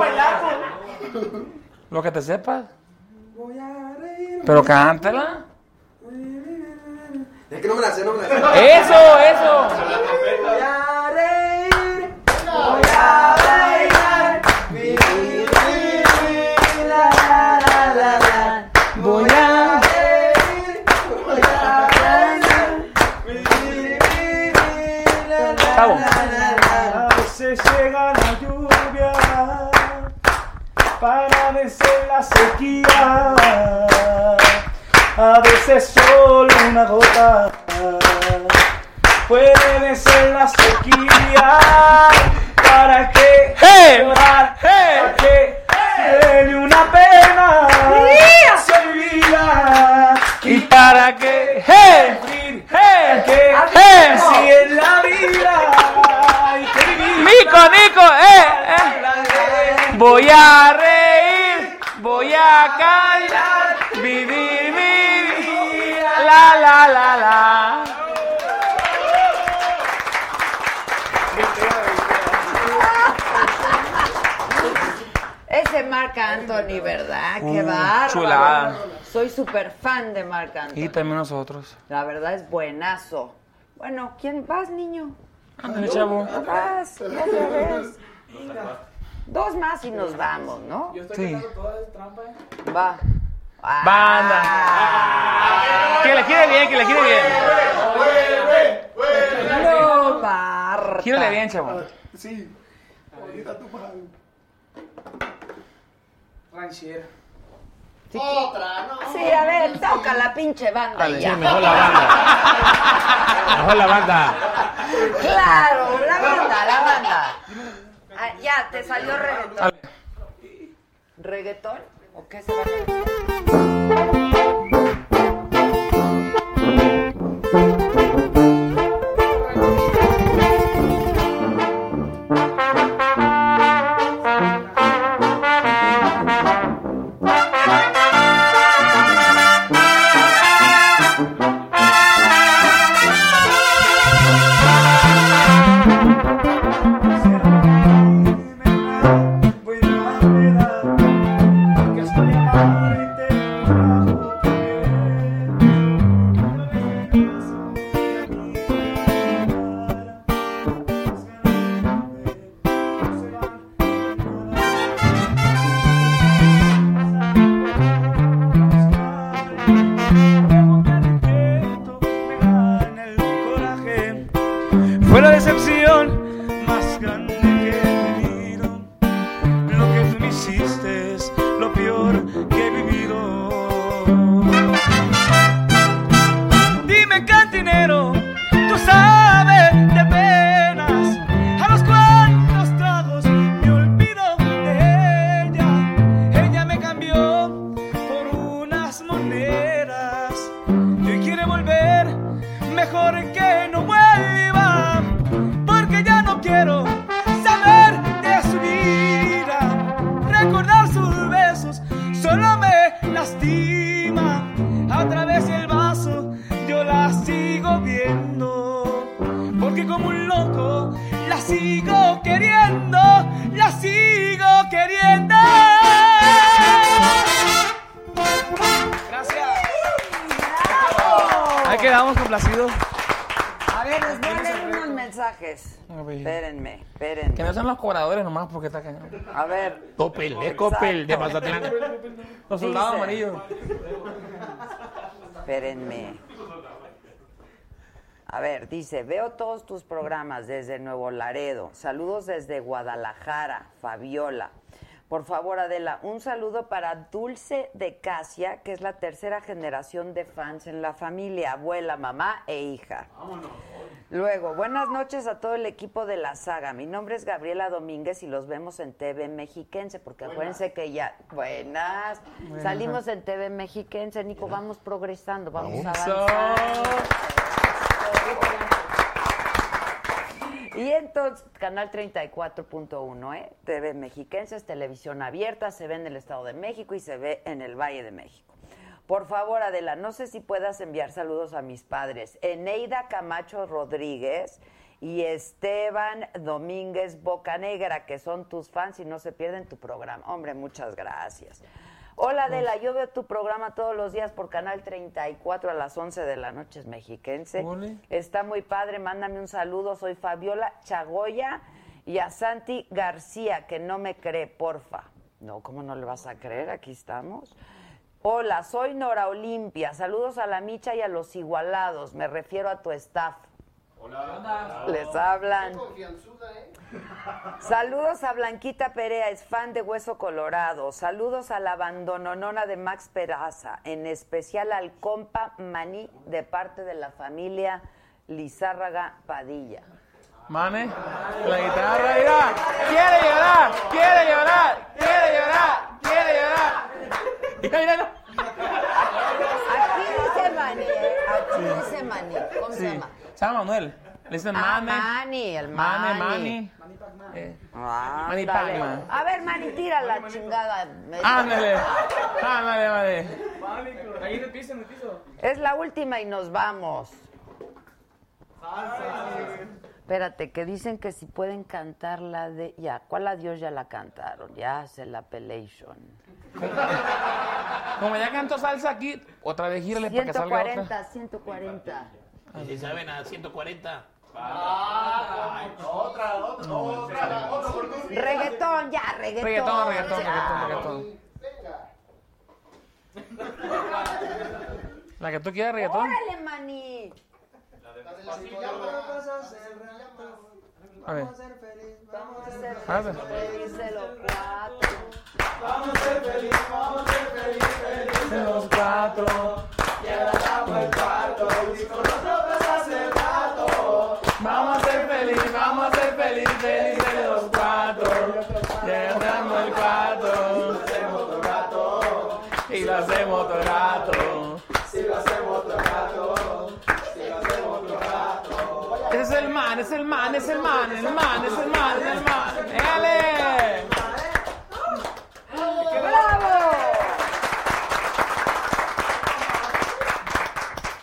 Lo que te sepas. Pero cántala. Es que no me la sé, no me la sé. Eso, eso. Voy a reír, voy a bailar, vivir, la, la, la, la, la. Voy a... reír, voy a bailar, vivir, la, la, la, la, la. A veces llega la lluvia para vencer la sequía. A veces solo una gota puede vencer la sequía. ¿Para qué ¡Hey! llorar? ¡Hey! ¿Para qué tener una pena? Se vida ¿Y para qué? ¡Hey! sufrir. ¡Hey! ¿Qué? ¡Hey! Si en la vida hay que vivir. Nico, Nico, eh, eh. Voy a reír, voy a callar, vivir la, la, la, la. Ese Marc Anthony, ¿verdad? Qué bárbaro. chulada. Soy súper fan de Marc Anthony. Y también nosotros. La verdad es buenazo. Bueno, ¿quién vas, niño? Ándale, chavo. Vas, otra vez. Dos más y nos vamos, ¿no? Sí. Va. Ah. Banda. Que le quiere bien, que le quiere bien. No, Marta. Gírale bien, chavo. Sí. Ahorita tú. Ranchera. Otra, no. Sí, a ver, toca la pinche banda y Sí, ya. mejor la banda. Mejor la banda. Claro, la banda, la banda. Ah, ya, te salió reggaetón. ¿Reggaetón? ¿O qué se va a hacer? Coppel de Mazatlán. Los soldados Dice. amarillos. Espérenme. A ver, dice, veo todos tus programas desde Nuevo Laredo. Saludos desde Guadalajara, Fabiola. Por favor, Adela, un saludo para Dulce de Casia, que es la tercera generación de fans en la familia, abuela, mamá e hija. Luego, buenas noches a todo el equipo de la saga. Mi nombre es Gabriela Domínguez y los vemos en TV Mexiquense, porque acuérdense que ya. Buenas. Buenas. Salimos en TV Mexiquense, Nico. Vamos progresando, vamos Vamos. avanzando. Y entonces, canal 34.1, ¿eh? TV Mexiquenses, televisión abierta, se ve en el Estado de México y se ve en el Valle de México. Por favor, Adela, no sé si puedas enviar saludos a mis padres. Eneida Camacho Rodríguez y Esteban Domínguez Bocanegra, que son tus fans y no se pierden tu programa. Hombre, muchas gracias. Hola Adela, yo veo tu programa todos los días por Canal 34 a las 11 de la noche, es mexiquense. Ole. Está muy padre, mándame un saludo, soy Fabiola Chagoya y a Santi García, que no me cree, porfa. No, ¿cómo no le vas a creer? Aquí estamos. Hola, soy Nora Olimpia, saludos a la Micha y a los igualados, me refiero a tu staff. Hola. Les hablan. ¿eh? Saludos a Blanquita Perea, es fan de Hueso Colorado. Saludos a la abandononona de Max Peraza, en especial al compa Maní de parte de la familia Lizárraga Padilla. Mane, la guitarra, mira. Quiere llorar, quiere llorar, quiere llorar, quiere llorar. Mira, mira. Aquí dice Maní, ¿eh? aquí dice Maní. ¿Cómo se llama? Se llama Manuel. Le dicen Ah, Mane. Mani, el Mane, Mani. Mani. Eh, Ah, Mani. Pac-Man. A ver, Mani, tira la chingada. Ándale. Ándale, ándale. Ahí en el piso, en el piso. Es la última y nos vamos. Espérate, que dicen que si pueden cantar la de... Ya, ¿cuál adiós ya la cantaron? Ya hace la pelation. Como ya canto salsa aquí, otra vez gírale para que salga otra. 140, 140. Si saben a 140. Otra, otra, otra, otra oportunidad. Reggaetón, ya, reggaetón. Reggaetón, reggaetón, reggaetón, reggaetón. Venga. La que tú quieras, reggaetón. ¡Órale, maní! A ver. Vamos a ser Ah, felices. Vamos a ser felices, vamos a ser felices, felices los cuatro. Y y. Vamos a ser felices, vamos a ser felices, felices los cuatro. Ya damos el cuatro. Hacemos otro rato, Y lo hacemos todo el rato. si lo hacemos otro rato, si lo hacemos otro rato. Ese es el man, es el man, es el man, el man, es el man, es el man.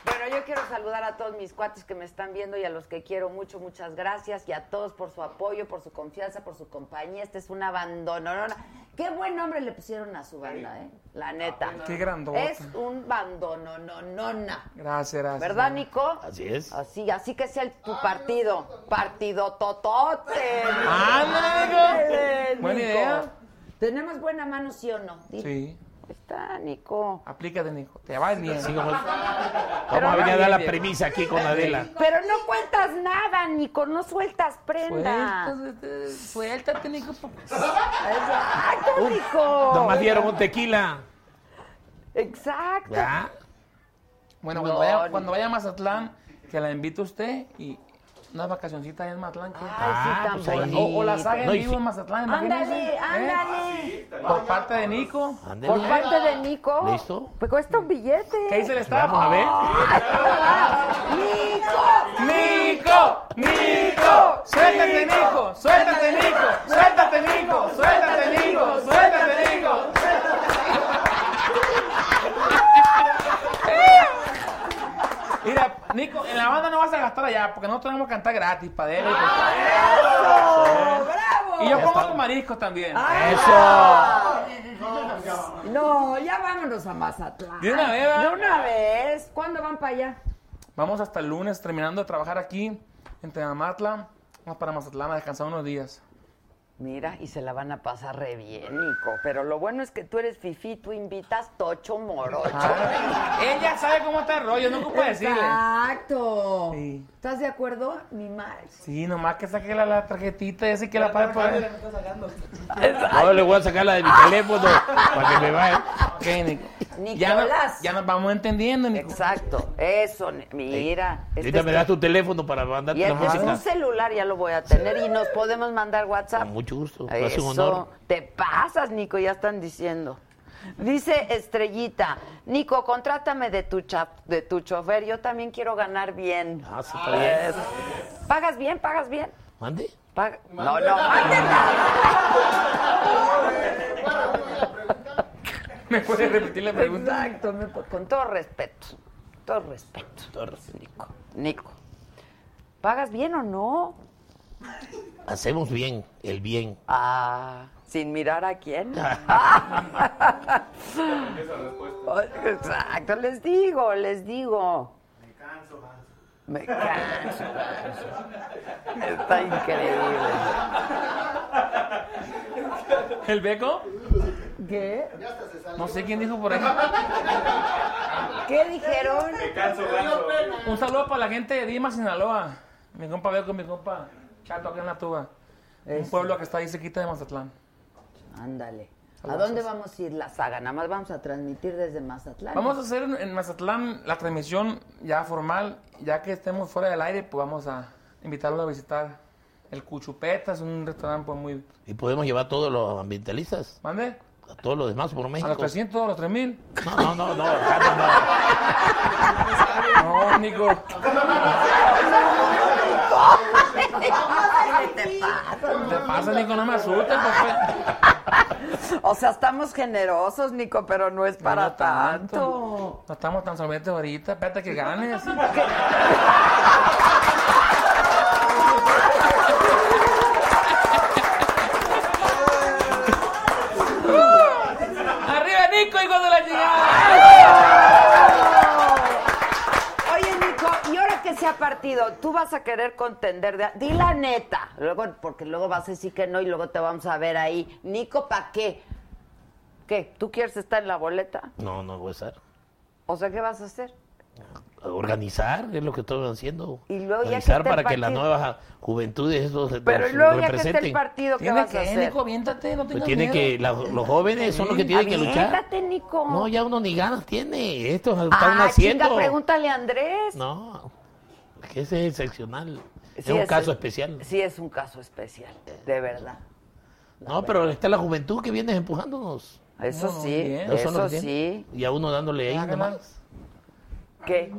Bueno, yo quiero saludar a todos mis cuates que me están viendo y a los que quiero mucho, muchas gracias y a todos por su apoyo, por su confianza, por su compañía. Este es una bandononona. Qué buen nombre le pusieron a su banda, ¿eh? La neta. Qué grandota. Es un bandononona. Gracias, gracias. ¿Verdad, Nico? Así es. Así, así que sea el- tu partido. Partido Totote. Nico. Buena idea. ¿Tenemos buena mano, sí o no? Dime. Sí. Está, Nico. Aplícate, Nico. Te va bien. Sí, vamos, vamos a venir a dar la premisa aquí con Adela. Pero no cuentas nada, Nico. No sueltas prenda. Suéltate, suéltate, Nico. Exacto, Nico. Nomás dieron un tequila. Exacto. ¿Ya? Bueno, No, cuando, vaya, cuando vaya a Mazatlán, que la invite usted y unas vacacioncitas en Mazatlán. Ah, sí, tan pues o, o la saga en No, vivo en Mazatlán, imagínense. Ándale, ¿eh? ándale. Por parte de Nico. Por parte de Nico. ¿Listo? Pues cuesta un billete. ¿Qué dice el staff? Vamos a ver. ¡Nico! ¡Nico! ¡Nico! ¡Suéltate, Nico! ¡Suéltate, Nico! ¡Suéltate, Nico! ¡Suéltate, Nico! ¡Suéltate, Nico! Mira, Nico, en la banda no vas a gastar allá porque nosotros vamos a cantar gratis para él. ¡Bravo! Y yo como tu mariscos también. No, ya vámonos a Mazatlán. ¿De una vez? De una vez. ¿Cuándo van para allá? Vamos hasta el lunes terminando de trabajar aquí en Tenamatla. Vamos para Mazatlán a descansar unos días. Mira, y se la van a pasar re bien, Nico. Pero lo bueno es que tú eres fifí, tú invitas tocho morocho. Ah, ella sabe cómo está el rollo, no ocupo decirle. Exacto. Sí. ¿Estás de acuerdo? Mi madre. Sí, nomás que saque la, la tarjetita y que la pague por ahí. Ahora le voy a sacar la de mi teléfono para que me vaya. Ok, Nico. Ya, no- Nicolás. ya nos vamos entendiendo, Nico. Exacto. Eso, mira. este Ahorita me das tu teléfono para mandarte y la este música. un celular, ya lo voy a tener y nos podemos mandar WhatsApp. Con mucho gusto. Un Eso, honor. te pasas, Nico, ya están diciendo. Dice Estrellita, Nico, contrátame de tu, cha- de tu chofer, yo también quiero ganar bien. Ah, sí, está bien. ¿Pagas bien? ¿Pagas bien? ¿Mande? No, no, mande ¿Me puedes repetir la pregunta? Exacto, me- con todo respeto, todo respeto. Nico, Nico, ¿pagas bien o no? Hacemos bien, el bien. Ah, sin mirar a quién. Exacto, les digo, les digo. Me canso, Me canso. Está increíble. ¿El beco? ¿Qué? No sé quién dijo por ahí. ¿Qué dijeron? Un saludo para la gente de Dima, Sinaloa. Mi compa Beco, mi compa Chato acá en la tuba. Un Eso. pueblo que está ahí cerquita de Mazatlán. Ándale. ¿A dónde vamos a ir la saga? Nada más vamos a transmitir desde Mazatlán. Vamos a hacer en, en Mazatlán la transmisión ya formal. Ya que estemos fuera del aire, pues vamos a invitarlos a visitar el Cuchupeta. Es un restaurante pues, muy... Y podemos llevar a todos los ambientalistas, ¿Mande? a todos los demás por ¿A México. los 300, a los 3000? No, no, no, no, No, Nico. ¿Qué te pasa? ¿Te pasa, Nico? No me asustes. O sea, estamos generosos, Nico, pero no es para No, no tanto. No estamos tan solventes ahorita. Espérate que ganes. ¡Arriba, Nico, hijo de la chingada! Oye, Nico, y ahora que se ha partido, tú vas a querer contender de... Di la neta. Luego, porque luego vas a decir que no y luego te vamos a ver ahí. Nico, ¿para qué? ¿Qué? ¿Tú quieres estar en la boleta? no, no voy a estar. O sea, ¿qué vas a hacer? Organizar es lo que estoy haciendo. Y luego que Organizar para que las nuevas juventudes esos Pero luego ya que esté el partido, ¿qué ¿Tiene vas a hacer? Nico? Aviéntate, no Pues tiene miedo. que, la- los jóvenes son los que tienen que luchar. Nico. No, ya uno ni ganas tiene. Estos están ah, haciendo. chinga, pregúntale a Andrés. No, que ese es excepcional. es un es- caso especial. Sí, es un caso especial, de verdad. No, pero está la juventud que viene empujándonos. Eso No, sí, bien. Eso sí. Y a uno dándole ahí Ah, nomás. ¿Qué?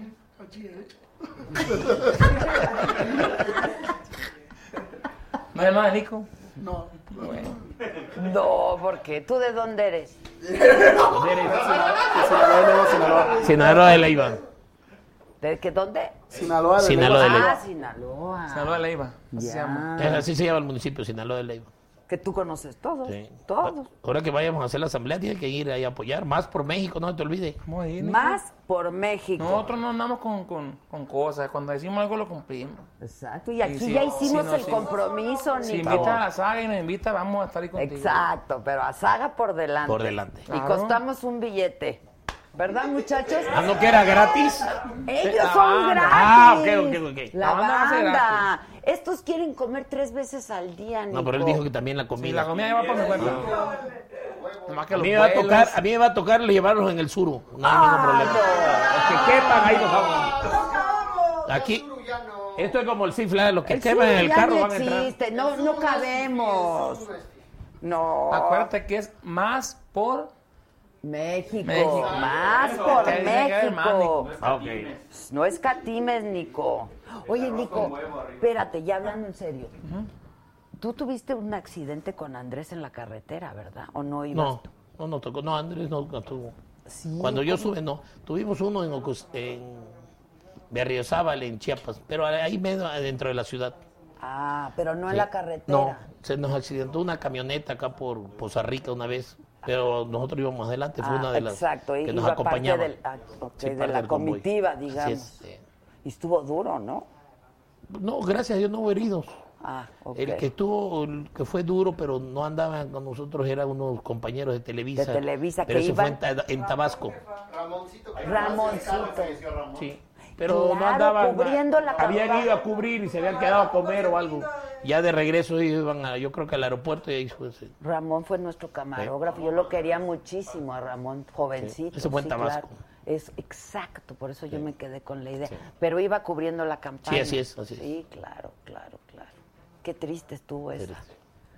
¿No hay nada, Nico? No. Bueno. No, porque tú de dónde eres? Sinaloa de Leiva. ¿De qué dónde? Sinaloa de Sinaloa de Ah, Leiva. Sinaloa. Sinaloa Leiva. Así se llama. Es Así se llama el municipio, Sinaloa de Leiva. Que tú conoces todos. Sí. Todos. Ahora que vayamos a hacer la asamblea, tiene que ir ahí a apoyar. Más por México, no te olvides. A ir. Más por México. Nosotros no andamos con, con, con cosas. Cuando decimos algo, lo cumplimos. Exacto. Y aquí ya hicimos no, el compromiso, Si Nico. invita a la saga y nos invita, vamos a estar ahí contigo. Exacto, pero a Saga por delante. Por delante. Y Claro. costamos un billete. ¿Verdad, muchachos? Ah, ¿no que era gratis? Ellos La son banda. gratis. Ah, ok, ok, ok. La, La banda. Estos quieren comer tres veces al día, Nico. No, pero él dijo que también la Sí, comida. la comida ya va por mi que A los mí, me va a tocar, a mí me va a tocar llevarlos en el suru. No hay ningún problema. Los que quepan, ahí nos vamos. Aquí, esto es como el cifla, los que El queman en el carro no van a entrar. existe. No, no cabemos. No. Acuérdate que es más por México. México. Más por más, México. Ah. No escatimes, Nico. Oye, Nico, espérate, ya hablando en serio. Tú tuviste un accidente con Andrés en la carretera, ¿verdad? ¿O no ibas No, tú? no, no tocó. No, Andrés no, no tuvo. Sí, Cuando yo sube, no. Tuvimos uno en, en Berriozábal, en Chiapas, pero ahí medio dentro de la ciudad. Ah, pero no en Sí. la carretera. No, se nos accidentó una camioneta acá por Poza Rica una vez, pero nosotros íbamos adelante, fue Ah, una de las exacto, que nos parte acompañaba. del- ah, ok, Sí, de la convoy. comitiva, digamos. es. Y estuvo duro, ¿no? No, gracias a Dios no hubo heridos. Ah, ok. El que estuvo, el que fue duro, pero no andaban con nosotros, eran unos compañeros de Televisa. De Televisa, pero que eso iban- fue en, Ta- en Tabasco. Ramoncito. que Ramoncito. falleció Ramón. Sí. Pero no andaban. cubriendo la habían ido a cubrir y se habían quedado a comer o algo. Ya de regreso ellos iban a, yo creo que al aeropuerto y ahí fue. sí. Ramón fue nuestro camarógrafo. Yo lo quería muchísimo a Ramón, jovencito. Sí, ese fue en Tabasco. claro. Es exacto, por eso yo me quedé con la idea. Pero iba cubriendo la campaña. Sí, así es, así es. Sí, claro, claro, claro. Qué triste estuvo esa.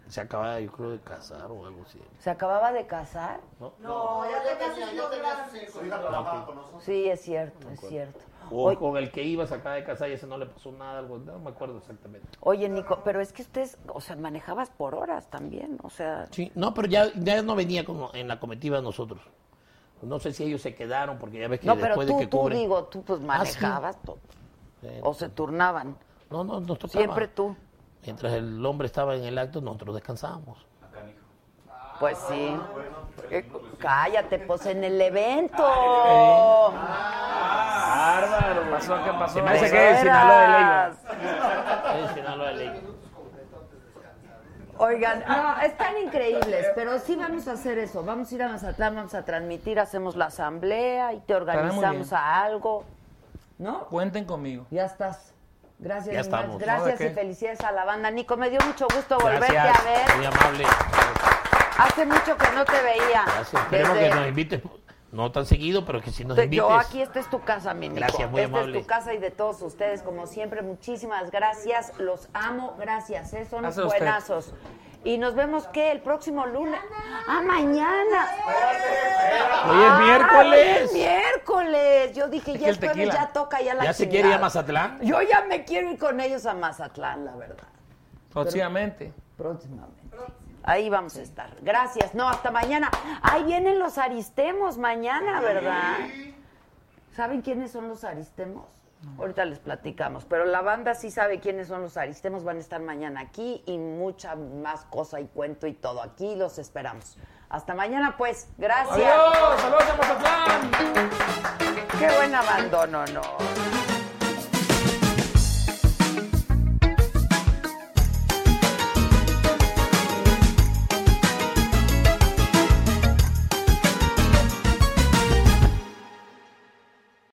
Se acababa, yo creo, de casar o algo así. ¿Se acababa de casar? ¿no? No, ya tenía, ya tenía su hija trabajaba con nosotros. Sí, es cierto, es cierto. O con el que iba, se acaba de casar y ese no le pasó nada, algo, no me acuerdo exactamente. oye, Nico, pero es que ustedes, o sea, manejabas por horas también, o sea, Sí, no, pero ya, ya no venía como en la comitiva nosotros. No sé si ellos se quedaron, porque ya ves que no, después tú, de que tú cubren... digo, tú pues Ah, sí. manejabas todo, Sí. o se turnaban, No, no, nos tocaba. siempre tú. Mientras el hombre estaba en el acto, nosotros descansábamos. Pues sí. Eh, cállate, pues en el evento. Bárbaro. ¿Qué pasó? ¿Qué pasó? Se me hace De que es Sinaloa de. Es Sinaloa de Leiva. Oigan, no, están increíbles, pero sí vamos a hacer eso. Vamos a ir a Mazatlán, vamos a transmitir, hacemos la asamblea y te organizamos a algo. ¿No? Cuenten conmigo. Ya estás. Gracias, Ya estamos. Gracias No, ¿de y felicidades a la banda. Nico, me dio mucho gusto volverte Gracias, a ver. muy amable. Hace mucho que no te veía. Gracias. Esperemos Desde- que nos invites, no tan seguido, pero que si nos invites. Yo aquí, esta es tu casa, mi Nico. Gracias, muy Esta amable. es tu casa y de todos ustedes, como siempre, muchísimas gracias. Los amo, gracias, ¿eh? son usted. buenazos. Y nos vemos, ¿qué? El próximo lunes. ¡Ah, mañana! Hoy es ¡Ay, miércoles. es miércoles! Yo dije, Es ya es el jueves, tequila. ya toca, ya la ¿Ya se quiere ir a Mazatlán? Yo ya me quiero ir con ellos a Mazatlán, la verdad. Próximamente. Próximamente. Ahí vamos a estar. Gracias. No, hasta mañana. Ahí vienen los aristemos mañana, ¿verdad? ¿Saben quiénes son los aristemos? Ahorita les platicamos, pero la banda sí sabe quiénes son los aristemos, van a estar mañana aquí y mucha más cosa y cuento y todo. Aquí los esperamos. Hasta mañana, pues. Gracias. ¡Adiós! ¡Saludos a Mazatlán! Qué buen abandono, no.